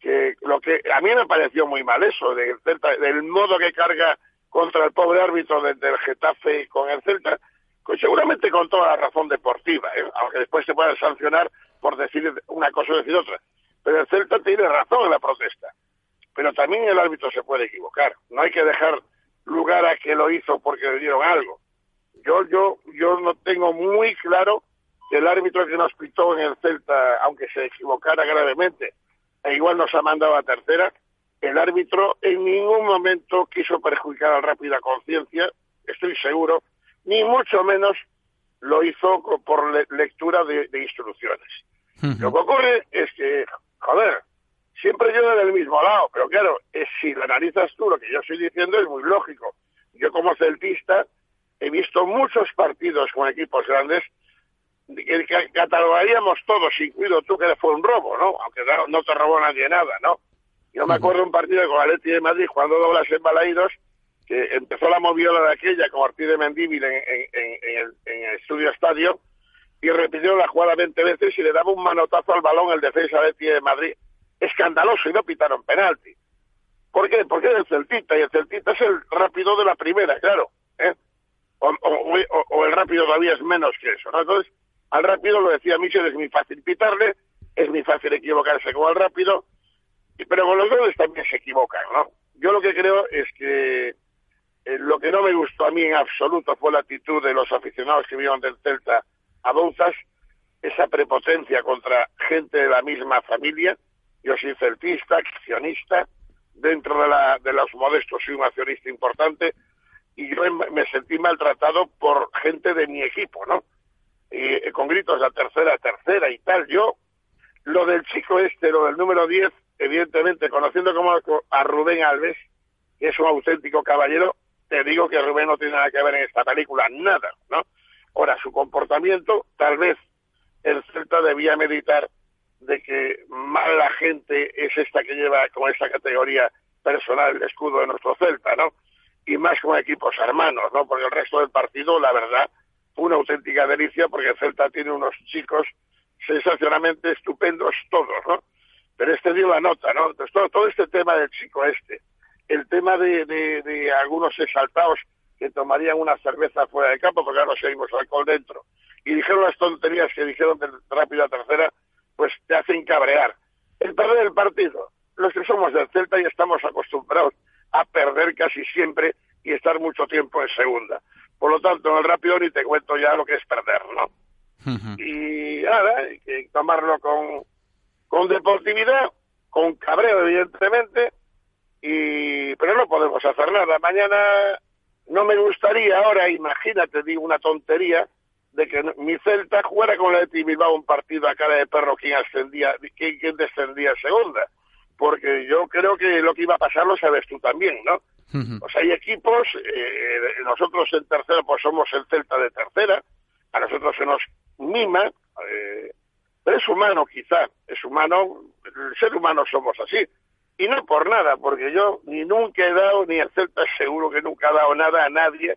[SPEAKER 31] que lo que a mí me pareció muy mal eso Celta, del modo que carga contra el pobre árbitro de- del Getafe y con el Celta, pues seguramente con toda la razón deportiva, ¿eh? aunque después se pueda sancionar por decir una cosa o decir otra. Pero el Celta tiene razón en la protesta. Pero también el árbitro se puede equivocar. No hay que dejar lugar a que lo hizo porque le dieron algo. Yo, yo, yo no tengo muy claro que el árbitro que nos pitó en el Celta, aunque se equivocara gravemente, e igual nos ha mandado a tercera, el árbitro en ningún momento quiso perjudicar a rápida conciencia, estoy seguro, ni mucho menos lo hizo por lectura de, instrucciones. Lo que ocurre es que, joder, siempre yo del mismo lado, pero claro, es, si lo analizas tú, lo que yo estoy diciendo es muy lógico. Yo como celtista he visto muchos partidos con equipos grandes que catalogaríamos todos, incluido tú, que fue un robo, ¿no? Aunque no, te robó nadie nada, ¿no? Yo me acuerdo un partido con Aleti de Madrid jugando doblas en Balaídos, que empezó la moviola de aquella con Ortiz de Mendíbil en, el, Estudio Estadio, y repitió la jugada 20 veces y le daba un manotazo al balón el defensa de de Madrid. Escandaloso y no pitaron penalti. ¿Por qué? Porque es el Celtita y el Celtita es el rápido de la primera, claro. ¿eh? O, el rápido todavía es menos que eso. ¿no? Entonces, al rápido lo decía Michel, es muy fácil pitarle, es muy fácil equivocarse con el rápido, pero con los goles también se equivocan, ¿no? Yo lo que creo es que eh, lo que no me gustó a mí en absoluto fue la actitud de los aficionados que vieron del Celta a Bouzas, esa prepotencia contra gente de la misma familia. Yo soy celtista, accionista, dentro de, la, de los modestos soy un accionista importante, y yo me sentí maltratado por gente de mi equipo, ¿no? Y, con gritos a tercera, tercera y tal. Yo, lo del chico este, lo del número 10, evidentemente, conociendo como a Rubén Alves, que es un auténtico caballero, te digo que Rubén no tiene nada que ver en esta película, nada, ¿no? Ahora, su comportamiento, tal vez el Celta debía meditar de que mala gente es esta que lleva con esta categoría personal el escudo de nuestro Celta, ¿no? Y más con equipos hermanos, ¿no? Porque el resto del partido, la verdad, fue una auténtica delicia porque el Celta tiene unos chicos sensacionalmente estupendos todos, ¿no? Pero este dio la nota, ¿no? Entonces, todo, todo este tema del chico este, el tema de, de, algunos exaltados que tomarían una cerveza fuera de campo, porque ahora seguimos alcohol dentro, y dijeron las tonterías que dijeron de rápida tercera, pues te hacen cabrear. El perder el partido, los que somos del Celta ya estamos acostumbrados a perder casi siempre y estar mucho tiempo en segunda. Por lo tanto, en el rápido ni te cuento ya lo que es perder, ¿no? Y nada, hay que tomarlo con, con deportividad, con cabreo, evidentemente, y pero no podemos hacer nada. Mañana no me gustaría ahora, imagínate, digo una tontería, de que mi Celta jugara con la de Bilbao un partido a cara de perro quien ascendía, quién, quién descendía a segunda. Porque yo creo que lo que iba a pasar lo sabes tú también, ¿no? O sea, hay equipos, eh, nosotros en tercera pues somos el Celta de tercera, a nosotros se nos mima, eh, pero es humano quizá, es humano, el ser humano somos así. Y no por nada, porque yo ni nunca he dado, ni el Celta <laughs> seguro que nunca ha dado nada a nadie,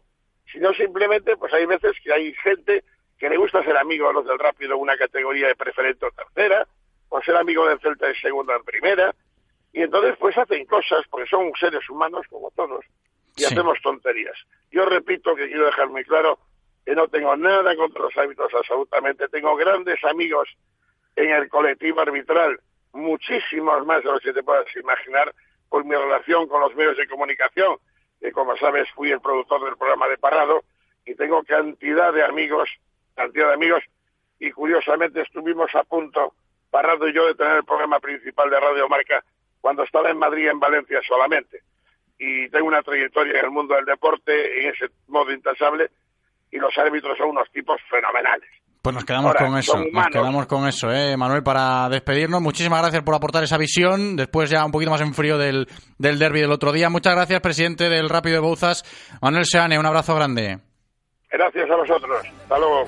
[SPEAKER 31] sino simplemente, pues hay veces que hay gente que le gusta ser amigo de los del Rápido una categoría de preferente o tercera, o ser amigo del Celta de segunda o primera, y entonces pues hacen cosas, porque son seres humanos como todos, y hacemos tonterías. Yo repito que quiero dejar muy claro que no tengo nada contra los hábitos absolutamente, tengo grandes amigos en el colectivo arbitral, muchísimos más de los que te puedas imaginar por mi relación con los medios de comunicación, que como sabes fui el productor del programa de Parado y tengo cantidad de amigos, cantidad de amigos, y curiosamente estuvimos a punto, Parado y yo, de tener el programa principal de Radio Marca cuando estaba en Madrid en Valencia solamente. Y tengo una trayectoria en el mundo del deporte en ese modo intasable y los árbitros son unos tipos fenomenales.
[SPEAKER 2] Pues nos quedamos con eso, nos quedamos con eso, ¿eh, Manuel, para despedirnos. Muchísimas gracias por aportar esa visión, después ya un poquito más en frío del, del derby del otro día. Muchas gracias, presidente del Rápido de Bouzas, Manuel Seane, un abrazo grande.
[SPEAKER 31] Gracias a vosotros, hasta luego.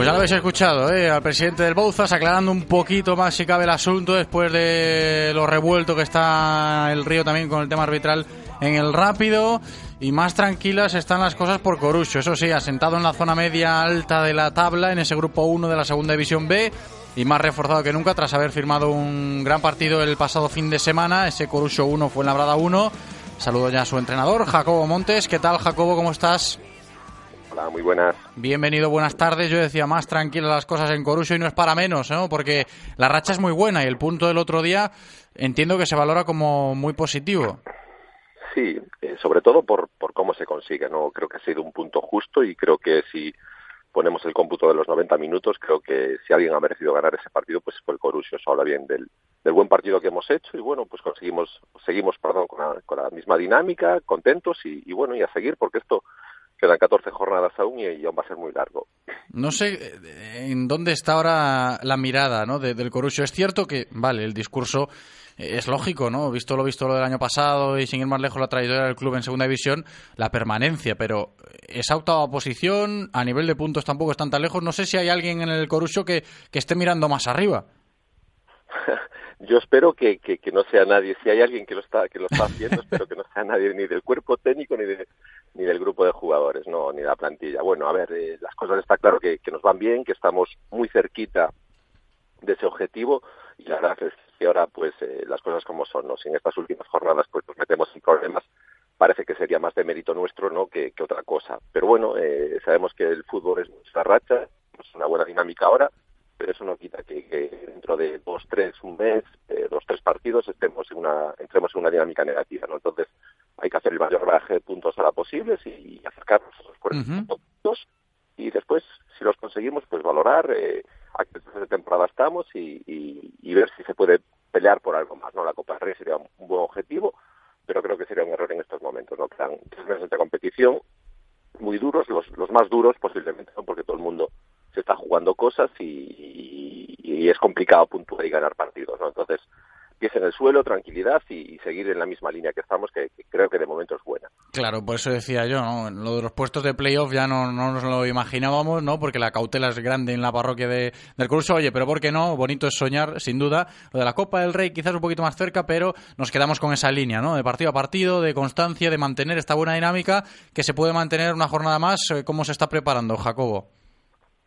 [SPEAKER 2] Pues ya lo habéis escuchado, ¿eh? al presidente del Bouzas aclarando un poquito más si cabe el asunto después de lo revuelto que está el río también con el tema arbitral en el rápido y más tranquilas están las cosas por Corucho. Eso sí, asentado en la zona media alta de la tabla, en ese grupo 1 de la segunda división B, y más reforzado que nunca tras haber firmado un gran partido el pasado fin de semana, ese Corucho 1 fue en Labrada 1. Saludo ya a su entrenador, Jacobo Montes. ¿Qué tal, Jacobo? ¿Cómo estás?
[SPEAKER 29] Hola, muy buenas.
[SPEAKER 2] Bienvenido, buenas tardes. Yo decía más tranquilas las cosas en Corucho y no es para menos, ¿no? Porque la racha es muy buena y el punto del otro día entiendo que se valora como muy positivo.
[SPEAKER 29] Sí, eh, sobre todo por, por cómo se consigue, ¿no? Creo que ha sido un punto justo y creo que si ponemos el cómputo de los 90 minutos, creo que si alguien ha merecido ganar ese partido, pues fue el Corusio. Eso habla bien del, del buen partido que hemos hecho y bueno, pues conseguimos, seguimos perdón, con, la, con la misma dinámica, contentos y, y, bueno, y a seguir porque esto quedan 14 jornadas aún y, y aún va a ser muy largo.
[SPEAKER 2] No sé eh, en dónde está ahora la mirada ¿no? de, del Corusio. Es cierto que, vale, el discurso es lógico, ¿no? Visto lo visto lo del año pasado y sin ir más lejos la trayectoria del club en segunda división, la permanencia, pero esa octava posición a nivel de puntos tampoco están tan lejos. No sé si hay alguien en el Corusio que, que esté mirando más arriba. <laughs>
[SPEAKER 29] Yo espero que, que, que, no sea nadie. Si hay alguien que lo está que lo está haciendo, <laughs> espero que no sea nadie ni del cuerpo técnico ni de, ni del grupo de jugadores, no, ni de la plantilla. Bueno, a ver, eh, las cosas está claro que, nos van bien, que estamos muy cerquita de ese objetivo y la verdad es que ahora pues eh, las cosas como son, ¿no? Si en estas últimas jornadas pues nos metemos en problemas, parece que sería más de mérito nuestro, ¿no? Que, que otra cosa. Pero bueno, eh, sabemos que el fútbol es nuestra racha, es una buena dinámica ahora, pero eso no quita que, que dentro de dos, tres, un mes, eh, dos, tres partidos estemos en una, entremos en una dinámica negativa, ¿no? Entonces hay que hacer el mayor bagaje de puntos ahora posibles y acercarnos a los 40 uh -huh. puntos y después, si los conseguimos, pues valorar eh, a qué de temporada estamos y, y, y, ver si se puede pelear por algo más. no La Copa del Rey sería un buen objetivo, pero creo que sería un error en estos momentos. ¿no? Quedan tres meses de competición muy duros, los, los más duros posiblemente, ¿no? porque todo el mundo se está jugando cosas y, es complicado puntuar y ganar partidos. ¿no? Entonces, pies en el suelo, tranquilidad y, seguir en la misma línea que estamos, que, creo que de momento es buena.
[SPEAKER 2] Claro, por eso decía yo, ¿no? Lo de los puestos de playoff ya no, no nos lo imaginábamos, ¿no? Porque la cautela es grande en la parroquia de, del curso. Oye, pero ¿por qué no? Bonito es soñar, sin duda. Lo de la Copa del Rey quizás un poquito más cerca, pero nos quedamos con esa línea, ¿no? De partido a partido, de constancia, de mantener esta buena dinámica que se puede mantener una jornada más. ¿Cómo se está preparando, Jacobo?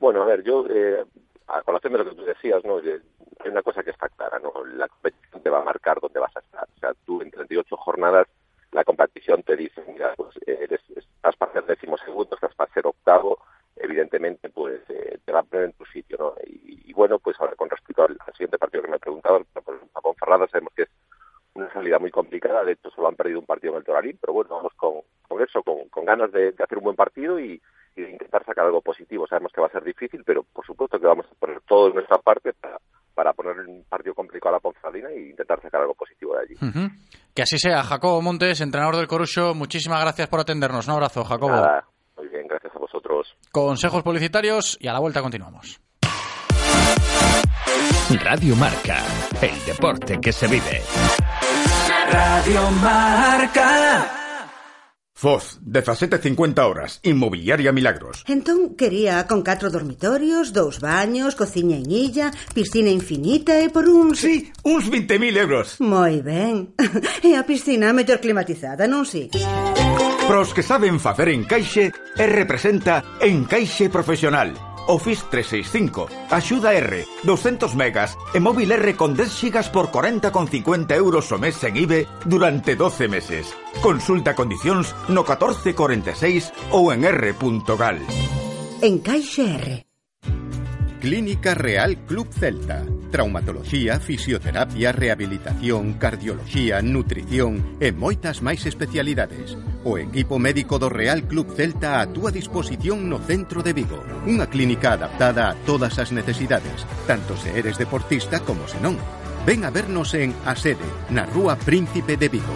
[SPEAKER 29] Bueno, a ver, yo, eh, de lo que tú decías, ¿no? hay una cosa que está clara, ¿no? La competición te va a marcar dónde vas a estar. O sea, tú en 38 jornadas la competición te dice, mira, pues eres, estás para ser décimo segundo, estás para ser octavo, evidentemente pues eh, te va a poner en tu sitio, ¿no? Y, bueno, pues ahora con respecto al, siguiente partido que me preguntaban, pues, a Ponferrada sabemos que es una salida muy complicada, de hecho solo han perdido un partido en el Toralín, pero bueno, vamos con, con eso, con, con ganas de hacer un buen partido y, y de intentar sacar algo positivo. Sabemos que va a ser difícil, pero por supuesto que vamos a poner todo en nuestra parte para, para poner un partido complicado a la Ponferradina e intentar sacar algo positivo de allí.
[SPEAKER 2] Uh -huh. Que así sea. Jacobo Montes, entrenador del Corucho, muchísimas gracias por atendernos. Un abrazo, Jacobo.
[SPEAKER 29] Nada. Muy bien, gracias a vosotros.
[SPEAKER 2] Consejos publicitarios y a la vuelta continuamos.
[SPEAKER 1] Radio Marca, el deporte que se vive.
[SPEAKER 19] Radio Marca.
[SPEAKER 32] Foz, de horas, inmobiliaria Milagros.
[SPEAKER 33] Entón, quería con catro dormitorios, dous baños, cociña en illa, piscina infinita e por uns...
[SPEAKER 32] Sí, uns 20.000 euros.
[SPEAKER 33] Moi ben. <laughs> E a piscina mellor climatizada, non si?
[SPEAKER 32] Pros que saben facer encaixe e representa Encaixe Profesional Office 365, axuda R, 200 megas e móvil R con 10 gigas por 40,50 euros o mes en IBE durante 12 meses. Consulta condicións no 1446 ou en r.gal.
[SPEAKER 33] En Caixa R.
[SPEAKER 34] Clínica Real Club Celta. Traumatología, fisioterapia, rehabilitación, cardiología, nutrición e moitas máis especialidades. O equipo médico do Real Club Celta a túa disposición no centro de Vigo. Unha clínica adaptada a todas as necesidades, tanto se eres deportista como se non. Ven a vernos en A Sede, na Rúa Príncipe de Vigo.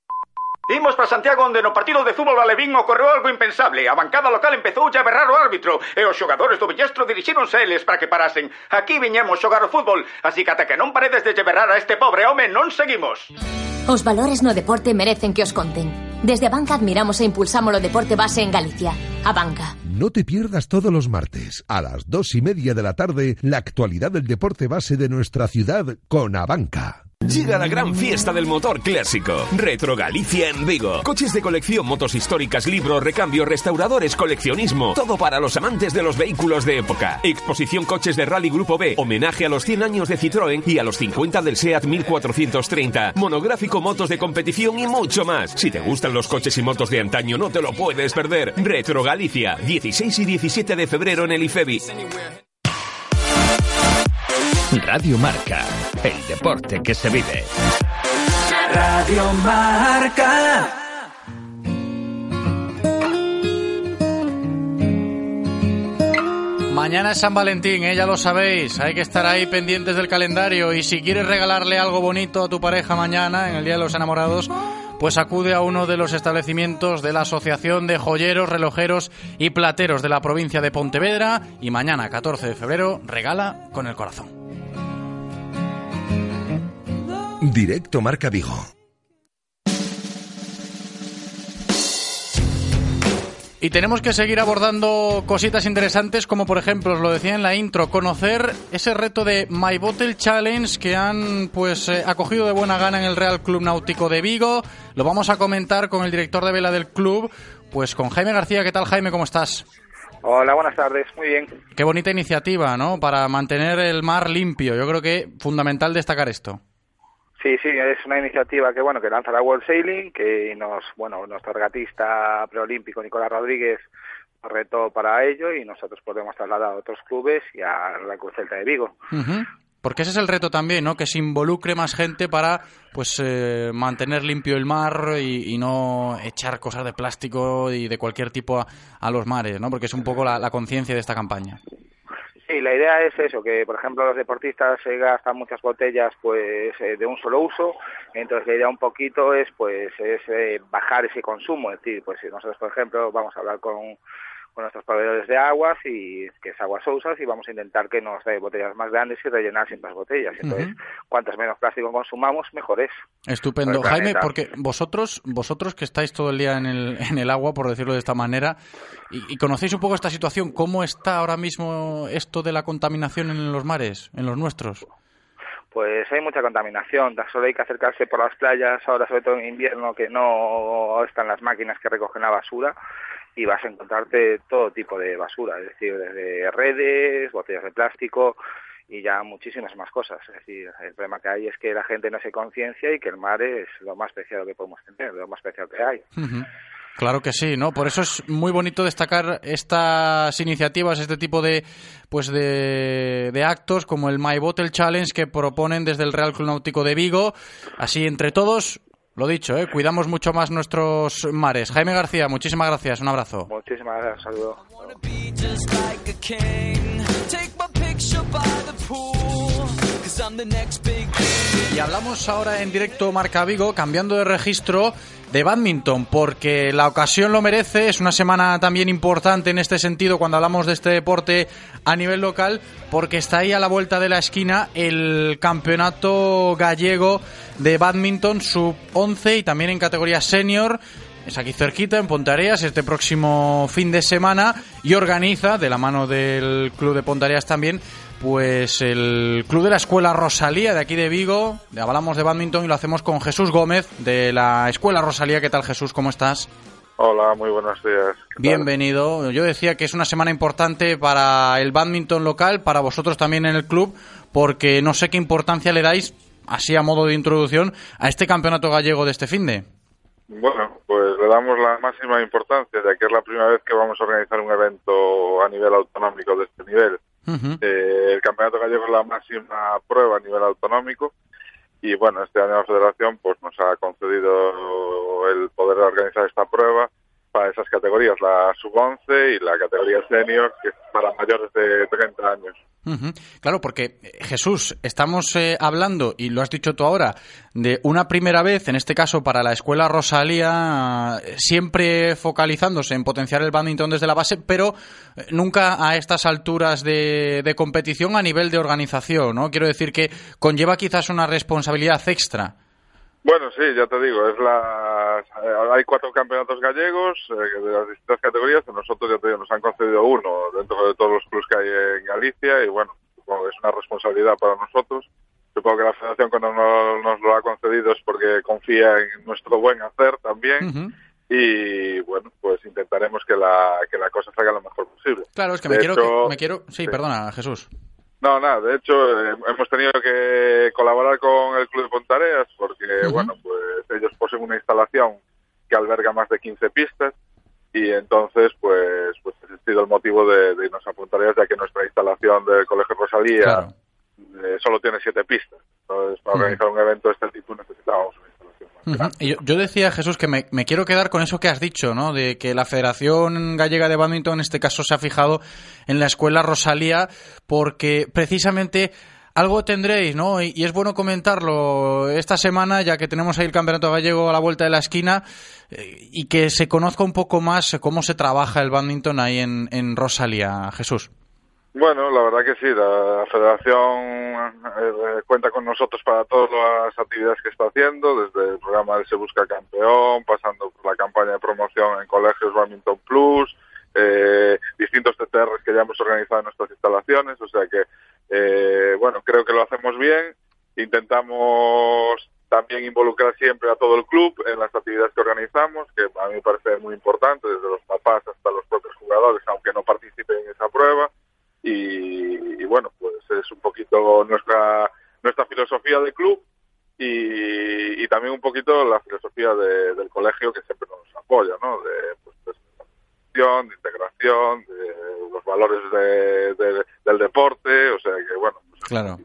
[SPEAKER 32] Imos para Santiago onde no partido de fútbol alevín ocorreu algo impensable. A bancada local empezou a berrar o árbitro e os xogadores do Villestro dirixíronse a eles para que parasen. Aquí viñemos xogar o fútbol, así que ata que non paredes de berrar a este pobre home non seguimos.
[SPEAKER 35] Os valores no deporte merecen que os conten. Desde a banca admiramos e impulsamos o deporte base en Galicia. A banca.
[SPEAKER 7] No te pierdas todos los martes, a las dos y media de la tarde, la actualidad del deporte base de nuestra ciudad con Abanca.
[SPEAKER 20] Llega la gran fiesta del motor clásico. Retro Galicia en Vigo. Coches de colección, motos históricas, libros, recambio, restauradores, coleccionismo. Todo para los amantes de los vehículos de época. Exposición Coches de Rally Grupo B. Homenaje a los 100 años de Citroën y a los 50 del SEAT 1430. Monográfico motos de competición y mucho más. Si te gustan los coches y motos de antaño, no te lo puedes perder. Retro Galicia. 16 y 17 de febrero en el IFEBI.
[SPEAKER 1] Radio Marca, el deporte que se vive.
[SPEAKER 19] Radio Marca.
[SPEAKER 2] Mañana es San Valentín, ¿eh? ya lo sabéis. Hay que estar ahí pendientes del calendario. Y si quieres regalarle algo bonito a tu pareja mañana, en el Día de los Enamorados, pues acude a uno de los establecimientos de la Asociación de Joyeros, Relojeros y Plateros de la provincia de Pontevedra. Y mañana, 14 de febrero, regala con el corazón.
[SPEAKER 7] Directo Marca Vigo.
[SPEAKER 2] Y tenemos que seguir abordando cositas interesantes, como por ejemplo, os lo decía en la intro, conocer ese reto de My Bottle Challenge que han pues eh, acogido de buena gana en el Real Club Náutico de Vigo. Lo vamos a comentar con el director de vela del club, pues con Jaime García. ¿Qué tal, Jaime? ¿Cómo estás?
[SPEAKER 26] Hola, buenas tardes. Muy bien.
[SPEAKER 2] Qué bonita iniciativa, ¿no? Para mantener el mar limpio. Yo creo que fundamental destacar esto.
[SPEAKER 26] Sí, sí, es una iniciativa que bueno que lanza la World Sailing, que nos bueno nuestro regatista preolímpico Nicolás Rodríguez retó para ello y nosotros podemos trasladar a otros clubes y a la Cruz Celta de Vigo.
[SPEAKER 2] Ujú. Porque ese es el reto también, ¿no? Que se involucre más gente para, pues, eh, mantener limpio el mar y, no echar cosas de plástico y de cualquier tipo a, los mares, ¿no? Porque es un poco la conciencia de esta campaña.
[SPEAKER 26] Sí, la idea es eso, que por ejemplo los deportistas se gastan muchas botellas pues eh, de un solo uso, entonces la idea un poquito es pues es eh, bajar ese consumo, es decir, pues si nosotros por ejemplo vamos a hablar con, con nuestros proveedores de aguas y que es aguas sousas y vamos a intentar que nos dé botellas más grandes y rellenar siempre las botellas. Entonces, cuantas menos plástico consumamos, mejor es.
[SPEAKER 2] Estupendo.
[SPEAKER 26] El
[SPEAKER 2] Jaime, porque vosotros, vosotros que estáis todo el día en el, en el agua, por decirlo de esta manera, y, y conocéis un poco esta situación, ¿cómo está ahora mismo esto de la contaminación en los mares, en los nuestros?
[SPEAKER 26] Pues hay mucha contaminación, tan solo hay que acercarse por las playas, ahora sobre todo en invierno, que no están las máquinas que recogen la basura y vas a encontrarte todo tipo de basura, es decir, desde redes, botellas de plástico y ya muchísimas más cosas. Es decir, el problema que hay es que la gente no se conciencia y que el mar es lo más preciado que podemos tener, lo más preciado que hay.
[SPEAKER 2] Claro que sí, ¿no? Por eso es muy bonito destacar estas iniciativas, este tipo de pues de, de actos como el My Bottle Challenge que proponen desde el Real Club Náutico de Vigo. Así entre todos, lo dicho, ¿eh? cuidamos mucho más nuestros mares. Jaime García, muchísimas gracias, un abrazo.
[SPEAKER 26] Muchísimas gracias, saludos.
[SPEAKER 2] Y hablamos ahora en directo Marca Vigo, cambiando de registro de badminton, porque la ocasión lo merece. Es una semana también importante en este sentido cuando hablamos de este deporte a nivel local, porque está ahí a la vuelta de la esquina el campeonato gallego de badminton sub 11 y también en categoría senior. Es aquí cerquita, en Pontareas, este próximo fin de semana y organiza, de la mano del Club de Pontareas también, pues el Club de la Escuela Rosalía de aquí de Vigo. Hablamos de badminton y lo hacemos con Jesús Gómez de la Escuela Rosalía. ¿Qué tal Jesús? ¿Cómo estás?
[SPEAKER 36] Hola, muy buenos días.
[SPEAKER 2] Bienvenido. Yo decía que es una semana importante para el badminton local, para vosotros también en el club, porque no sé qué importancia le dais, así a modo de introducción, a este campeonato gallego de este fin de.
[SPEAKER 36] Bueno, pues le damos la máxima importancia, ya que es la primera vez que vamos a organizar un evento a nivel autonómico de este nivel. Eh, el Campeonato Gallego es la máxima prueba a nivel autonómico y bueno, este año la Federación pues nos ha concedido el poder organizar esta prueba para esas categorías, la sub-11 y la categoría senior, que es para mayores de 30 años.
[SPEAKER 2] Ujú. Claro, porque eh, Jesús, estamos eh, hablando, y lo has dicho tú ahora, de una primera vez, en este caso para la escuela Rosalía, eh, siempre focalizándose en potenciar el badminton desde la base, pero eh, nunca a estas alturas de, de competición a nivel de organización, ¿no? Quiero decir que conlleva quizás una responsabilidad extra.
[SPEAKER 36] Bueno, sí, ya te digo, es la, eh, hay cuatro campeonatos gallegos eh, de las distintas categorías, a nosotros ya te digo, nos han concedido uno dentro de todos los clubes que hay en Galicia y bueno, supongo que es una responsabilidad para nosotros. Supongo que la federación cuando no- nos lo ha concedido es porque confía en nuestro buen hacer también y bueno, pues intentaremos que la, que la cosa salga lo mejor posible.
[SPEAKER 2] Claro, es que me
[SPEAKER 36] De
[SPEAKER 2] quiero,
[SPEAKER 36] hecho,
[SPEAKER 2] que- me quiero... Sí, perdona, Jesús.
[SPEAKER 36] No, nada, de hecho eh, hemos tenido que colaborar con el Club de Pontareas porque, bueno, pues ellos poseen una instalación que alberga más de 15 pistas y entonces, pues, pues ese ha sido el motivo de, de irnos a Pontareas ya que nuestra instalación del Colegio Rosalía
[SPEAKER 2] Claro.
[SPEAKER 36] eh, solo tiene siete pistas. Entonces, para organizar un evento de este tipo necesitábamos una
[SPEAKER 2] yo, yo decía, Jesús, que me, me quiero quedar con eso que has dicho, ¿no? De que la Federación Gallega de Badminton en este caso se ha fijado en la escuela Rosalía porque precisamente algo tendréis, ¿no? Y, y es bueno comentarlo esta semana, ya que tenemos ahí el Campeonato Gallego a la vuelta de la esquina eh, y que se conozca un poco más cómo se trabaja el badminton ahí en, en Rosalía, Jesús.
[SPEAKER 36] Bueno, la verdad que sí, la federación eh, cuenta con nosotros para todas las actividades que está haciendo, desde el programa de Se Busca Campeón, pasando por la campaña de promoción en colegios Badminton Plus, eh, distintos TTRs que ya hemos organizado en nuestras instalaciones, o sea que, eh, bueno, creo que lo hacemos bien, intentamos también involucrar siempre a todo el club en las actividades que organizamos, que a mí me parece muy importante, desde los papás hasta los propios jugadores, aunque no participen en esa prueba y, y bueno, pues es un poquito nuestra nuestra filosofía de club y, y también un poquito la filosofía de- del colegio que siempre nos apoya, ¿no? De, pues, de de integración, de los valores de- de- del deporte, o sea que bueno, pues
[SPEAKER 2] Claro.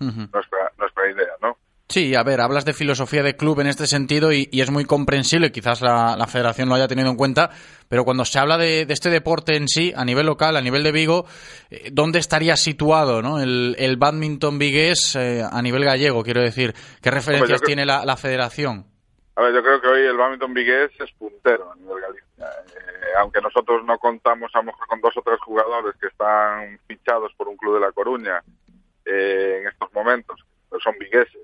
[SPEAKER 2] Ujú.
[SPEAKER 36] nuestra nuestra idea, ¿no?
[SPEAKER 2] Sí, a ver, hablas de filosofía de club en este sentido y, y es muy comprensible, quizás la, la federación lo haya tenido en cuenta, pero cuando se habla de, de este deporte en sí, a nivel local, a nivel de Vigo, eh, ¿dónde estaría situado ¿no? el, el badminton vigués eh, a nivel gallego? Quiero decir, ¿qué referencias tiene la, la federación?
[SPEAKER 36] A ver, yo creo que hoy el badminton vigués es puntero a nivel Galicia. Eh, aunque nosotros no contamos a lo mejor con dos o tres jugadores que están fichados por un club de La Coruña eh, en estos momentos, pero son vigueses,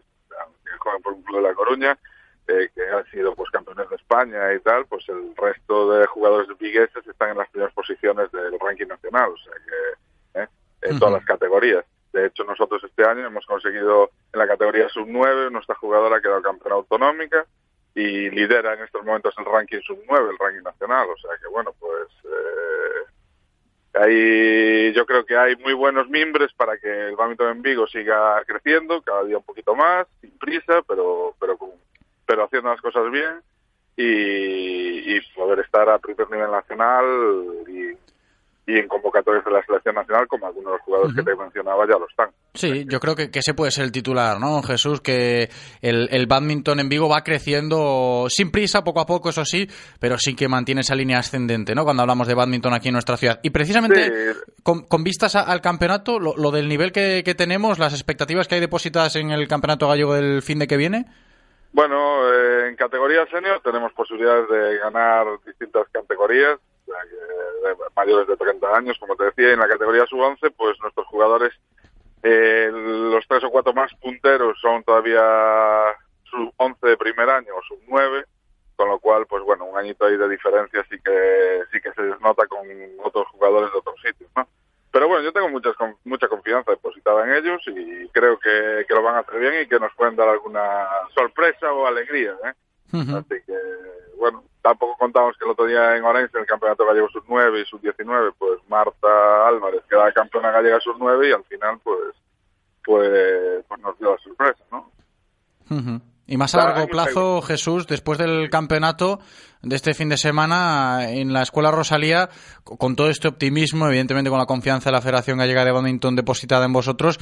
[SPEAKER 36] que juegan por un club de La Coruña, eh, que han sido pues campeones de España y tal, pues el resto de jugadores vigueses están en las primeras posiciones del ranking nacional, o sea que eh, en todas las categorías. De hecho, nosotros este año hemos conseguido en la categoría sub-9, nuestra jugadora ha quedado campeona autonómica y lidera en estos momentos el ranking sub-9, el ranking nacional. O sea que, bueno, pues eh, ahí yo creo que hay muy buenos mimbres para que el badminton en Vigo siga creciendo, cada día un poquito más, sin prisa, pero, pero, pero haciendo las cosas bien. Y, y poder estar a primer nivel nacional y, y en convocatorias de la selección nacional, como algunos de los jugadores que te mencionaba ya lo están.
[SPEAKER 2] Sí, yo creo que, que ese puede ser el titular, ¿no, Jesús? Que el, el badminton en Vigo va creciendo sin prisa, poco a poco, eso sí, pero sí que mantiene esa línea ascendente, ¿no? Cuando hablamos de badminton aquí en nuestra ciudad. Y precisamente, con, con vistas a- al campeonato, lo, lo del nivel que, que tenemos, las expectativas que hay depositadas en el campeonato gallego del fin de que viene.
[SPEAKER 36] Bueno, eh, en categoría senior tenemos posibilidades de ganar distintas categorías, de mayores de 30 años, como te decía, y en la categoría sub-11, pues nuestros jugadores, eh, los tres o cuatro más punteros son todavía sub-11 de primer año o sub-9, con lo cual, pues bueno, un añito ahí de diferencia sí que sí que se nota con otros jugadores de otros sitios, ¿no? Pero bueno, yo tengo muchas, mucha confianza depositada en ellos y creo que, que lo van a hacer bien y que nos pueden dar alguna sorpresa o alegría, ¿eh? Así que, bueno, tampoco contamos que el otro día en Orense, en el Campeonato Gallego Sub-9 y Sub-19, pues Marta Álvarez queda campeona gallega Sub-9 y al final, pues, pues, pues nos dio la sorpresa, ¿no?
[SPEAKER 2] Ujú. Y más a largo plazo, Jesús, después del campeonato de este fin de semana en la Escuela Rosalía, co- con todo este optimismo, evidentemente con la confianza de la Federación Gallega de Badminton depositada en vosotros,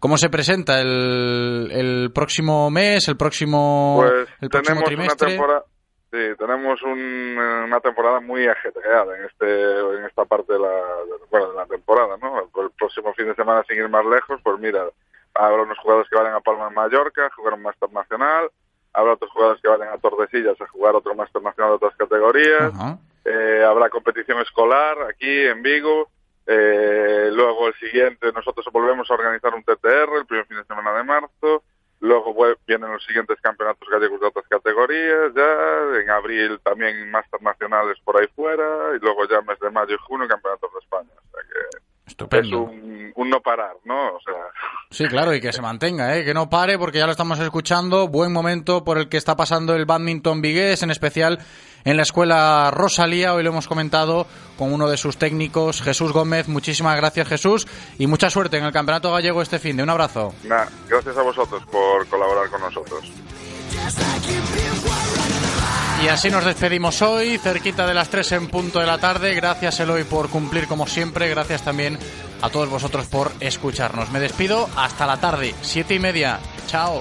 [SPEAKER 2] ¿cómo se presenta el, el próximo mes, el próximo,
[SPEAKER 36] Pues
[SPEAKER 2] el próximo
[SPEAKER 36] tenemos una
[SPEAKER 2] trimestre?
[SPEAKER 36] temporada, sí, tenemos un- una temporada muy ajetreada en este en esta parte de la, bueno, de la temporada, ¿no? El, el próximo fin de semana, sin ir más lejos, pues mira, habrá unos jugadores que vayan a Palma en Mallorca a jugar un Máster Nacional, habrá otros jugadores que vayan a Tordesillas a jugar otro Máster Nacional de otras categorías, eh, habrá competición escolar aquí en Vigo, eh, luego el siguiente, nosotros volvemos a organizar un TTR el primer fin de semana de marzo, luego vienen los siguientes campeonatos gallegos de otras categorías, ya, en abril también máster nacionales por ahí fuera, y luego ya mes de mayo y junio campeonatos de España. O sea que
[SPEAKER 2] Estupendo.
[SPEAKER 36] es un, un no parar, ¿no? O sea,
[SPEAKER 2] Sí, claro, y que se mantenga, ¿eh? que no pare, porque ya lo estamos escuchando. Buen momento por el que está pasando el badminton vigués, en especial en la escuela Rosalía. Hoy lo hemos comentado con uno de sus técnicos, Jesús Gómez. Muchísimas gracias, Jesús, y mucha suerte en el Campeonato Gallego este fin de. Un abrazo.
[SPEAKER 36] gracias a vosotros por colaborar con nosotros.
[SPEAKER 2] Y así nos despedimos hoy, cerquita de las 3 en punto de la tarde. Gracias, Eloy, por cumplir como siempre. Gracias también a todos vosotros por escucharnos. Me despido hasta la tarde, siete y media. Chao.